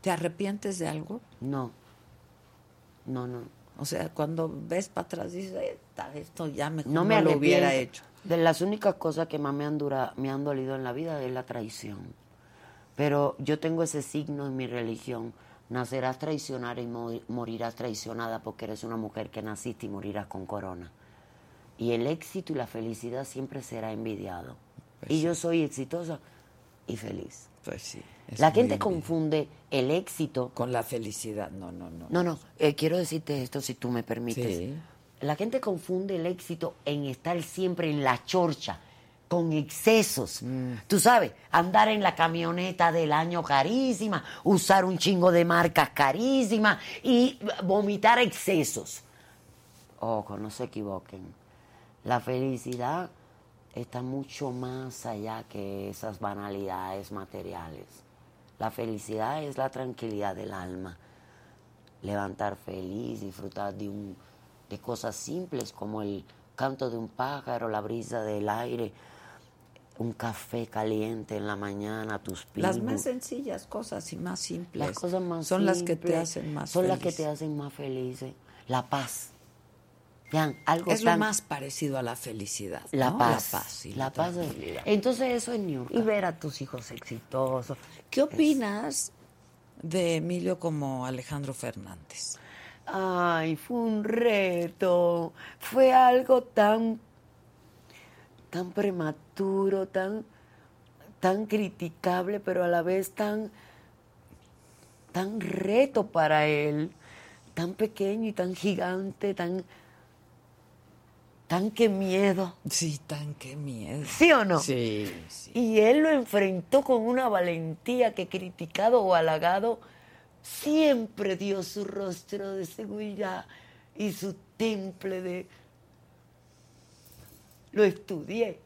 ¿Te arrepientes de algo? No, no, no. O sea, cuando ves para atrás dices, "Eh, ta- esto ya mejor No no, me lo hubiera hecho. De las únicas cosas que más me han, dura, me han dolido en la vida es la traición. Pero yo tengo ese signo en mi religión. Nacerás traicionada y mo- morirás traicionada porque eres una mujer que naciste y morirás con corona. Y el éxito y la felicidad siempre será envidiado. y yo soy exitosa y feliz. Pues sí. la gente envidia- confunde el éxito Con la felicidad, no, no, no. no, no, eh, quiero decirte esto si tú me permites. Sí. La gente confunde el éxito en estar siempre en la chorcha, con excesos. Mm. Tú sabes, andar en la camioneta del año carísima, usar un chingo de marcas carísimas y vomitar excesos. Ojo, no se equivoquen. La felicidad está mucho más allá que esas banalidades materiales. La felicidad es la tranquilidad del alma levantar feliz, disfrutar de, un, de cosas simples como el canto de un pájaro, la brisa del aire, un café caliente en la mañana, tus Las pinos. más sencillas cosas y más simples. Las cosas más Son las que te hacen más Son las que te hacen más felices. La paz. Vean, algo Es tan... lo más parecido a la felicidad. La ¿no? paz. La paz y la paz. tranquilidad. Entonces eso es New York. Y ver a tus hijos exitosos. ¿Qué opinas de Emilio como Alejandro Fernández? Ay, fue un reto. Fue algo tan, tan prematuro, tan, tan criticable, pero a la vez tan, tan reto para él, tan pequeño y tan gigante, tan, tan que miedo. Sí, tan qué miedo. ¿Sí o no? Sí, sí. Y él lo enfrentó con una valentía que criticado o halagado siempre dio su rostro de seguridad y su temple de... Lo estudié.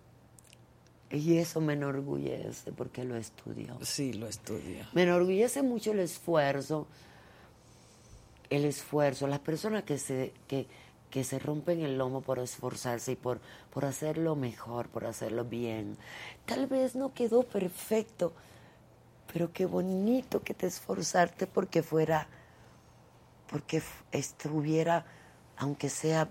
Y eso me enorgullece porque lo estudió. Sí, lo estudio. Me enorgullece mucho el esfuerzo, el esfuerzo, las personas que se, que, que se rompen el lomo por esforzarse y por, por hacerlo mejor, por hacerlo bien. Tal vez no quedó perfecto, pero qué bonito que te esforzarte porque fuera, porque estuviera, aunque sea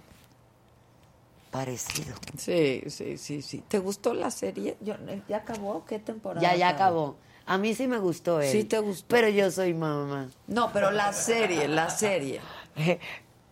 parecido. Sí, sí, sí, sí. ¿Te gustó la serie? Yo- ¿Ya acabó? ¿Qué temporada? Ya, ya acabó. A mí sí me gustó él. Sí te gustó. Pero yo soy mamá. No, pero la serie, la serie.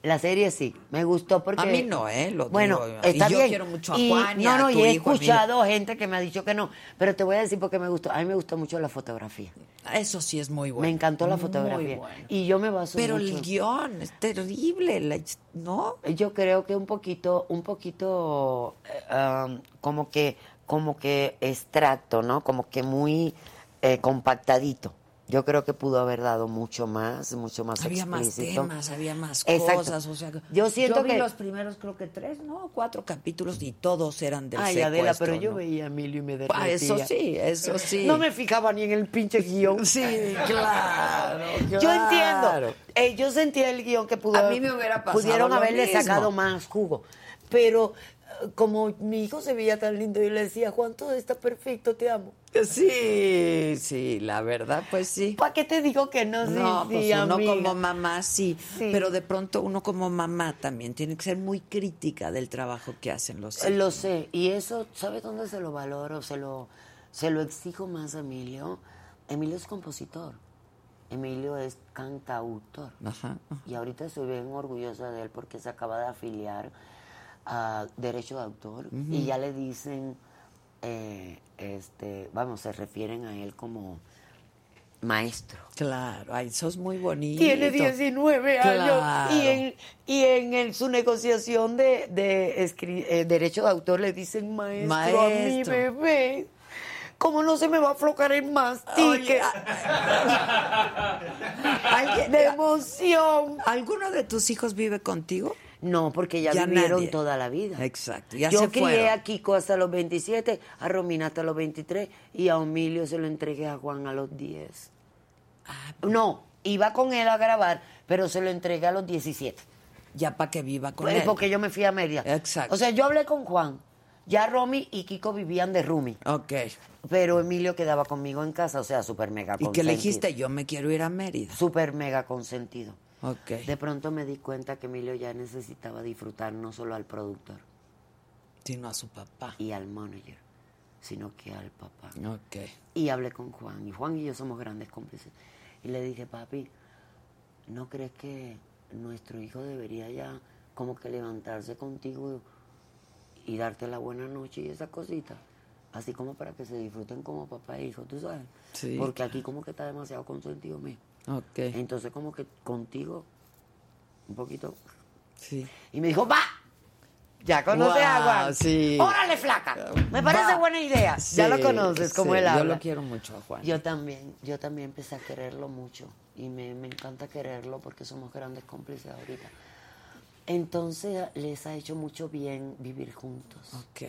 La serie sí, me gustó porque... A mí no, ¿eh? Lo bueno, digo, está y yo bien. quiero mucho a Juan y No, a no, tu y he hijo, a escuchado gente que me ha dicho que no, pero te voy a decir porque me gustó. A mí me gustó mucho la fotografía. Eso sí es muy bueno. me encantó la Muy fotografía. bueno. Y yo me baso Pero mucho... el guion es terrible, la ¿no? Yo creo que un poquito, un poquito, um, como que, como que extracto, ¿no? Como que muy eh, compactadito. Yo creo que pudo haber dado mucho más, mucho más Había más explícito. temas, había más Exacto. cosas, o sea, Yo siento vi que- los primeros creo que tres, ¿no? Cuatro capítulos y todos eran del Ay, secuestro, Adela, pero yo veía a Emilio y me Ah, eso derretía. sí, eso sí. No me fijaba ni en el pinche guion. Sí, claro, Yo entiendo. Eh, yo sentía el guion que pudo, A mí me hubiera pasado pudieron haberle mismo. sacado más jugo. Pero eh, como mi hijo se veía tan lindo, yo le decía, Juan, todo está perfecto, te amo. Sí, sí, la verdad, pues sí. ¿Para qué te digo que no? Sí, No, sí, pues uno amiga. como mamá sí, Sí. pero de pronto uno como mamá también tiene que ser muy crítica del trabajo que hacen los hijos. Eh, Lo sé, y eso, ¿sabes dónde se lo valoro? Se lo, se lo exijo más a Emilio. Emilio es compositor. Emilio es cantautor. Ajá. Y ahorita estoy bien orgullosa de él porque se acaba de afiliar a Derecho de Autor y ya le dicen, eh, este, vamos, se refieren a él como maestro. Claro, ay, sos muy bonito. Tiene 19 años y en, y en el- su negociación de, de escri- eh, Derecho de Autor le dicen maestro, a mi Maestro. bebé. ¿Cómo no se me va a aflojar el mastique? Oye, ¿Alguien- de emoción. ¿Alguno de tus hijos vive contigo? No, porque ya, Ya vivieron nadie. toda la vida. Exacto, ya Yo se crié fueron. a Kiko hasta los 27, a Romina hasta los 23 y a Emilio se lo entregué a Juan a los 10. Ah, No, iba con él a grabar, pero se lo entregué a los 17. ya para que viva con Pues, él. porque yo me fui a Mérida. Exacto. O sea, yo hablé con Juan. Ya Romy y Kiko vivían de Rumi, Ok. pero Emilio quedaba conmigo en casa, o sea, súper mega ¿Y consentido. qué le dijiste? Yo me quiero ir a Mérida. Súper mega consentido. Ok. De pronto me di cuenta que Emilio ya necesitaba disfrutar no solo al productor Sino a su papá. y al manager, sino que al papá. Ok. Y hablé con Juan, y Juan y yo somos grandes cómplices. Y le dije, papi, ¿no crees que nuestro hijo debería ya como que levantarse contigo y darte la buena noche y esas cositas? Así como para que se disfruten como papá e hijo, ¿tú sabes? Sí. Porque aquí como que está demasiado consentido mío. Ok. Entonces como que contigo un poquito... Sí. Y me dijo, va. Ya conoce a Guau, Juan. sí. Órale, flaca. Me parece Va. buena idea. ya lo Sí, conoces, como sí, él Yo habla. lo quiero mucho a Juan. Yo también, yo también empecé a quererlo mucho y me, me encanta quererlo porque somos grandes cómplices ahorita. Entonces les ha hecho mucho bien vivir juntos. Ok.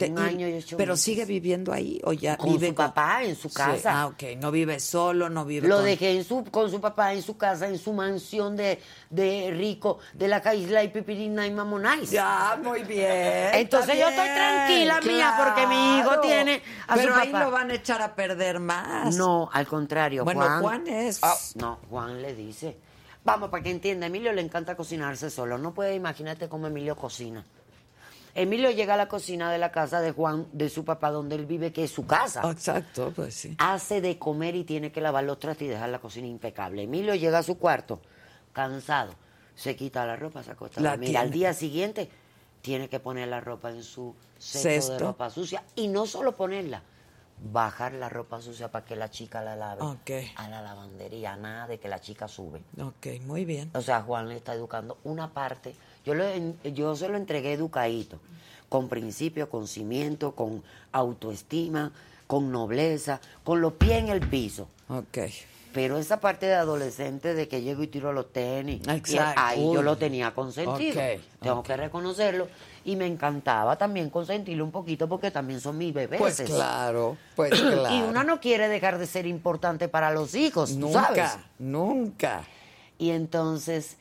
Un año y ocho ¿Pero meses. sigue viviendo ahí o ya Con vive su papá en su Sí, casa. Ah, ok. No vive solo, no vive Lo con- dejé en su, con su papá en su casa, en su mansión de, de rico, de la isla y Pipirina y Mamonais. Ya, muy bien. Entonces yo estoy tranquila, mía, porque mi hijo tiene a su Pero ahí lo van a echar a perder más. No, al contrario. Bueno, Juan, Juan es- Ah, no, Juan le dice. Vamos, para que entienda, Emilio le encanta cocinarse solo. No puede imaginarte cómo Emilio cocina. Emilio llega a la cocina de la casa de Juan, de su papá, donde él vive, que es su casa. Exacto, pues sí. Hace de comer y tiene que lavar los trastos y dejar la cocina impecable. Emilio llega a su cuarto, cansado, se quita la ropa, se acuesta a La dormir. Al día siguiente tiene que poner la ropa en su cesto, Cesto. de ropa sucia. Y no solo ponerla, bajar la ropa sucia para que la chica la lave a la lavandería, nada de que la chica sube. Ok, muy bien. O sea, Juan le está educando una parte. Yo, lo yo se lo entregué educadito, con principio, con cimiento, con autoestima, con nobleza, con los pies en el piso. Ok. Pero esa parte de adolescente de que llego y tiro los tenis, Exacto. ahí Uy. yo lo tenía consentido. Tengo que reconocerlo. Y me encantaba también consentirlo un poquito porque también son mis bebés. Pues claro, pues claro. Y una no quiere dejar de ser importante para los hijos, ¿tú Nunca, nunca. Y entonces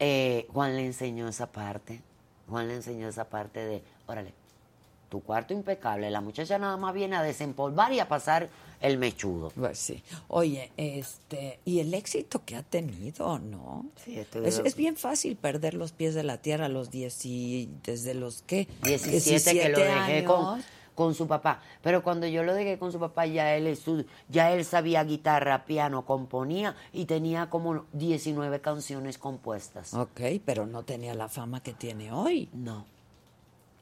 eh, Juan le enseñó esa parte. Juan le enseñó esa parte de, órale, tu cuarto impecable. La muchacha nada más viene a desempolvar y a pasar el mechudo. Pues sí. Oye, este, y el éxito que ha tenido, ¿no? Sí, estoy- es, es bien fácil perder los pies de la tierra a los 10 y desde los qué? 17, que lo dejé años. con su papá. Pero cuando yo lo dejé con su papá, ya él, ya él sabía guitarra, piano, componía y tenía como 19 canciones compuestas. Ok, pero no tenía la fama que tiene hoy. No.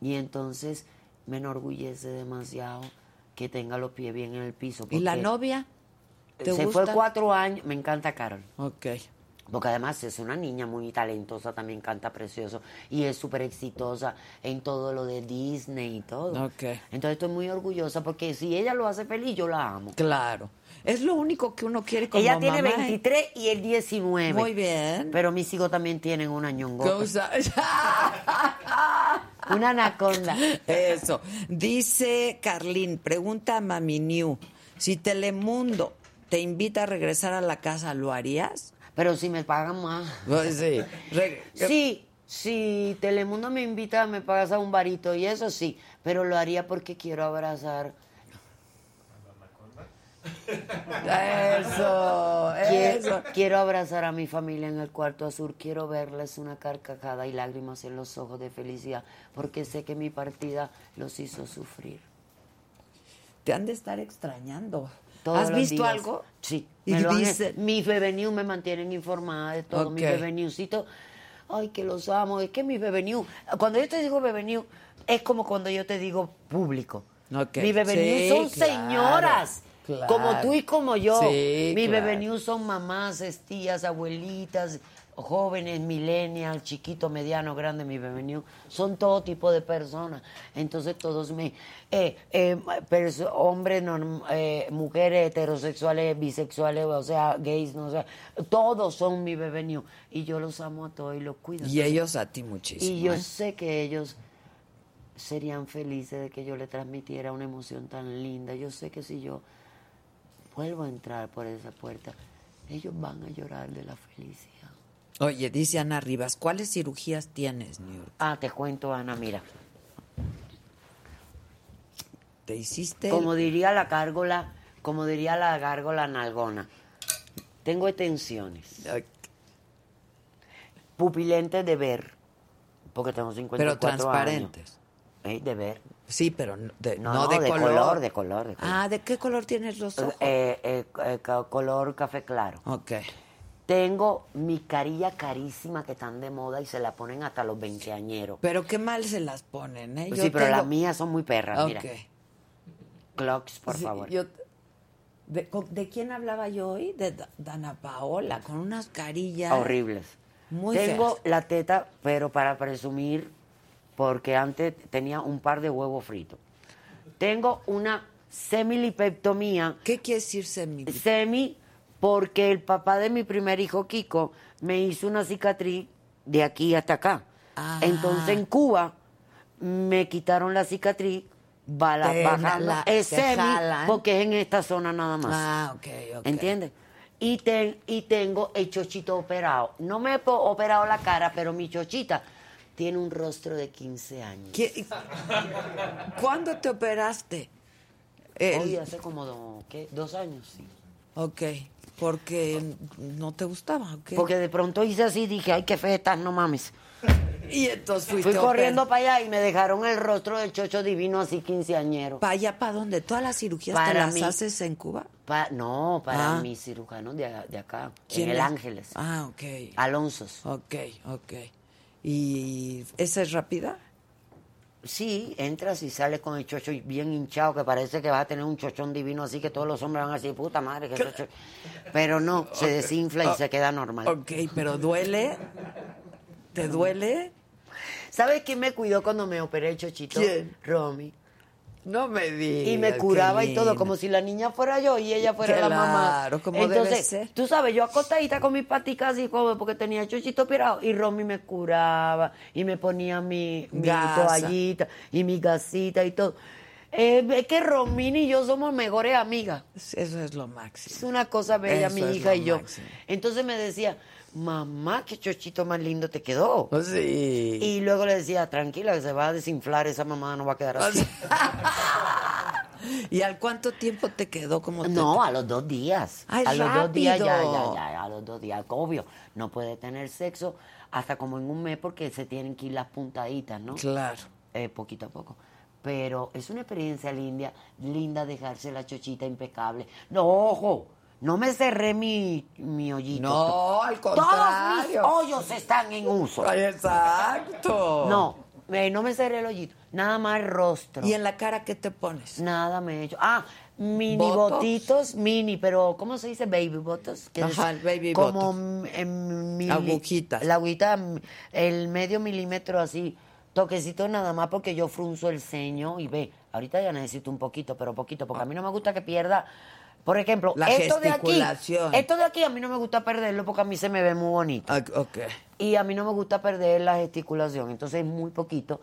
Y entonces me enorgullece demasiado que tenga los pies bien en el piso. ¿Y la novia? ¿Te Se gusta? fue cuatro años. Me encanta Carol. Ok. Porque además es una niña muy talentosa, también canta precioso y es súper exitosa en todo lo de Disney y todo. Ok. Entonces estoy muy orgullosa porque si ella lo hace feliz, yo la amo. Claro. Es lo único que uno quiere como ella tiene mamá, ¿eh? 23 y él 19. Muy bien. Pero mis hijos también tienen una ñongota. Una anaconda. Eso. Dice Carlín, pregunta a Mami New, si Telemundo te invita a regresar a la casa, ¿lo harías? Pero si me pagan más. Sí. Sí, si Telemundo me invita, me pagas a un varito y eso sí, pero lo haría porque quiero abrazar. Eso, eso. quiero abrazar a mi familia en el cuarto azul, quiero verles una carcajada y lágrimas en los ojos de felicidad, porque sé que mi partida los hizo sufrir. Te han de estar extrañando. Todos ¿Has los visto días. algo? Sí. Y me lo han- dice- mis bebé news me mantienen informada de todo. Mis Ok. bebé newscitos, ay, que los amo. Es que mis bebé news, cuando yo te digo bebé news, es como cuando yo te digo público. Ok. Mis bebé Sí, news son claro, señoras. claro. Como tú y como yo. Sí, mis claro. bebé news son mamás, tías, abuelitas, jóvenes, millennials, chiquito, mediano, grande, mi news. Son todo tipo de personas. Entonces todos me... Eh, eh, hombres, norm- eh, mujeres heterosexuales, bisexuales, o sea, gays, no sé, todos son mi bebé news. Y yo los amo a todos y los cuido. Y ellos a ti muchísimo. Y yo sé que ellos serían felices de que yo le transmitiera una emoción tan linda. Yo sé que si yo vuelvo a entrar por esa puerta, ellos van a llorar de la felicidad. Oye, dice Ana Rivas, ¿cuáles cirugías tienes, New York? Ah, te cuento, Ana, mira. ¿Te hiciste? Como diría la gárgola, como diría la gárgola nalgona, tengo tensiones. Ay, pupilentes de ver, porque tengo 54 Pero transparentes. años. ¿Eh? De ver. Sí, pero no de, No, no de, de color. color, de color, de color. Ah, ¿de qué color tienes los ojos? Eh, eh, eh, color café claro. ok. Tengo mi carilla carísima que están de moda y se la ponen hasta los veinteañeros. Pero qué mal se las ponen, ¿eh? Yo sí, pero tengo- las mías son muy perras, mira. Ok. Clocks, por Sí, favor. yo- de, con- ¿de quién hablaba yo hoy? De Da- Dana Paola, con unas carillas. Horribles. Muy Tengo feas. la teta, pero para presumir, porque antes tenía un par de huevos fritos. Tengo una semilipectomía, ¿Qué quiere decir semi? semi, porque el papá de mi primer hijo, Kiko, me hizo una cicatriz de aquí hasta acá. Ah. Entonces en Cuba me quitaron la cicatriz, va la, Te- bajando, la- es te semi, jalan. porque es en esta zona nada más. Ah, ok, ok. ¿Entiendes? Y, ten- y tengo el chochito operado. No me he operado la cara, pero mi chochita tiene un rostro de 15 años. ¿Qué- ¿Cuándo te operaste? El- Hoy hace como do- ¿qué? dos años, sí. Ok, porque no te gustaba. Porque de pronto hice así y dije, ay, qué fe estás, no mames. Y entonces fuiste Fui corriendo para allá y me dejaron el rostro del chocho divino así quinceañero. ¿Para allá, para dónde? ¿Todas las cirugías te Para las mí. haces en Cuba? Pa- no, para Ah. mis cirujanos de, de acá, ¿Quién en El es? Ángeles. Ah, ok. Alonsos. Ok, ok. ¿Y esa es rápida? Sí, entras y sales con el chocho bien hinchado, que parece que vas a tener un chochón divino así que todos los hombres van a decir, puta madre, que chocho. Pero no, se desinfla y se queda normal. Ok, pero duele. ¿Te duele? ¿Sabes quién me cuidó cuando me operé el chochito? ¿Quién? Romy. No me digas. Y me curaba y todo, como si la niña fuera yo y ella fuera la mamá. Claro, como debe Entonces, ser. tú sabes, yo acostadita con mis paticas así como porque tenía chochito operado y Romy me curaba y me ponía mi, mi toallita y mi gasita y todo. Eh, es que Romina y yo somos mejores amigas. Eso es lo Es máximo. una cosa bella, Eso mi es hija y yo. máximo. Entonces me decía, mamá, qué chochito más lindo te quedó. Sí. Y luego le decía, tranquila, que se va a desinflar, esa mamá no va a quedar así. ¿Y al cuánto tiempo te quedó como te- No, a los dos días. Ay, a los dos días ya, ya, ya, a los dos días. Obvio, no puede tener sexo hasta como en un mes porque se tienen que ir las puntaditas, ¿no? Claro. Eh, poquito a poco. Pero es una experiencia linda, linda dejarse la chochita impecable. No, ojo, no me cerré mi, mi hoyito. No, al Todos mis contrario. hoyos están en uso. Exacto. No, eh, no me cerré el hoyito. Nada más el rostro. ¿Y en la cara qué te pones? Nada me he hecho. Ah, mini ¿Botox? botitos, mini, pero ¿cómo se dice baby botos? Ajá, el baby como botox. mili- Agujitas. La agujita, el medio milímetro así, toquecito nada más porque yo frunzo el ceño y ve, ahorita ya necesito un poquito, pero poquito, porque a mí no me gusta que pierda. Por ejemplo, La esto de aquí, gesticulación. esto de aquí a mí no me gusta perderlo porque a mí se me ve muy bonito. Ah, ok. Y a mí no me gusta perder la gesticulación, entonces es muy poquito.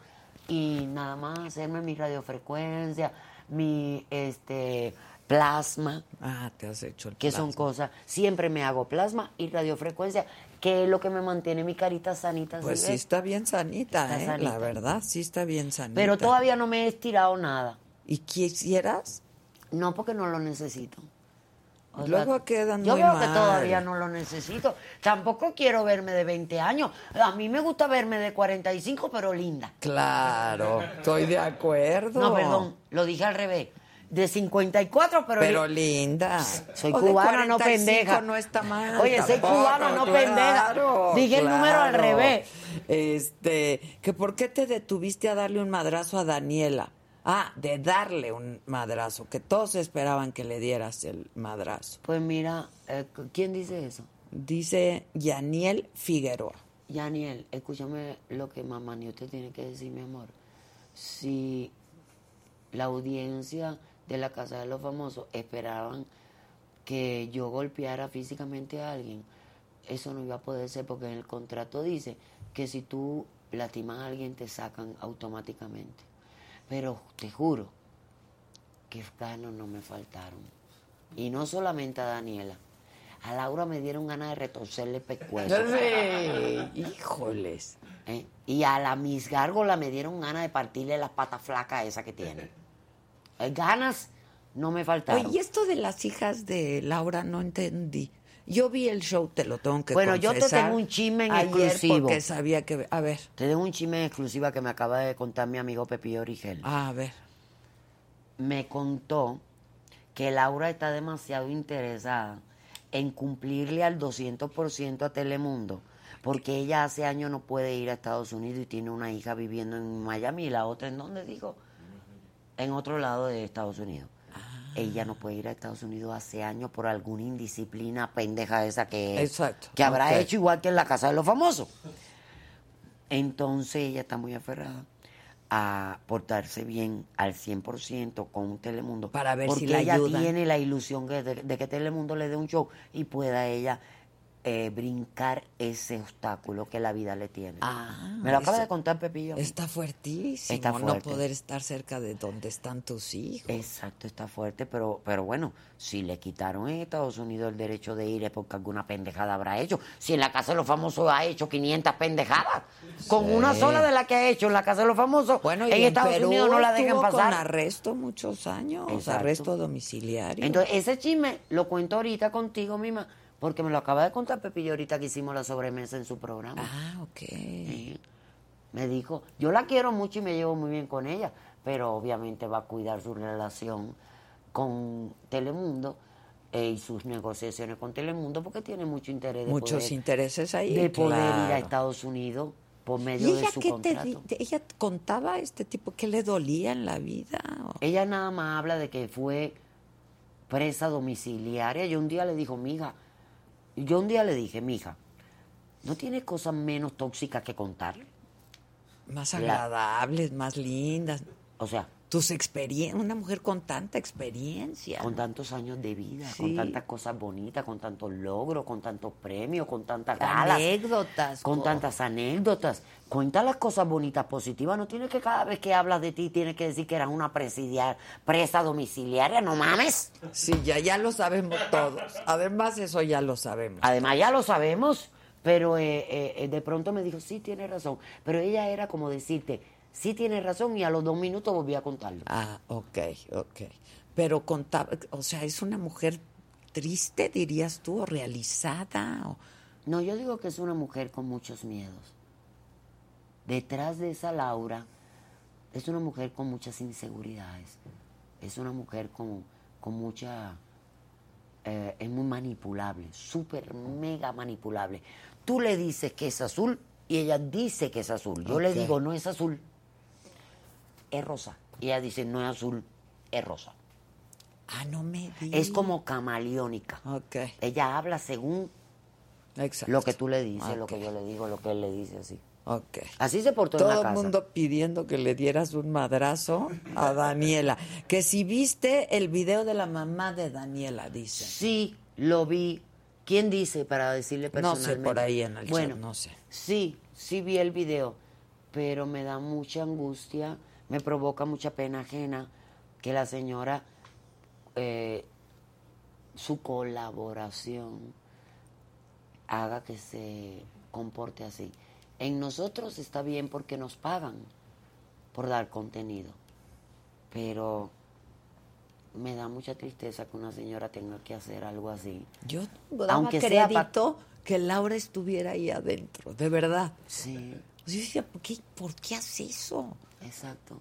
Y nada más hacerme mi radiofrecuencia, mi este plasma, Ah, te has hecho el que son cosas. Siempre me hago plasma y radiofrecuencia, que es lo que me mantiene mi carita sanita. Pues ¿sí está bien sanita, Está ¿eh? sanita. La verdad, sí está bien sanita. Pero todavía no me he estirado nada. ¿Y quisieras? No porque no lo necesito. O Luego quedan yo muy veo que mal. todavía no lo necesito. Tampoco quiero verme de 20 años. A mí me gusta verme de 45, pero linda. Claro, estoy de acuerdo. No, perdón, lo dije al revés. De 54, pero... Pero li- linda. soy O de cubana, no 45 pendeja. no está mal. Oye, soy tampoco, cubana, no claro, pendeja. Dije el número al revés. Este, que por qué te detuviste a darle un madrazo a Daniela. Ah, de darle un madrazo, que todos esperaban que le dieras el madrazo. Pues mira, eh, ¿quién dice eso? Dice Yaniel Figueroa. Yaniel, escúchame lo que mamá ni usted tiene que decir, mi amor. Si la audiencia de la Casa de los Famosos esperaban que yo golpeara físicamente a alguien, eso no iba a poder ser porque en el contrato dice que si tú lastimas a alguien te sacan automáticamente. Pero te juro que ganos no me faltaron. Y no solamente a Daniela. A Laura me dieron ganas de retorcerle el pescuezo. Híjoles. ¿eh? Y a la Miss Gárgola me dieron ganas de partirle las patas flacas esas que tiene. Eh, Ganas no me faltaron. Oye, y esto de las hijas de Laura no entendí. Yo vi el show, te lo tengo que Bueno, yo te confesar, tengo un chisme en exclusivo. porque sabía que... A ver, Te tengo un chisme en exclusiva que me acaba de contar mi amigo Pepillo Origel. a ver. Me contó que Laura está demasiado interesada en cumplirle al 200% a Telemundo, porque ella hace años no puede ir a Estados Unidos y tiene una hija viviendo en Miami y la otra en dónde dijo? En otro lado de Estados Unidos. Ella no puede ir a Estados Unidos hace años por alguna indisciplina pendeja esa que, Exacto, que habrá hecho igual que en la casa de los famosos. Entonces ella está muy aferrada a portarse bien al 100% con Telemundo. Para ver si porque la ella tiene la ilusión de, de que Telemundo le dé un show y pueda ella eh, brincar ese obstáculo que la vida le tiene. Ah, Me lo acaba de contar Pepillo. Está fuertísimo Está no poder estar cerca de donde están tus hijos. Exacto, está fuerte, pero, pero bueno, si le quitaron en Estados Unidos el derecho de ir es porque alguna pendejada habrá hecho. Si en la Casa de los Famosos ha hecho 500 pendejadas, con una sola de las que ha hecho en la Casa de los Famosos, Bueno, y en en Estados Perú Unidos no la dejan pasar. con arresto muchos años, Exacto. arresto domiciliario. Entonces, ese chisme lo cuento ahorita contigo misma, porque me lo acaba de contar Pepillo ahorita que hicimos la sobremesa en su programa. ah, ok. Sí. Me dijo, yo la quiero mucho y me llevo muy bien con ella, pero obviamente va a cuidar su relación con Telemundo eh, y sus negociaciones con Telemundo porque tiene mucho interés de Muchos poder, intereses ahí. de poder ir a. Estados Unidos por ¿Y medio de ella su qué contrato. te- ella contaba a este tipo que le dolía en la vida? Ella nada más habla de que fue presa domiciliaria. Yo un día le dijo, mija, yo un día le dije, mija, ¿no tienes cosas menos tóxicas que contarle? Más La- agradables, más lindas. O sea, Tus experiencias, una mujer con tanta experiencia. con tantos años de vida, Sí. con tantas cosas bonitas, con tantos logros, con tantos premios, con tantas galas, Anécdotas. con co- tantas anécdotas. Cuenta las cosas bonitas, positivas. No tienes que cada vez que hablas de ti tienes que decir que eras una presidia- presa domiciliaria. No mames. Sí, ya, ya lo sabemos todos. Además, eso ya lo sabemos. Además ya lo sabemos, pero eh, eh, eh, de pronto me dijo, sí, tiene razón. Pero ella era como decirte, sí tiene razón y a los dos minutos volví a contarlo. Ah, ok, ok. Pero contaba, o sea, es una mujer triste, dirías tú, o realizada. o- No, yo digo que es una mujer con muchos miedos. Detrás de esa Laura es una mujer con muchas inseguridades. Es una mujer con, con mucha... eh, es muy manipulable, súper mega manipulable. Tú le dices que es azul y ella dice que es azul. Yo le digo, no es azul, es rosa. Y ella dice, no es azul, es rosa. Ah, no me digas. Es como camaleónica. Ok, Ella habla según exacto. lo que tú le dices, lo que yo le digo, lo que él le dice así. Ok. Así se portó en la Todo casa. el mundo pidiendo que le dieras un madrazo a Daniela. Que si viste el video de la mamá de Daniela, dice. Sí, lo vi. ¿Quién dice para decirle No sé, personalmente? por ahí en el chat, bueno, no sé. Sí, sí vi el video, pero me da mucha angustia, me provoca mucha pena ajena que la señora, eh, su colaboración haga que se comporte así. En nosotros está bien porque nos pagan por dar contenido, pero me da mucha tristeza que una señora tenga que hacer algo así. Yo daba Aunque sea crédito que Laura estuviera ahí adentro, de verdad. Sí. Yo decía, ¿por qué, ¿por qué hace eso? Exacto.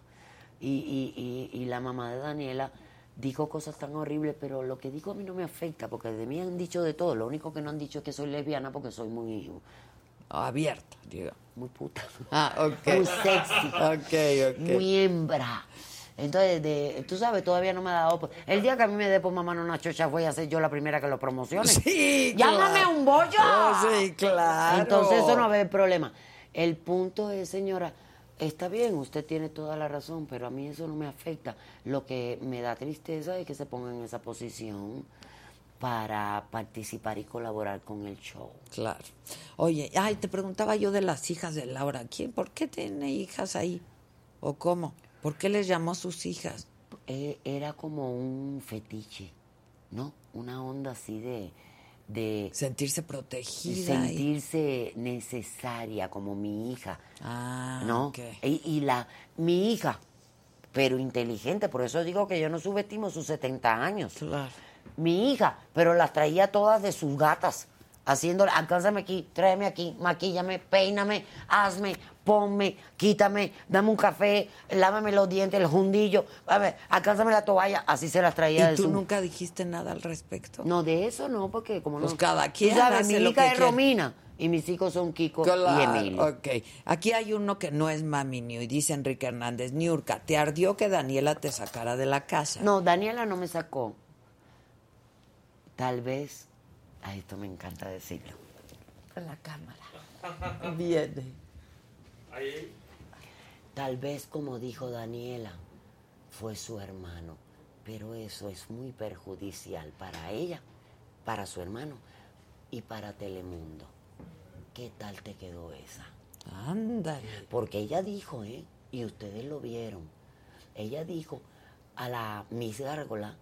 Y, y, y, y la mamá de Daniela dijo cosas tan horribles, pero lo que dijo a mí no me afecta, porque de mí han dicho de todo. Lo único que no han dicho es que soy lesbiana porque soy muy, Abierta, digo. muy puta, Ah, muy sexy, Ok, ok. muy hembra. Entonces, de, tú sabes, todavía no me ha dado... por- El día que a mí me dé por mamá una chocha, voy a ser yo la primera que lo promocione. Sí, ¡Llámame claro. un bollo! Oh, sí, claro. Entonces eso no va a haber problema. El punto es, señora, está bien, usted tiene toda la razón, pero a mí eso no me afecta. Lo que me da tristeza es que se ponga en esa posición para participar y colaborar con el show. Claro. Oye, ay, te preguntaba yo de las hijas de Laura. ¿Quién, por qué tiene hijas ahí? ¿O cómo? ¿Por qué les llamó a sus hijas? Eh, Era como un fetiche, ¿no? Una onda así de... de Sentirse protegida. y- sentirse necesaria como mi hija. Ah, ¿no? Y, y la, mi hija, pero inteligente, por eso digo que yo no subestimo sus 70 años. Claro. mi hija, pero las traía todas de sus gatas, haciéndole, alcánzame aquí, tráeme aquí, maquíllame, peíname, hazme, ponme, quítame, dame un café, lávame los dientes, el jundillo, a ver, alcánzame la toalla, así se las traía ¿Y tú su- nunca dijiste nada al respecto? No, de eso no, porque como Pues no... cada quien sabes, hace mi lo hija que es quiere. Romina y mis hijos son Kiko y Emilio. ok. Aquí hay uno que no es mami New y dice Enrique Hernández, Niurka, ¿te ardió que Daniela te sacara de la casa? No, Daniela no me sacó. Tal vez, a esto me encanta decirlo. la cámara. Viene. Tal vez, como dijo Daniela, fue su hermano, pero eso es muy perjudicial para ella, para su hermano y para Telemundo. ¿Qué tal te quedó esa? Ándale. Porque ella dijo, ¿eh? Y ustedes lo vieron. Ella dijo a la Miss Gárgola,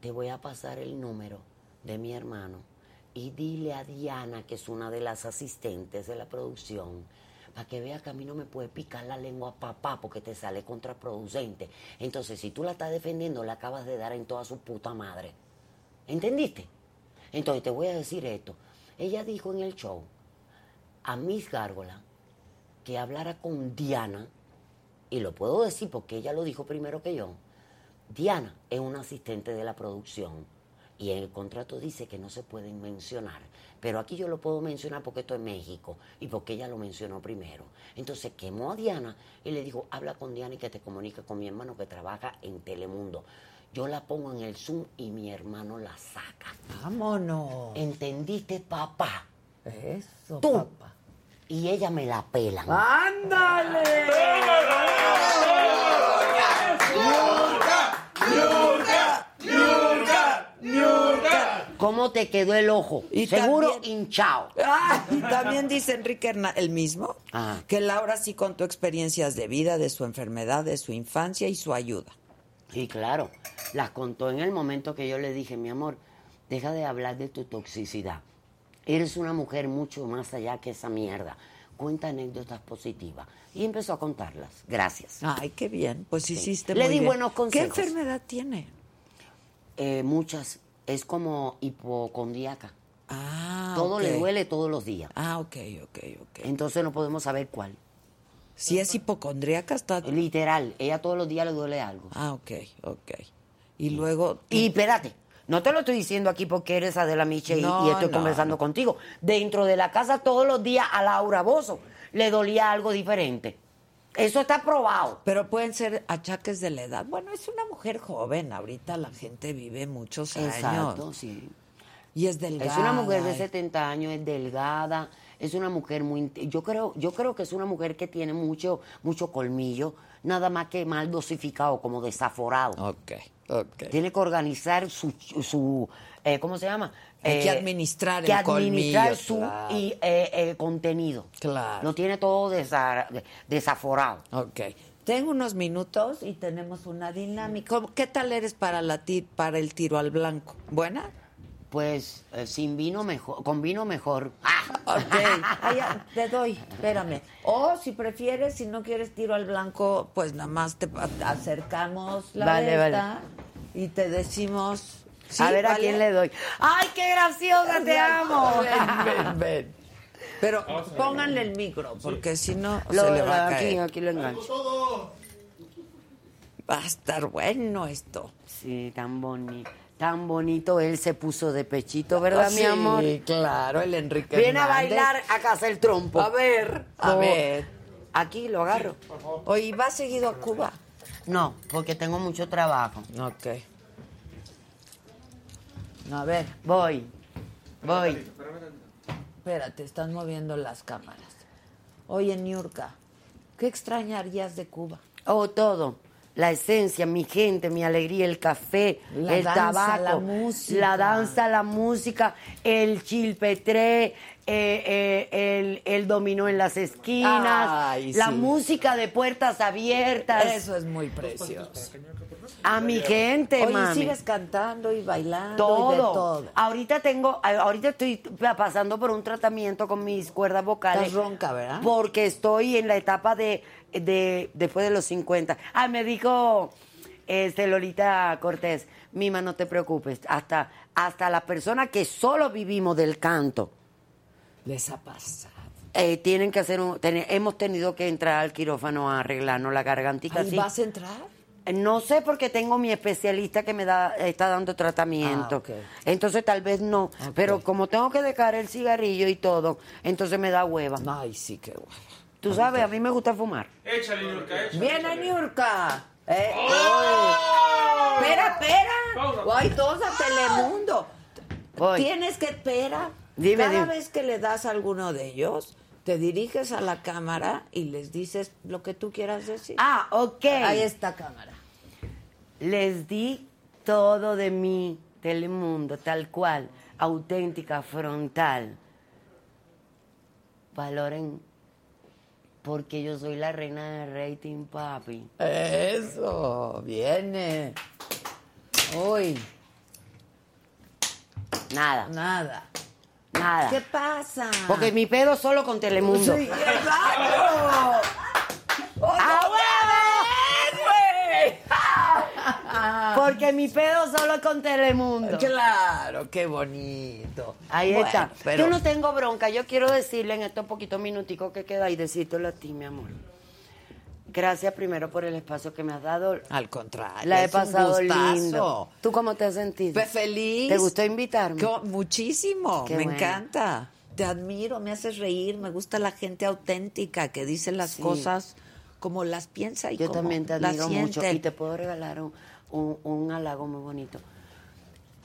te voy a pasar el número de mi hermano y dile a Diana, que es una de las asistentes de la producción, para que vea que a mí no me puede picar la lengua papá porque te sale contraproducente. Entonces, si tú la estás defendiendo, le acabas de dar en toda su puta madre. ¿Entendiste? Entonces, te voy a decir esto. Ella dijo en el show a Miss Gárgola que hablara con Diana, y lo puedo decir porque ella lo dijo primero que yo. Diana es una asistente de la producción y en el contrato dice que no se pueden mencionar, pero aquí yo lo puedo mencionar porque esto es México y porque ella lo mencionó primero. Entonces quemó a Diana y le dijo, habla con Diana y que te comunique con mi hermano que trabaja en Telemundo. Yo la pongo en el Zoom y mi hermano la saca. Vámonos. ¿Entendiste, papá? Eso, Tú. papá. Y ella me la pelan. ¡Ándale! ¿Cómo te quedó el ojo? Y Seguro también- hinchado. Ah, y también dice Enrique Hernández, el mismo, Ah. que Laura sí contó experiencias de vida, de su enfermedad, de su infancia y su ayuda. Sí, claro. Las contó en el momento que yo le dije, mi amor, deja de hablar de tu toxicidad. Eres una mujer mucho más allá que esa mierda. Cuenta anécdotas positivas. Y empezó a contarlas. Gracias. Ay, qué bien. Pues hiciste Le muy di bien. buenos ¿Qué consejos. enfermedad tiene? Eh, muchas. Es como hipocondíaca. Ah, todo le duele todos los días. Ah, ok, ok, ok. Entonces no podemos saber cuál. Si es hipocondríaca, está... Literal, ella todos los días le duele algo. Ah, ok, ok. Y luego... Y espérate, no te lo estoy diciendo aquí porque eres Adela Miche y- No, y, estoy no, conversando no. contigo. Dentro de la casa todos los días a Laura Bozo le dolía algo diferente. Eso está probado. Pero pueden ser achaques de la edad. Bueno, es una mujer joven. Ahorita la gente vive muchos Exacto, años. sí. Y es delgada. Es una mujer de y- 70 años, es delgada, es una mujer muy... Yo creo, yo creo que es una mujer que tiene mucho, mucho colmillo, nada más que mal dosificado, como desaforado. Ok, ok. Tiene que organizar su, su eh, ¿cómo se llama? Hay que Eh, administrar que el administrar colmillo, su claro. y, eh, contenido. Claro. Lo tiene todo desa- desaforado. Ok. Tengo unos minutos y tenemos una dinámica. ¿Cómo- ¿Qué tal eres para, la ti- para el tiro al blanco? ¿Buena? Pues eh, sin vino mejor, con vino mejor. ¡Ah! Ok. Ya, te doy, espérame. O si prefieres, si no quieres tiro al blanco, pues nada más te acercamos la Vale, vale. y te decimos... ¿sí, a ver a quién le doy. ¡Ay, qué graciosa, te amo! Ven, ven, ven. Pero pónganle el micro, porque si no Lo- se le va a aquí, caer. aquí lo engancho. Va a estar bueno esto. Sí, tan bonito. Tan bonito él se puso de pechito, ¿verdad, mi amor? Ah, Sí, claro, el Enrique Viene a bailar a casa el trompo. A ver, a Oh. ver. Aquí lo agarro. Oye, ¿vas seguido a Cuba? No, porque tengo mucho trabajo. Ok. A ver, Voy. Voy. espérate, están moviendo las cámaras. Oye, Niurka, ¿qué extrañarías de Cuba? Oh, todo. La esencia, mi gente, mi alegría, el café, La el danza, tabaco, la música. la danza, la música, el chilpetré, eh, eh, el, el dominó en las esquinas, Ay, la sí. música de puertas abiertas. Eso es muy precioso. A mi gente, Oye, mami. sigues cantando y bailando todo. y de todo. Ahorita tengo, ahorita estoy pasando por un tratamiento con mis cuerdas vocales. Estás ronca, ¿verdad? Porque estoy en la etapa de, de después de los 50. Ah, me dijo Este, Lolita Cortés, Mima, no te preocupes. Hasta, hasta las personas que solo vivimos del canto Les ha pasado. eh, tienen que hacer un. ten- hemos tenido que entrar al quirófano a arreglarnos la gargantita. Ahí así. ¿Vas a entrar? No sé porque tengo mi especialista que me da está dando tratamiento. Ah, ok. Entonces tal vez no, Ok. pero como tengo que dejar el cigarrillo y todo, entonces me da hueva. Ay, sí, qué guay. Tú sabes, a mí me gusta fumar. Échale, Niurka, échale. ¡Viene Niurka! ¿Eh? ¡Oh! ¡Espera, espera! Pausa. ¡Ay, todos a Telemundo! Voy. Tienes que esperar. Dime, Cada dime. vez que le das a alguno de ellos, te diriges a la cámara y les dices lo que tú quieras decir. Ah, ok. Ahí está cámara. Les di todo de mí, Telemundo, tal cual, auténtica, frontal. Valoren, porque yo soy la reina del rating, papi. Eso, viene. Uy, Nada, nada. nada. ¿Qué pasa? Porque mi pedo solo con Telemundo. Sí, exacto. ¡Ah, Porque mi pedo solo con Telemundo. Claro, qué bonito. Ahí Bueno, está. Pero Yo no tengo bronca. Yo quiero decirle en estos poquitos minuticos que queda y decírtelo a ti, mi amor. Gracias primero por el espacio que me has dado. al contrario. La he pasado lindo. ¿Tú cómo te has sentido? Pues feliz. ¿Te gustó invitarme? Muchísimo, Qué me bueno. encanta. Te admiro, me haces reír, me gusta la gente auténtica que dice las Sí. cosas como las piensa y Yo como también te las admiro mucho y te puedo regalar un, un, un halago muy bonito.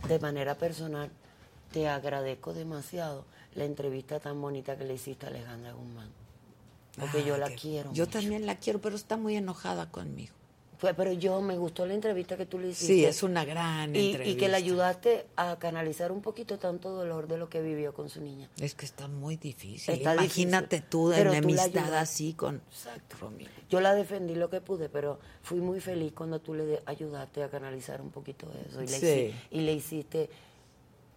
De manera personal, te agradezco demasiado la entrevista tan bonita que le hiciste a Alejandra Guzmán. Porque Ah, yo la quiero. Yo mucho. también la quiero, pero está muy enojada conmigo. Fue, pero yo me gustó la entrevista que tú le hiciste. Sí, es una gran y, entrevista. y que le ayudaste a canalizar un poquito tanto dolor de lo que vivió con su niña. Es que está muy difícil. Está Imagínate difícil, tú pero en tú la amistad ayudaste. así con Exacto. Romina. Yo la defendí lo que pude, pero fui muy feliz cuando tú le de- ayudaste a canalizar un poquito eso. Y le, Sí. hici- y le hiciste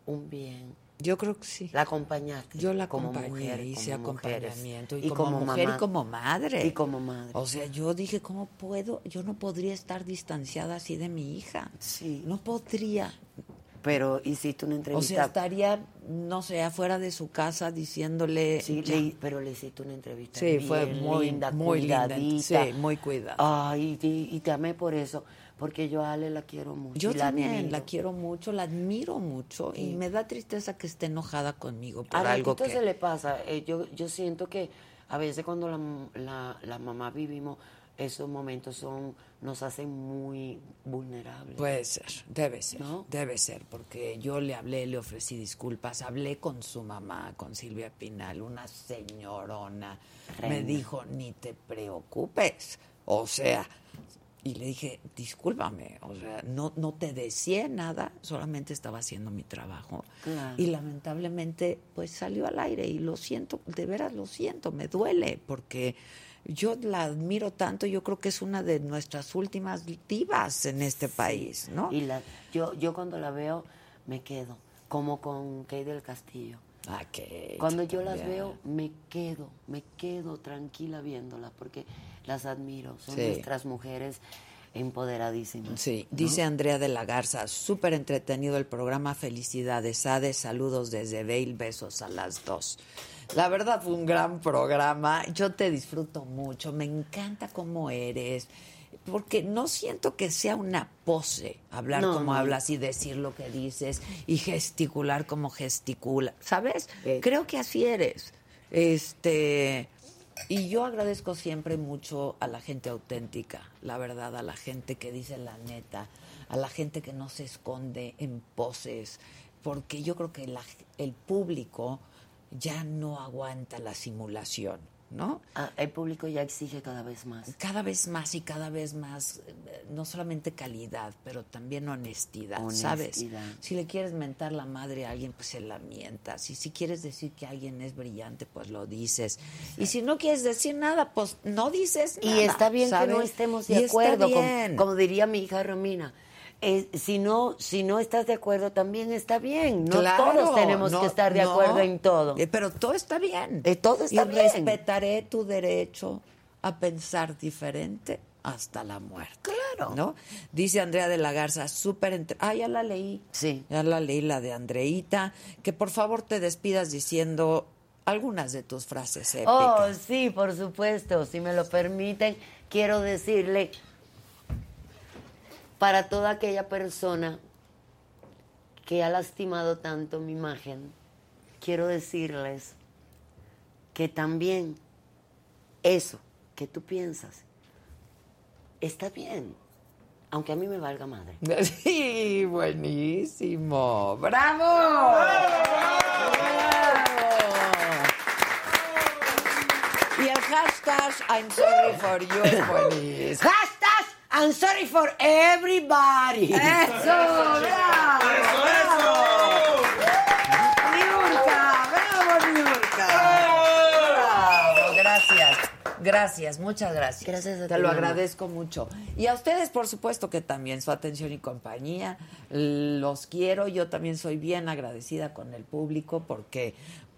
un bien. Yo creo que sí. La acompañaste. Yo la como acompañé, mujer, hice como acompañamiento y, como, mujer mamá. y como madre. Y como madre. O sea, yo dije, ¿cómo puedo? Yo no podría estar distanciada así de mi hija. Sí. No podría. Pero hiciste una O entrevista. sea, estaría, no sé, afuera de su casa diciéndole... Sí, le- pero le hiciste una entrevista. Sí, fue bien muy, linda, muy linda. cuidadita. Sí, muy cuidada. Ay, y, y te amé por eso, porque yo a Ale la quiero mucho. Yo también admiro. la quiero mucho, la admiro mucho y me da tristeza que esté enojada conmigo por A algo que... se le pasa. eh, yo, yo siento que a veces cuando la, la, la mamá vivimos, esos momentos son nos hacen muy vulnerables. Puede ser, debe ser, ¿No? debe ser, porque yo le hablé, le ofrecí disculpas, hablé con su mamá, con Silvia Pinal, una señorona, me dijo, ni te preocupes, o sea, y le dije, discúlpame, o sea, no, no te decía nada, solamente estaba haciendo mi trabajo. Claro. Y lamentablemente, pues salió al aire y lo siento, de veras lo siento, me duele, porque yo la admiro tanto, yo creo que es una de nuestras últimas divas en este país, ¿no? Y la, yo, yo cuando la veo me quedo, como con Kay del Castillo. Ah, que Cuando yo las veo, me quedo, me quedo tranquila viéndolas porque las admiro. Son Sí. nuestras mujeres empoderadísimas. Sí, ¿no? dice Andrea de la Garza, súper entretenido el programa, felicidades, Ade, saludos desde Vail, besos a las dos. La verdad fue un gran programa, yo te disfruto mucho, me encanta cómo eres, porque no siento que sea una pose hablar No, como no. hablas y decir lo que dices y gesticular como gesticula, ¿sabes? Eh. Creo que así eres. Este, y yo agradezco siempre mucho a la gente auténtica, la verdad, a la gente que dice la neta, a la gente que no se esconde en poses, porque yo creo que la- el público ya no aguanta la simulación, ¿no? Ah, el público ya exige cada vez más. Cada vez más y cada vez más, eh, no solamente calidad, pero también honestidad, ¿sabes? Honestidad. Si le quieres mentar la madre a alguien, pues se la mientas. Y si quieres decir que alguien es brillante, pues lo dices. Y si no quieres decir nada, pues no dices nada. Y está bien ¿sabes? que no estemos de acuerdo, como, como diría mi hija Romina. Eh, si no si no estás de acuerdo también está bien. No Claro, todos tenemos no, que estar de no. acuerdo en todo. Eh, Pero todo está bien. Eh, todo está y bien. respetaré tu derecho a pensar diferente hasta la muerte. Claro. ¿No? Dice Andrea de la Garza, súper... entre- Ah, ya la leí. Sí. Ya la leí, la de Andreita. Que por favor te despidas diciendo algunas de tus frases épicas. Oh, sí, por supuesto. Si me lo permiten, quiero decirle para toda aquella persona que ha lastimado tanto mi imagen, quiero decirles que también eso que tú piensas está bien, aunque a mí me valga madre. Sí, buenísimo. ¡Bravo! ¡Bravo! Y el hashtag I'm sorry for you es buenísimo. I'm sorry for everybody. ¡Eso! ¡Bravo! ¡Bravo! ¡Niurka! ¡Bravo, Niurka! ¡Bravo! Gracias. Gracias, muchas gracias. Gracias a Te ti, lo mamá. agradezco mucho. Y a ustedes, por supuesto, que también su atención y compañía. Los quiero. Yo también soy bien agradecida con el público porque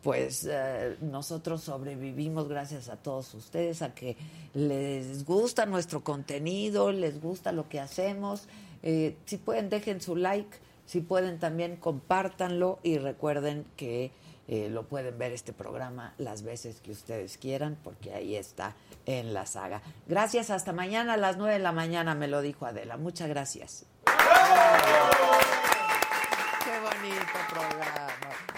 pues eh, nosotros sobrevivimos gracias a todos ustedes, a que les gusta nuestro contenido, les gusta lo que hacemos. Eh, si pueden, dejen su like, si pueden también compártanlo y recuerden que eh, lo pueden ver este programa las veces que ustedes quieran porque ahí está en la saga. Gracias, hasta mañana a las 9 de la mañana, me lo dijo Adela. Muchas gracias. Qué bonito programa.